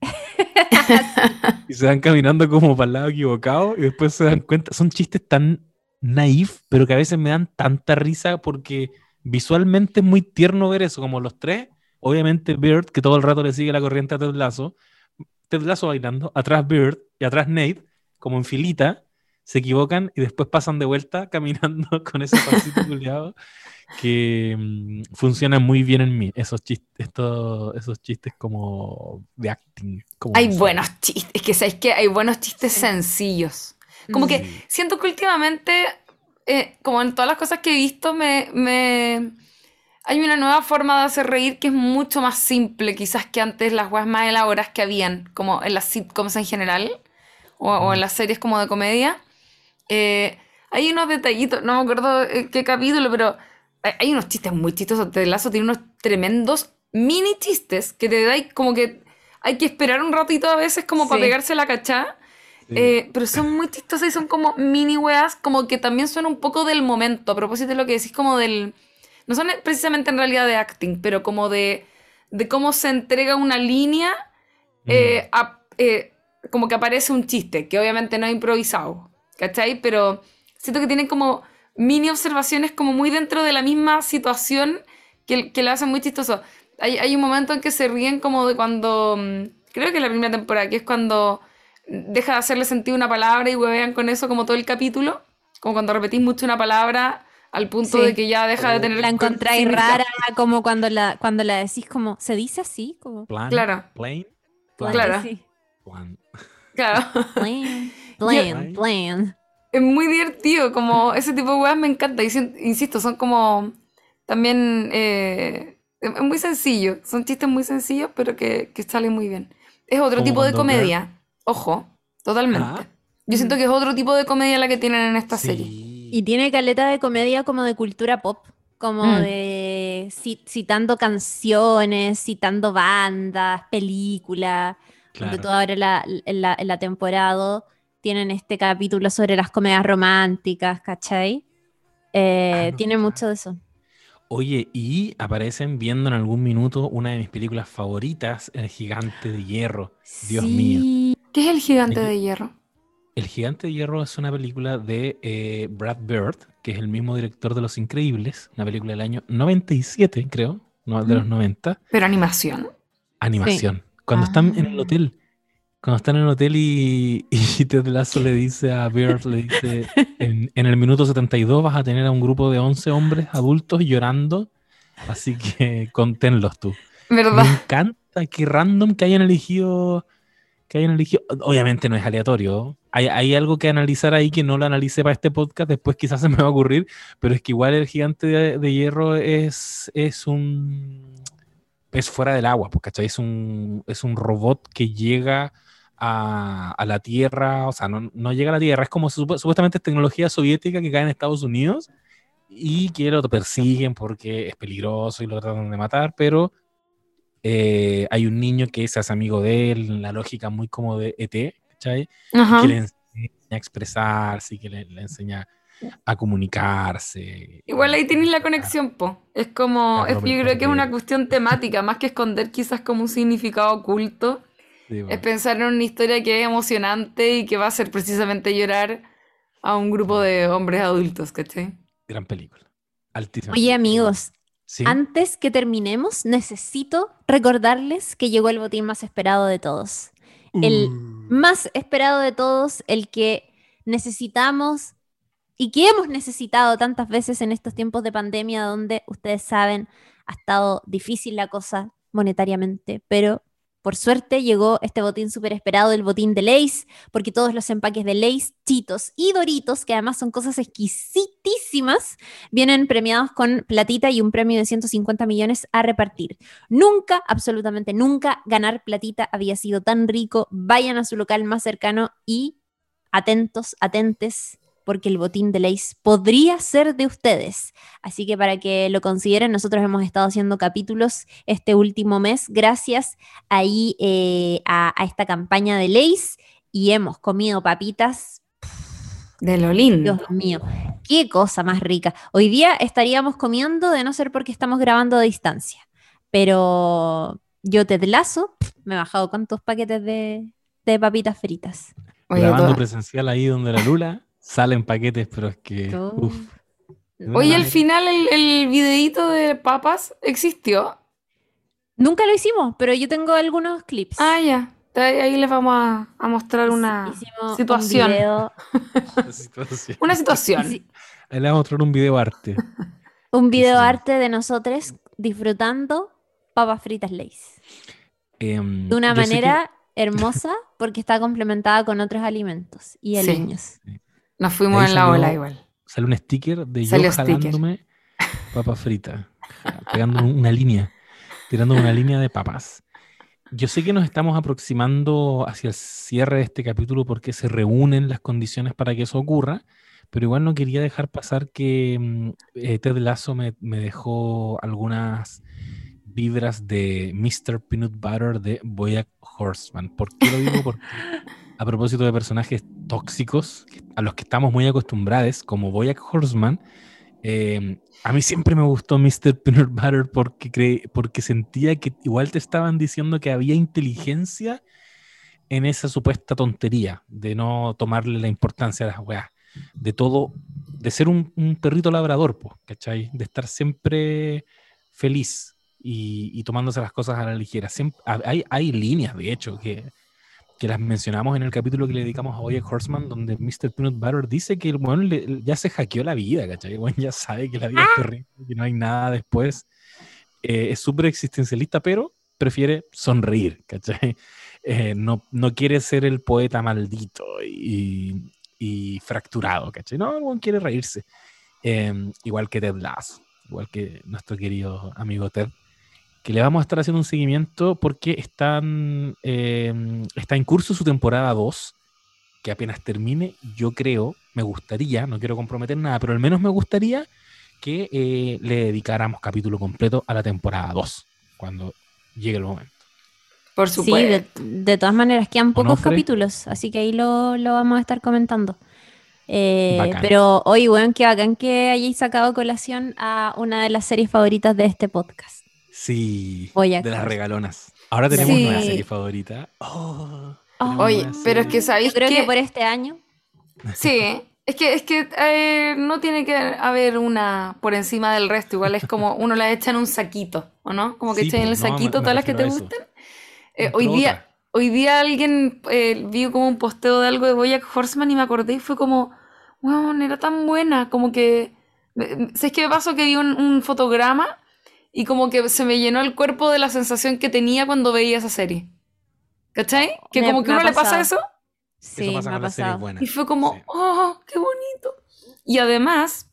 y se van caminando como para el lado equivocado y después se dan cuenta. Son chistes tan naif, pero que a veces me dan tanta risa porque visualmente es muy tierno ver eso, como los tres. Obviamente Bird, que todo el rato le sigue la corriente a Ted Lasso. Ted Lasso bailando, atrás Bird y atrás Nate, como en filita, se equivocan y después pasan de vuelta caminando con ese pasito culiado que mm, funcionan muy bien en mí, esos chistes, estos, esos chistes como de acting. como Hay buenos chistes. Es que sabéis que hay buenos chistes Sí. sencillos. Como que Sí. siento que últimamente, eh, como en todas las cosas que he visto, me, me- hay una nueva forma de hacer reír que es mucho más simple, quizás que antes las weas más elaboradas que habían, como en las sitcoms en general, o, o en las series como de comedia. Eh, hay unos detallitos, no me acuerdo eh, qué capítulo, pero hay, unos chistes muy chistosos. Ted Lasso tiene unos tremendos mini chistes que te da como que hay que esperar un ratito a veces como para Sí. pegarse la cachá. Sí. Eh, pero son muy chistosas y son como mini weas, como que también son un poco del momento, a propósito de lo que decís como del... No son precisamente en realidad de acting, pero como de, de cómo se entrega una línea, Mm. eh, a- eh, como que aparece un chiste, que obviamente no es improvisado, ¿cachai? Pero siento que tienen como mini observaciones como muy dentro de la misma situación que, que lo hacen muy chistoso. Hay, hay un momento en que se ríen como de cuando, mm, creo que es la primera temporada, que es cuando deja de hacerle sentido una palabra y huevean con eso como todo el capítulo, como cuando repetís mucho una palabra al punto Sí. de que ya deja de tener... La encontráis rara, como cuando la, cuando la decís como, ¿se dice así? Como, Plan, Claro. plain, plan, Claro. sí. plan. Claro. Plan, plan, plan. Es muy divertido, como ese tipo de weas me encanta. Insisto, son como también eh, es muy sencillo. Son chistes muy sencillos, pero que, que salen muy bien. Es otro tipo de comedia. Ojo, totalmente. Ah. Yo siento que es otro tipo de comedia la que tienen en esta serie. Sí. Y tiene caleta de comedia como de cultura pop, como Mm. de ci- citando canciones, citando bandas, películas. Sobre Claro. todo ahora la- en, la, en la temporada tienen este capítulo sobre las comedias románticas, ¿cachai? Eh, Ah, no tiene cachaba. mucho de eso. Oye, y aparecen viendo en algún minuto una de mis películas favoritas, El Gigante de Hierro. Dios mío. ¿Qué es el gigante de hierro? El Gigante de Hierro es una película de eh, Brad Bird, que es el mismo director de Los Increíbles, una película del año 97, creo, no, de los 90. Pero animación. Animación. Cuando están en el Ah. hotel. Cuando están en el hotel y, y Ted Lasso le dice a Bird, le dice, en, en el minuto 72 vas a tener a un grupo de 11 hombres adultos llorando, así que conténlos tú. Me ¿Verdad? encanta que random que hayan elegido, que hayan elegido, obviamente no es aleatorio, hay, hay algo que analizar ahí que no lo analicé para este podcast, después quizás se me va a ocurrir, pero es que igual el gigante de, de hierro es, es un es fuera del agua, ¿cachai? Es un, es un robot que llega a, a la Tierra, o sea, no, no llega a la Tierra, es como supu- supuestamente es tecnología soviética que cae en Estados Unidos y que lo persiguen porque es peligroso y lo tratan de matar, pero eh, hay un niño que se hace amigo de él, la lógica muy como de ET, ¿cachai? Ajá. que le enseña a expresarse y que le, le enseña a comunicarse. Igual ahí tienes la conexión, po. Es como, Claro, es- yo creo que es una cuestión temática, más que esconder quizás como un significado oculto. Sí, Es pensar en una historia que es emocionante y que va a hacer precisamente llorar a un grupo de hombres adultos, ¿cachai? gran película. Altísima. Oye, amigos, Sí. antes que terminemos, necesito recordarles que llegó el botín más esperado de todos. el Uh, Más esperado de todos, el que necesitamos y que hemos necesitado tantas veces en estos tiempos de pandemia, donde ustedes saben, ha estado difícil la cosa monetariamente, pero por suerte llegó este botín súper esperado, el botín de Lays, porque todos los empaques de Lays, Chitos y Doritos, que además son cosas exquisitísimas, vienen premiados con platita y un premio de 150 millones a repartir. Nunca, absolutamente nunca, ganar platita había sido tan rico. Vayan a su local más cercano y atentos, atentes, porque el botín de Lays podría ser de ustedes. Así que para que lo consideren, nosotros hemos estado haciendo capítulos este último mes gracias ahí eh, a, a esta campaña de Lays y hemos comido papitas De lo lindo. Dios mío, qué cosa más rica. Hoy día estaríamos comiendo de no ser porque estamos grabando a distancia. Pero yo te lazo, me he bajado cuántos paquetes de, de papitas fritas. Oye, grabando toda- presencial ahí donde la Lula, salen paquetes, pero es que. Uf. Oye, al final el, el videíto de papas existió. Nunca lo hicimos, pero yo tengo algunos clips. Ah, ya. Ahí les vamos a, a mostrar una Hicimos un situación. video, la situación. Una situación. Ahí le vamos a mostrar un video arte. un video Sí. arte de nosotros disfrutando papas fritas Lays. Em, De una que- manera hermosa porque está complementada con otros alimentos y Sí. Nos fuimos en la salió- ola igual. Sale un sticker de yo Salió sticker. jalándome papa frita, pegando una línea, tirando una línea de papas. Yo sé que nos estamos aproximando hacia el cierre de este capítulo porque se reúnen las condiciones para que eso ocurra, pero igual no quería dejar pasar que mm, eh, Ted Lasso me, me dejó algunas vibras de Mr. Peanut Butter de Boyack Horseman. ¿Por qué lo digo? Porque a propósito de personajes tóxicos a los que estamos muy acostumbrados, como Boyack Horseman, eh, a mí siempre me gustó Mr. Peanut Butter porque, cre- porque sentía que igual te estaban diciendo que había inteligencia en esa supuesta tontería de no tomarle la importancia a las weas, de todo, de ser un, un perrito labrador, po, ¿cachai? De estar siempre feliz y, y tomándose las cosas a la ligera. Siempre, hay, hay líneas, de hecho, que, que las mencionamos en el capítulo que le dedicamos a Bojack Horseman, donde Mr. Peanut Butter dice que el weón ya se hackeó la vida, ¿cachai? El weón ya sabe que la vida es terrible, que no hay nada después. Eh, es súper existencialista, pero prefiere sonreír, ¿cachai? Eh, no, no quiere ser el poeta maldito y, y fracturado, ¿cachai? No, el weón quiere reírse. Eh, igual que Ted Lasso, igual que nuestro querido amigo Ted que le vamos a estar haciendo un seguimiento porque están, eh, está en curso su temporada 2, que apenas termine, yo creo, me gustaría, no quiero comprometer nada, pero al menos me gustaría que eh, le dedicáramos capítulo completo a la temporada 2, cuando llegue el momento. Por Sí, supuesto. de, de todas maneras, quedan pocos Onofre. capítulos, así que ahí lo, lo vamos a estar comentando. Eh, pero hoy, weón, qué bacán que hayáis sacado colación a una de las series favoritas de este podcast. Sí, de las regalonas. Ahora tenemos Sí. nueva serie favorita. Oh, Oh. Oye, pero es que sabéis creo que que por este año. Sí, es que, es que eh, no tiene que haber una por encima del resto. Igual es como uno la echa en un saquito, ¿o no? Como que Sí, echan en el no, saquito me todas las que te gusten. Eh, hoy día, hoy día alguien eh, vio como un posteo de algo de Bojack Horseman y me acordé y fue como, wow, era tan buena. Como que, ¿sabes qué me pasó? Que vi un, un fotograma y como que se me llenó el cuerpo de la sensación que tenía cuando veía esa serie. ¿Cachai? Que Me- como que uno le pasa eso. Sí, Eso pasa me ha pasado. Y fue como, Sí. oh, qué bonito. Y además,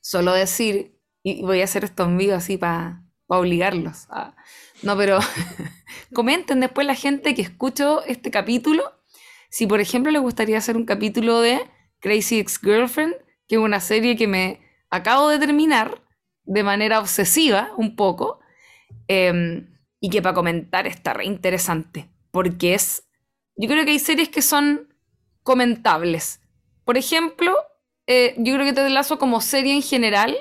solo decir, y voy a hacer esto en vivo así para obligarlos. a- No, pero comenten después la gente que escuchó este capítulo, si por ejemplo les gustaría hacer un capítulo de Crazy Ex Girlfriend, que es una serie que me acabo de terminar de manera obsesiva un poco, em, y que para comentar está re interesante, porque es, yo creo que hay series que son comentables. Por ejemplo, eh, yo creo que Ted Lasso como serie en general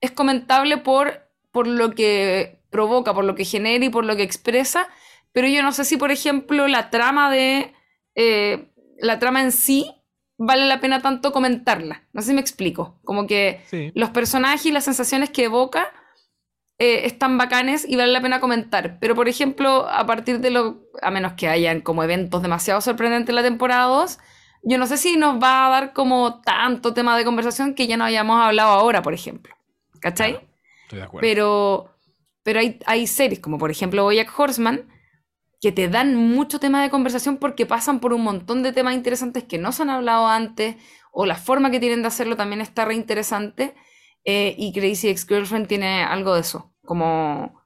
es comentable por, por lo que provoca, por lo que genera y por lo que expresa, pero yo no sé si, por ejemplo, la trama de... eh, la trama en sí vale la pena tanto comentarla. No sé si me explico. Como que Sí. los personajes y las sensaciones que evoca eh, están bacanes y vale la pena comentar. Pero, por ejemplo, a partir de lo. A menos que hayan como eventos demasiado sorprendentes en la temporada 2, yo no sé si nos va a dar como tanto tema de conversación que ya no hayamos hablado ahora, por ejemplo. ¿Cachai? Claro, Estoy de acuerdo. Pero, pero hay, hay series como por ejemplo Bojack Horseman que te dan mucho tema de conversación porque pasan por un montón de temas interesantes que no se han hablado antes o la forma que tienen de hacerlo también está re interesante eh, y Crazy Ex-Girlfriend tiene algo de eso, como,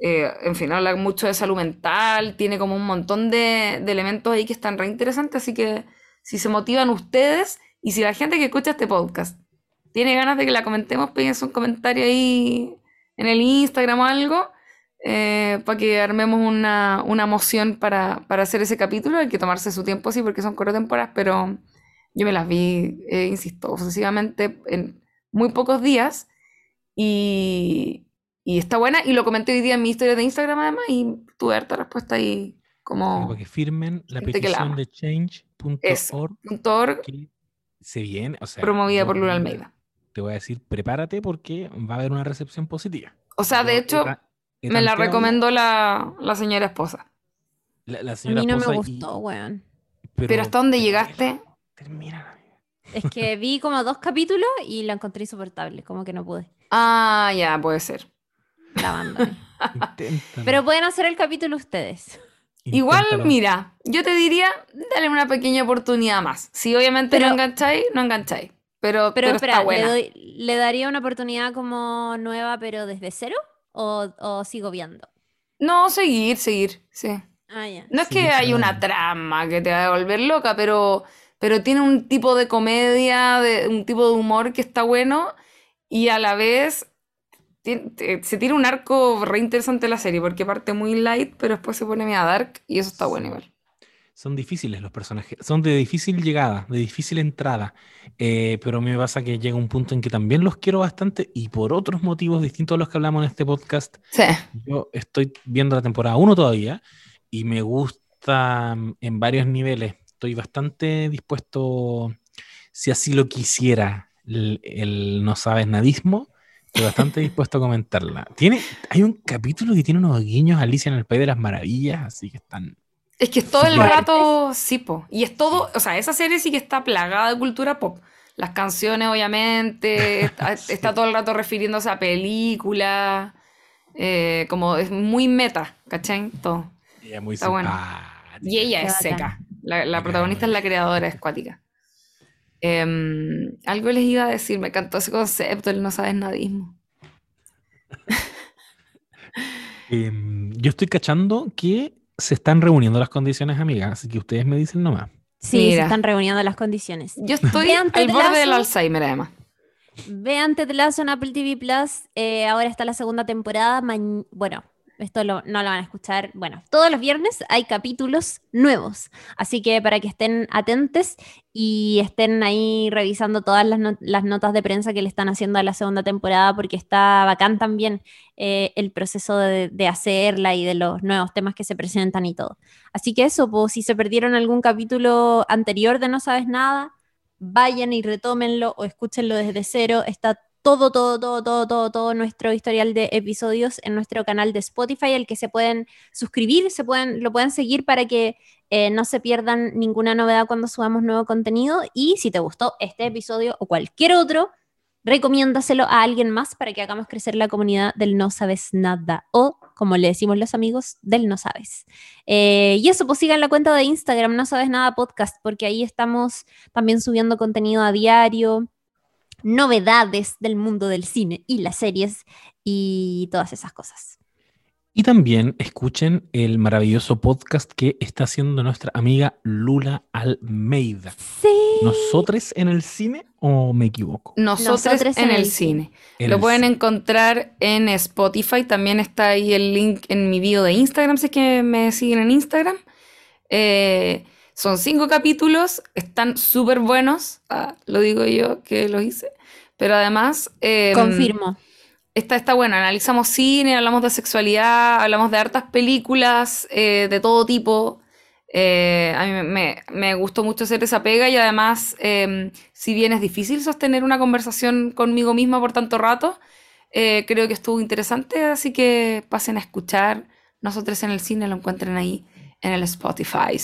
eh, en fin, habla mucho de salud mental, tiene como un montón de, elementos ahí que están re interesantes, así que si se motivan ustedes y si la gente que escucha este podcast tiene ganas de que la comentemos, péguense un comentario ahí en el Instagram o algo, para que armemos una, una moción para, para hacer ese capítulo. Hay que tomarse su tiempo, sí, porque son cuatro temporadas, pero yo me las vi, eh, insisto, obsesivamente en muy pocos días y, y está buena. Y lo comenté hoy día en mi historia de Instagram además y tuve harta respuesta ahí como para que firmen la la petición ama. de change.org se viene, o sea, promovida por Lula Almeida. Te voy a decir, prepárate porque va a haber una recepción positiva. O sea, de hecho, me la recomendó la, la señora esposa. La, la A mí no me esposa y- gustó, weón. Pero ¿hasta dónde llegaste? Termina. Es que vi como dos capítulos y la encontré insoportable, como que no pude. Ah, ya, puede ser. La Pero pueden hacer el capítulo ustedes. Igual, mira, yo te diría, dale una pequeña oportunidad más. Si obviamente Pero- no engancháis, no engancháis. Pero, Pero, pero espera, está ¿le, doy- le daría una oportunidad como nueva, pero desde cero? ¿O, o sigo viendo? No, seguir, seguir, sí. Ah, ya. No es Sí, que hay una trama que te va a volver loca, pero, pero tiene un tipo de comedia, de, un tipo de humor que está bueno y a la vez tiene- se tiene un arco re interesante la serie porque parte muy light, pero después se pone media dark y eso está bueno igual. Son difíciles los personajes, son de difícil llegada, de difícil entrada, eh, pero me pasa que llega un punto en que también los quiero bastante y por otros motivos distintos a los que hablamos en este podcast, Sí. yo estoy viendo la temporada 1 todavía y me gusta mm, en varios niveles, estoy bastante dispuesto, si así lo quisiera, el, el no sabes nadismo, estoy bastante dispuesto a comentarla. Tiene, hay un capítulo que tiene unos guiños a Alicia en el País de las Maravillas, así que están... Es que es todo el rato, sí, po. Y es todo, o sea, esa serie sí que está plagada de cultura pop. Las canciones, obviamente, está, Sí. está todo el rato refiriéndose a películas, eh, como es muy meta, ¿cachai? Todo. Ella es muy Está bueno. Y ella es seca. La, protagonista es la creadora, es cuática. Em, algo les iba a decir, me encantó ese concepto, el no sabes nadismo. Em, yo estoy cachando que se están reuniendo las condiciones, amigas, así que ustedes me dicen nomás. Sí, se están reuniendo las condiciones. Yo estoy al borde del. Alzheimer, además. Vean Ted Lasso en Apple TV Plus. eh, ahora está la segunda temporada. Ma- bueno, esto no lo van a escuchar. Bueno, todos los viernes hay capítulos nuevos. Así que para que estén atentos y estén ahí revisando todas las, no- las notas de prensa que le están haciendo a la segunda temporada, porque está bacán también eh, el proceso de, de hacerla y de los nuevos temas que se presentan y todo. Así que eso, pues si se perdieron algún capítulo anterior de No Sabes Nada, vayan y retómenlo o escúchenlo desde cero. Está todo, todo, todo, todo, todo, todo nuestro historial de episodios en nuestro canal de Spotify, al que se pueden suscribir, se pueden, lo pueden seguir para que eh, no se pierdan ninguna novedad cuando subamos nuevo contenido. Y si te gustó este episodio o cualquier otro, recomiéndaselo a alguien más para que hagamos crecer la comunidad del No Sabes Nada o, como le decimos los amigos, del No Sabes. Eh, y eso, pues sigan la cuenta de Instagram, No Sabes Nada Podcast, porque ahí estamos también subiendo contenido a diario, novedades del mundo del cine y las series y todas esas cosas. Y también escuchen el maravilloso podcast que está haciendo nuestra amiga Lula Almeida. Sí. ¿Nosotros en el cine o me equivoco? Nosotros, Nosotros en, el cine. En Lo el pueden cine. encontrar en Spotify. También está ahí el link en mi video de Instagram, si es que me siguen en Instagram. Eh, son cinco capítulos, están súper buenos. Ah, lo digo yo que lo hice. Pero además. eh, Confirmo. Está, está bueno, analizamos cine, hablamos de sexualidad, hablamos de hartas películas eh, de todo tipo. Eh, a mí me, me- gustó mucho hacer esa pega y además, eh, si bien es difícil sostener una conversación conmigo misma por tanto rato, eh, creo que estuvo interesante, así que pasen a escuchar. Nosotros en el cine lo encuentren ahí en el Spotify.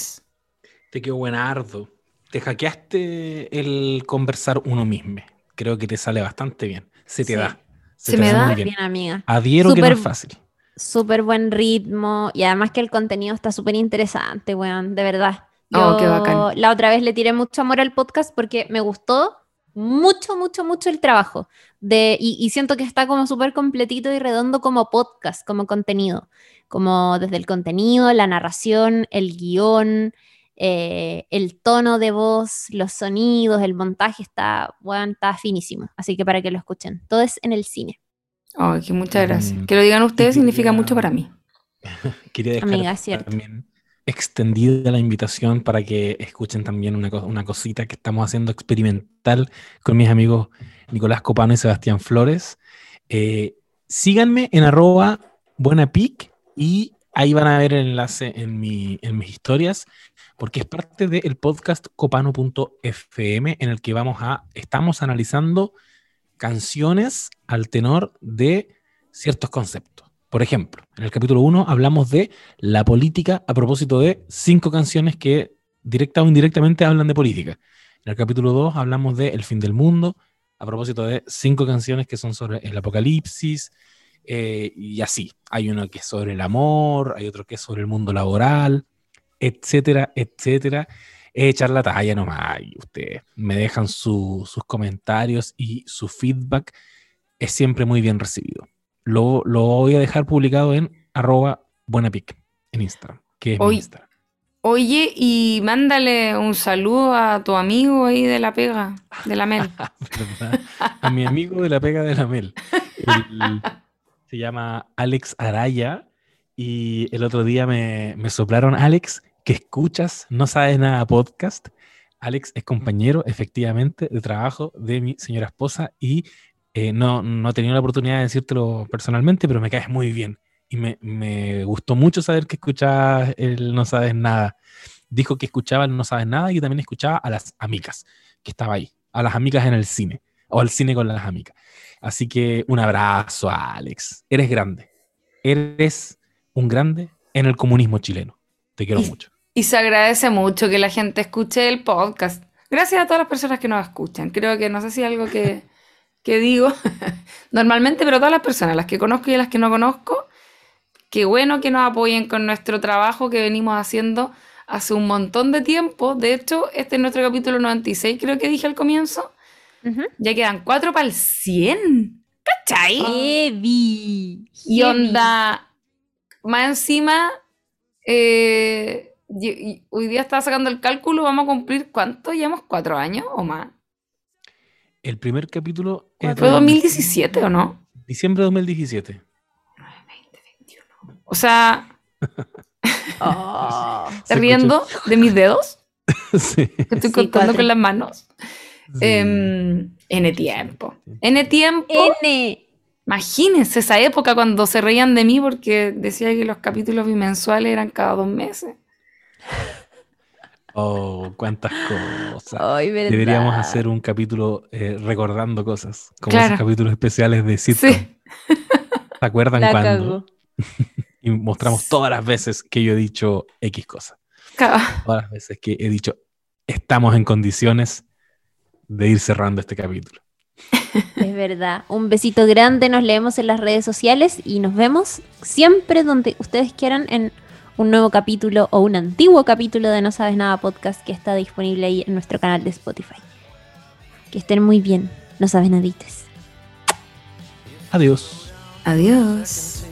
Te quedó buenardo. Te hackeaste el conversar uno mismo. Creo que te sale bastante bien. Se te Sí. da. Se te me da. muy Súper bien. bien, amiga. Adhiero que no es fácil. Súper buen ritmo y además que el contenido está súper interesante, weón, de verdad. Oh, qué Yo bacán. La otra vez le tiré mucho amor al podcast porque me gustó mucho, mucho, mucho el trabajo. De, y, y siento que está como súper completito y redondo como podcast, como contenido. Como desde el contenido, la narración, el guion, eh, el tono de voz, los sonidos, el montaje está, weón, está finísimo. Así que para que lo escuchen. Todo es en el cine. Ay, que muchas gracias. Mm. Que lo digan ustedes significa quería- mucho para mí. Quería dejar Amiga, es cierto. también extendida la invitación para que escuchen también una, co- una cosita que estamos haciendo experimental con mis amigos Nicolás Copano y Sebastián Flores. Eh, síganme en arroba buenapic y ahí van a ver el enlace en, mi, mis historias porque es parte del podcast copano.fm en el que vamos a, estamos analizando canciones al tenor de ciertos conceptos. Por ejemplo, en el capítulo 1 hablamos de la política a propósito de cinco canciones que directa o indirectamente hablan de política. En el capítulo 2 hablamos de El fin del mundo a propósito de cinco canciones que son sobre el apocalipsis eh, y así. Hay uno que es sobre el amor, hay otro que es sobre el mundo laboral, etcétera, etcétera. Es echar la talla nomás y ustedes me dejan su- sus comentarios y su feedback es siempre muy bien recibido. Lo, lo voy a dejar publicado en arroba buenapic en Instagram, que es mi Instagram. Oye, y mándale un saludo a tu amigo ahí de la pega, de la Mel. A mi amigo de la pega de la Mel. se llama Alex Araya y el otro día me, me soplaron, Alex, que escuchas No Sabes Nada podcast. Alex es compañero, efectivamente, de trabajo de mi señora esposa y eh, no, no he tenido la oportunidad de decírtelo personalmente, pero me caes muy bien. Y me, me gustó mucho saber que escuchabas el No Sabes Nada. Dijo que escuchaba el No Sabes Nada y que también escuchaba a las amigas, que estaba ahí, a las amigas en el cine, o al cine con las amigas. Así que un abrazo, Alex. Eres grande. Eres un grande en el comunismo chileno. Te quiero Y- mucho. Y se agradece mucho que la gente escuche el podcast. Gracias a todas las personas que nos escuchan. Creo que no sé si algo que, que digo normalmente, pero todas las personas, las que conozco y las que no conozco, qué bueno que nos apoyen con nuestro trabajo que venimos haciendo hace un montón de tiempo. De hecho, este es nuestro capítulo 96, creo que dije al comienzo. Ujú. Ya quedan cuatro para el 100. ¿Cachai? Heavy. Y onda, más encima, eh, y- y hoy día estaba sacando el cálculo, vamos a cumplir, ¿cuánto? ¿Llevamos cuatro años o más? El primer capítulo es ¿Fue del 2017 o no? Diciembre de 2017. O sea, Oh. ¿estás Se riendo de mis dedos? sí. Que estoy Sí, contando cuatro. con las manos. Em, N tiempo. N tiempo. N. Imagínense esa época cuando se reían de mí porque decía que los capítulos bimensuales eran cada dos meses. Oh, cuántas cosas. Ay. Deberíamos hacer un capítulo eh, recordando cosas, como Claro. esos capítulos especiales de sitcom. Sí. ¿Se acuerdan La cuando? Y mostramos todas las veces que yo he dicho X cosa. Todas las veces que he dicho estamos en condiciones de ir cerrando este capítulo. Es verdad. Un besito grande, nos leemos en las redes sociales y nos vemos siempre donde ustedes quieran en un nuevo capítulo o un antiguo capítulo de No Sabes Nada podcast que está disponible ahí en nuestro canal de Spotify. Que estén muy bien, no sabes nadites. Adiós. Adiós.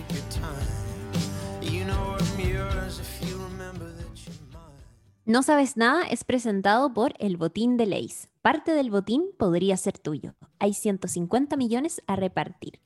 No sabes nada es presentado por El Botín de Leis. Parte del botín podría ser tuyo. Hay 150 millones a repartir.